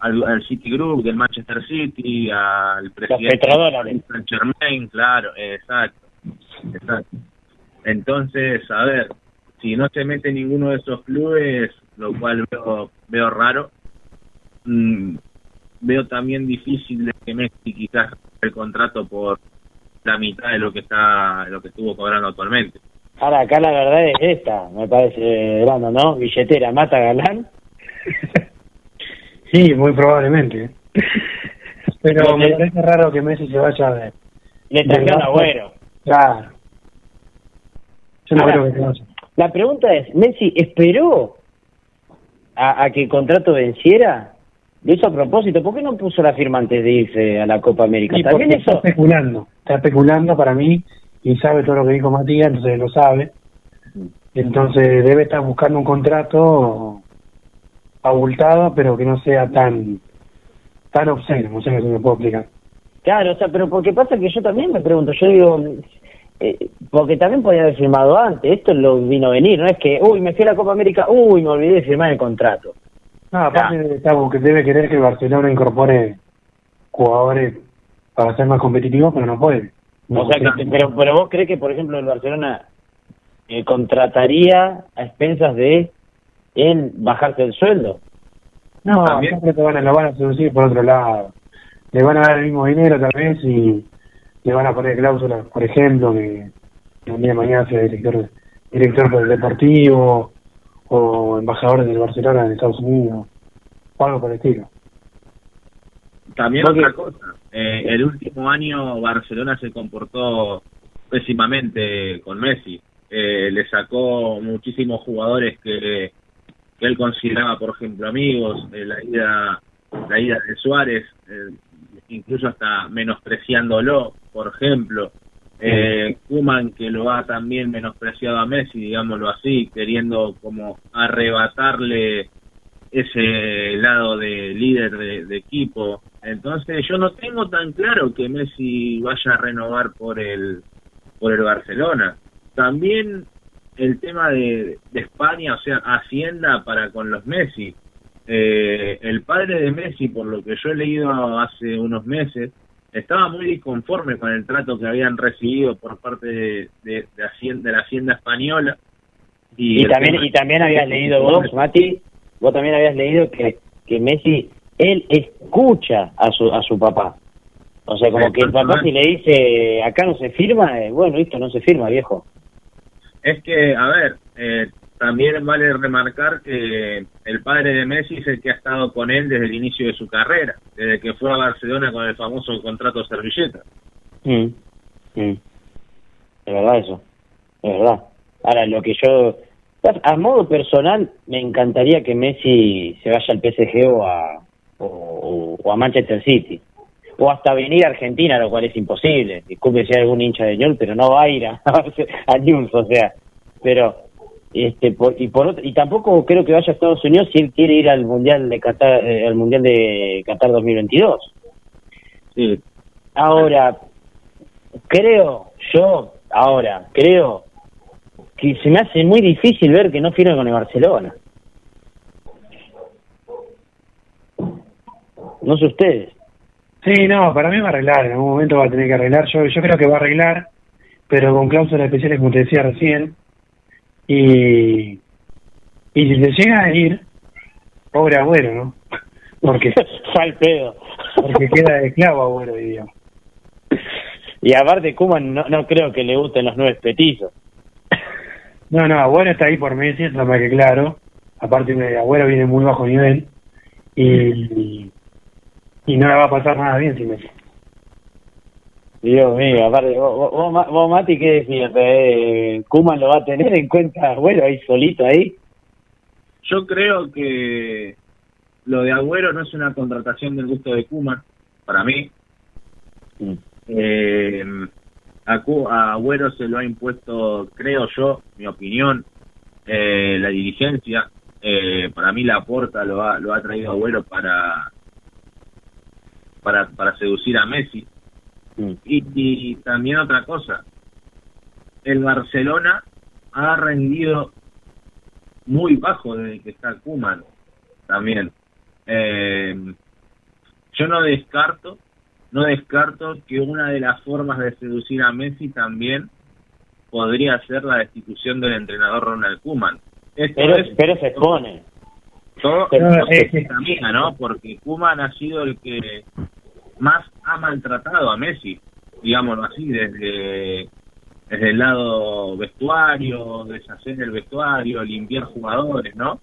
al, al City Group del Manchester City, al presidente del Saint Germain, claro, exacto, exacto. Entonces, a ver, si no se mete ninguno de esos clubes, lo cual veo, veo raro, mm, veo también difícil de que Messi quizás el contrato por la mitad de lo que está lo que estuvo cobrando actualmente. Ahora, acá la verdad es esta, me parece, Brando, ¿no? Billetera, mata Galán. Sí, muy probablemente. Pero me parece raro que Messi se vaya de. Le trajeron a Agüero. Claro. Yo no Ahora, creo que se vaya. La pregunta es, ¿Messi esperó a, a que el contrato venciera? Lo hizo a propósito. ¿Por qué no puso la firma antes de irse a la Copa América? Sí, También porque está eso... especulando. Está especulando para mí y sabe todo lo que dijo Matías, entonces lo sabe. Entonces debe estar buscando un contrato abultado, pero que no sea tan tan obsceno, no sé si me puedo explicar. Claro, o sea, pero porque pasa que yo también me pregunto, yo digo, eh, porque también podía haber firmado antes, esto lo vino a venir, no es que, uy, me fui a la Copa América, uy, me olvidé de firmar el contrato. No, aparte que debe querer que el Barcelona incorpore jugadores para ser más competitivos, pero no puede. No, o sea, que, pero, pero vos crees que, por ejemplo, el Barcelona eh, contrataría a expensas de él bajarse el sueldo. No, También- siempre te van a, lo van a seducir por otro lado. Le van a dar el mismo dinero tal vez y le van a poner cláusulas, por ejemplo, que, que un día de mañana sea director, director del deportivo o embajador del Barcelona en Estados Unidos o algo por el estilo. También Porque- otra cosa, eh, el último año Barcelona se comportó pésimamente con Messi. Eh, le sacó muchísimos jugadores que, que él consideraba, por ejemplo, amigos. eh, la ida la ida de Suárez, eh, incluso hasta menospreciándolo, por ejemplo. Eh, Kuman que lo ha también menospreciado a Messi, digámoslo así, queriendo como arrebatarle ese lado de líder de, de equipo. Entonces yo no tengo tan claro que Messi vaya a renovar por el por el Barcelona. También el tema de, de España, o sea, Hacienda para con los Messi. Eh, el padre de Messi, por lo que yo he leído hace unos meses, estaba muy disconforme con el trato que habían recibido por parte de, de, de Hacienda, de la Hacienda española. Y, también tema- y también habías leído vos, Mati, vos también habías leído que, que Messi, él escucha a su, a su papá. O sea, como que el papá si le dice, acá no se firma, eh, bueno, listo, no se firma, viejo. Es que, a ver, eh, también vale remarcar que el padre de Messi es el que ha estado con él desde el inicio de su carrera, desde que fue a Barcelona con el famoso contrato servilleta. Mm. Mm. Verdad eso, es verdad. Ahora, lo que yo... A modo personal, me encantaría que Messi se vaya al PSG o a, o a Manchester City. O hasta venir a Argentina, lo cual es imposible. Disculpe si hay algún hincha de Ñol, pero no va a ir a, a News, o sea. Pero, este, por- y por otro- y tampoco creo que vaya a Estados Unidos si él quiere ir al Mundial de Qatar, eh, al Mundial de Qatar 2022. Sí, Ahora, creo, yo, ahora, creo que se me hace muy difícil ver que no firme con el Barcelona. No sé ustedes. Sí, no, para mí va a arreglar, en algún momento va a tener que arreglar. Yo, yo creo que va a arreglar, pero con cláusulas especiales, como te decía recién. Y, y si se llega a ir, Pobre Agüero, ¿no? Porque, Fue al pedo. porque queda de esclavo diríamos. Y aparte, Kuman no, no creo que le gusten los nueve petizos. No, no, Agüero está ahí por Messi, eso más que claro. Aparte, eh, Agüero viene muy bajo nivel y, y no le va a pasar nada bien sin Messi. Dios mío, aparte, vos, vos- vos, Ma- vos, Mati, ¿qué decís? Eh, ¿Kuman lo va a tener en cuenta Agüero ahí solito ahí? Yo creo que lo de Agüero no es una contratación del gusto de Kuma, para mí. Mm. Eh, a, Cu- a Agüero se lo ha impuesto, creo yo, mi opinión, eh, la dirigencia. Eh, para mí la porta lo ha, lo ha traído Agüero para, para, para seducir a Messi. Mm. Y, y también otra cosa, el Barcelona ha rendido muy bajo desde que está Kuman también. Eh, yo no descarto, no descarto que una de las formas de seducir a Messi también podría ser la destitución del entrenador Ronald Kuman. Esto Pero, es pero se expone. Todo pero- no se eh, eh. ¿no? Porque Kuman ha sido el que más ha maltratado a Messi, digámoslo así, desde desde el lado vestuario, deshacer el vestuario, limpiar jugadores, ¿no?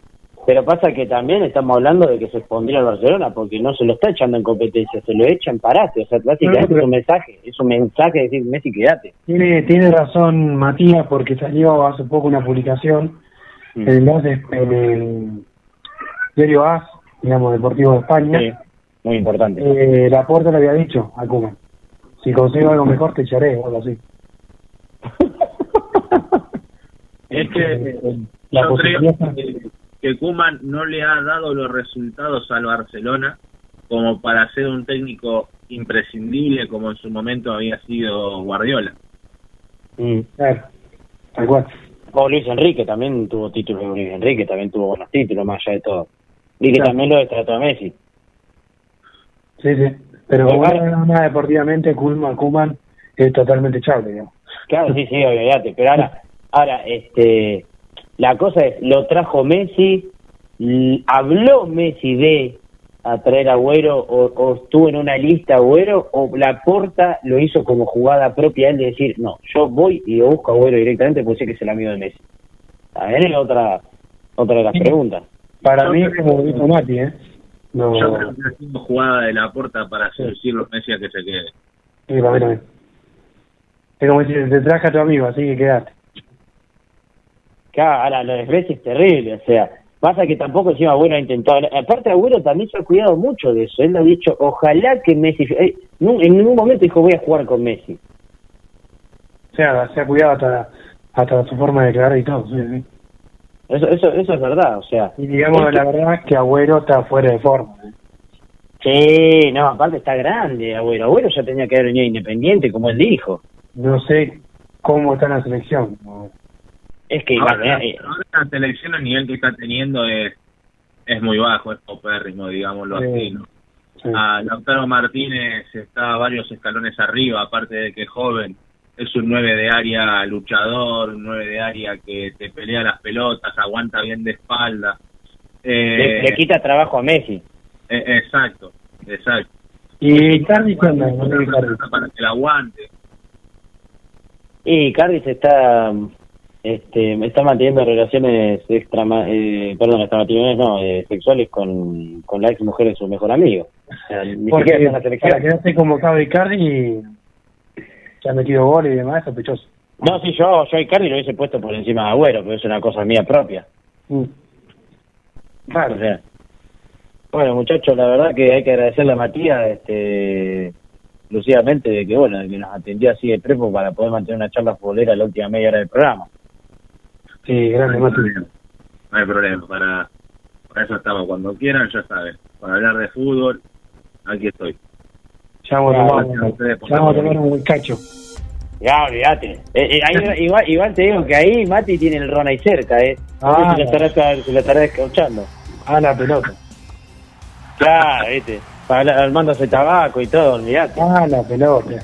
Pero pasa que también estamos hablando de que se expondría al Barcelona porque no se lo está echando en competencia, se lo echa en parate. O sea, básicamente No, es un mensaje, es un mensaje de decir, Messi, quédate. Tiene, tiene razón Matías porque salió hace poco una publicación Mm. en, el, en el diario AS, digamos, Deportivo de España. Sí, muy importante. Eh, la puerta le había dicho a Kuma, si consigo algo mejor te echaré o algo así. Es que La yo creo que, que Koeman no le ha dado los resultados al Barcelona como para ser un técnico imprescindible como en su momento había sido Guardiola. Mm. Claro, tal cual. O Luis Enrique también tuvo títulos, Luis Enrique también tuvo buenos títulos, más allá de todo. Y que Claro. también lo destrató a Messi. Sí, sí. Pero Bueno, nada deportivamente, Kuman, Kuman es totalmente echable, digamos. Claro, sí, sí, olvídate. Pero ahora, ahora, este, la cosa es, lo trajo Messi, habló Messi de atraer a Agüero o, o estuvo en una lista Agüero o la porta lo hizo como jugada propia él de decir, no, yo voy y lo busco a Agüero directamente porque sé que es el amigo de Messi. A ver, es otra, otra de las preguntas. Para Yo mí, creo- como dijo Mati, ¿eh? No, Yo creo que ha sido jugada de la puerta para seducir los Messi a que se quede. sí, para mí también. Es como decir, te traje a tu amigo, así que quédate. Claro, ahora lo de Messi es terrible, o sea, pasa que tampoco encima Agüero ha intentado, aparte Agüero también se ha cuidado mucho de eso, él lo ha dicho, ojalá que Messi, eh, en ningún momento dijo voy a jugar con Messi. O sea, se ha cuidado hasta, hasta su forma de declarar y todo. Sí, sí. Eso, eso, eso es verdad, o sea. Y digamos, la verdad es que Agüero está fuera de forma. ¿eh? Sí, no, aparte está grande Agüero. Agüero ya tenía que haber venido independiente, como él dijo. No sé cómo está la selección. Es que, Ahora, bueno, eh, ahora la selección el nivel que está teniendo es es muy bajo, es popérrimo, digámoslo Sí. así, ¿no? Sí. A Lautaro Martínez está varios escalones arriba, aparte de que es joven, es un 9 de área luchador, un 9 de área que te pelea las pelotas, aguanta bien de espalda. Eh, le, le quita trabajo a Messi. eh, exacto, exacto. Y Cardi, Icardi. Para que la aguante. Y Cardi se está, este, está manteniendo relaciones extra, eh, perdón, extra matrimoniales, no, eh, sexuales con, con la ex mujer de su mejor amigo. O sea, ni Porque para quedarse convocado Icardi y se ha metido goles y demás, sospechoso. No, sí, yo, yo a Icardi lo hubiese puesto por encima de Agüero, pero es una cosa mía propia. Mm. O sea, bueno, muchachos, la verdad que hay que agradecerle a Matías, este, exclusivamente de que, bueno, de que nos atendió así de prepo para poder mantener una charla futbolera la última media hora del programa. Sí, No Mati. problema. No hay problema, para, para eso estamos. Cuando quieran, ya saben. Para hablar de fútbol, aquí estoy. Ya vamos a ustedes ya vamos a tomar un buen cacho. Ya, olvídate. Eh, eh, ahí- igual, igual te digo que ahí Mati tiene el ron ahí cerca, ¿eh? Ah. se, lo estará, se lo estará escuchando. A la pelota. Claro, viste. Para- Armándose tabaco y todo, olvídate. A la pelota.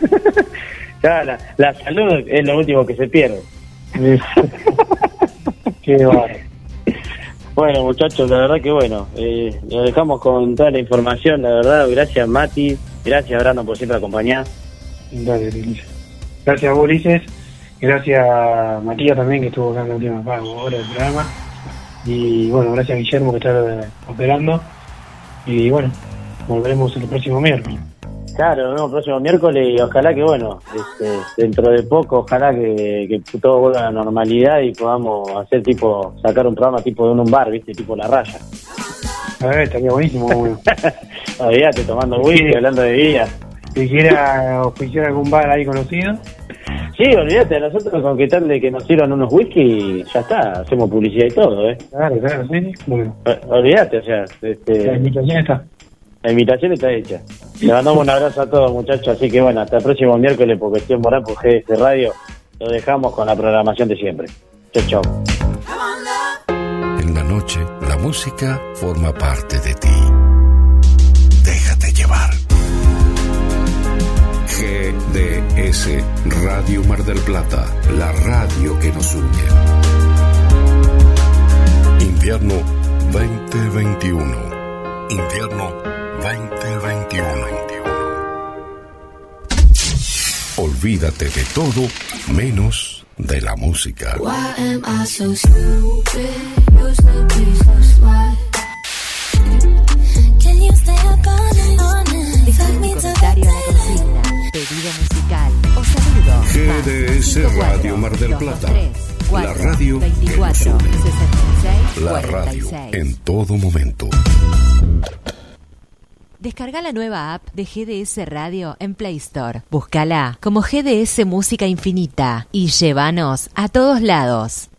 Ya, la, la salud es lo último que se pierde. Qué bárbaro. Bueno, muchachos, la verdad que bueno, eh, lo dejamos con toda la información, la verdad. Gracias, Mati. Gracias, Brandon, por siempre acompañar. Dale, Ulises. Gracias Ulises. Gracias Matías también, que estuvo acá en la última hora del programa. Y bueno, gracias Guillermo, que está operando. Y bueno, volveremos el próximo miércoles. Claro, el próximo miércoles y ojalá que, bueno, este, dentro de poco, ojalá que, que todo vuelva a la normalidad y podamos hacer tipo, sacar un programa tipo de un, bar, ¿viste? Tipo La Raya. A ver, estaría buenísimo. bueno. Olvídate, tomando whisky, hablando de vida. Si quiera oficiar algún bar ahí conocido. Sí, olvídate, nosotros con que tal de que nos sirvan unos whisky, ya está, hacemos publicidad y todo, ¿eh? Claro, claro, sí. Bueno, Olvídate, o sea, este, la invitación está. La invitación está hecha. Le mandamos un abrazo a todos, muchachos. Así que bueno, hasta el próximo miércoles por cuestión moral por GDS Radio. Lo dejamos con la programación de siempre. Chau, chau. En la noche, la música forma parte de ti. Déjate llevar. GDS Radio Mar del Plata, la radio que nos une. Invierno 2021. Invierno 2021. Olvídate de todo menos de la música. GDS Radio Mar del Plata, la radio que nos 24 une. 66 La radio 46. en todo momento. Descarga la nueva app de GDS Radio en Play Store. Búscala como GDS Música Infinita y llévanos a todos lados.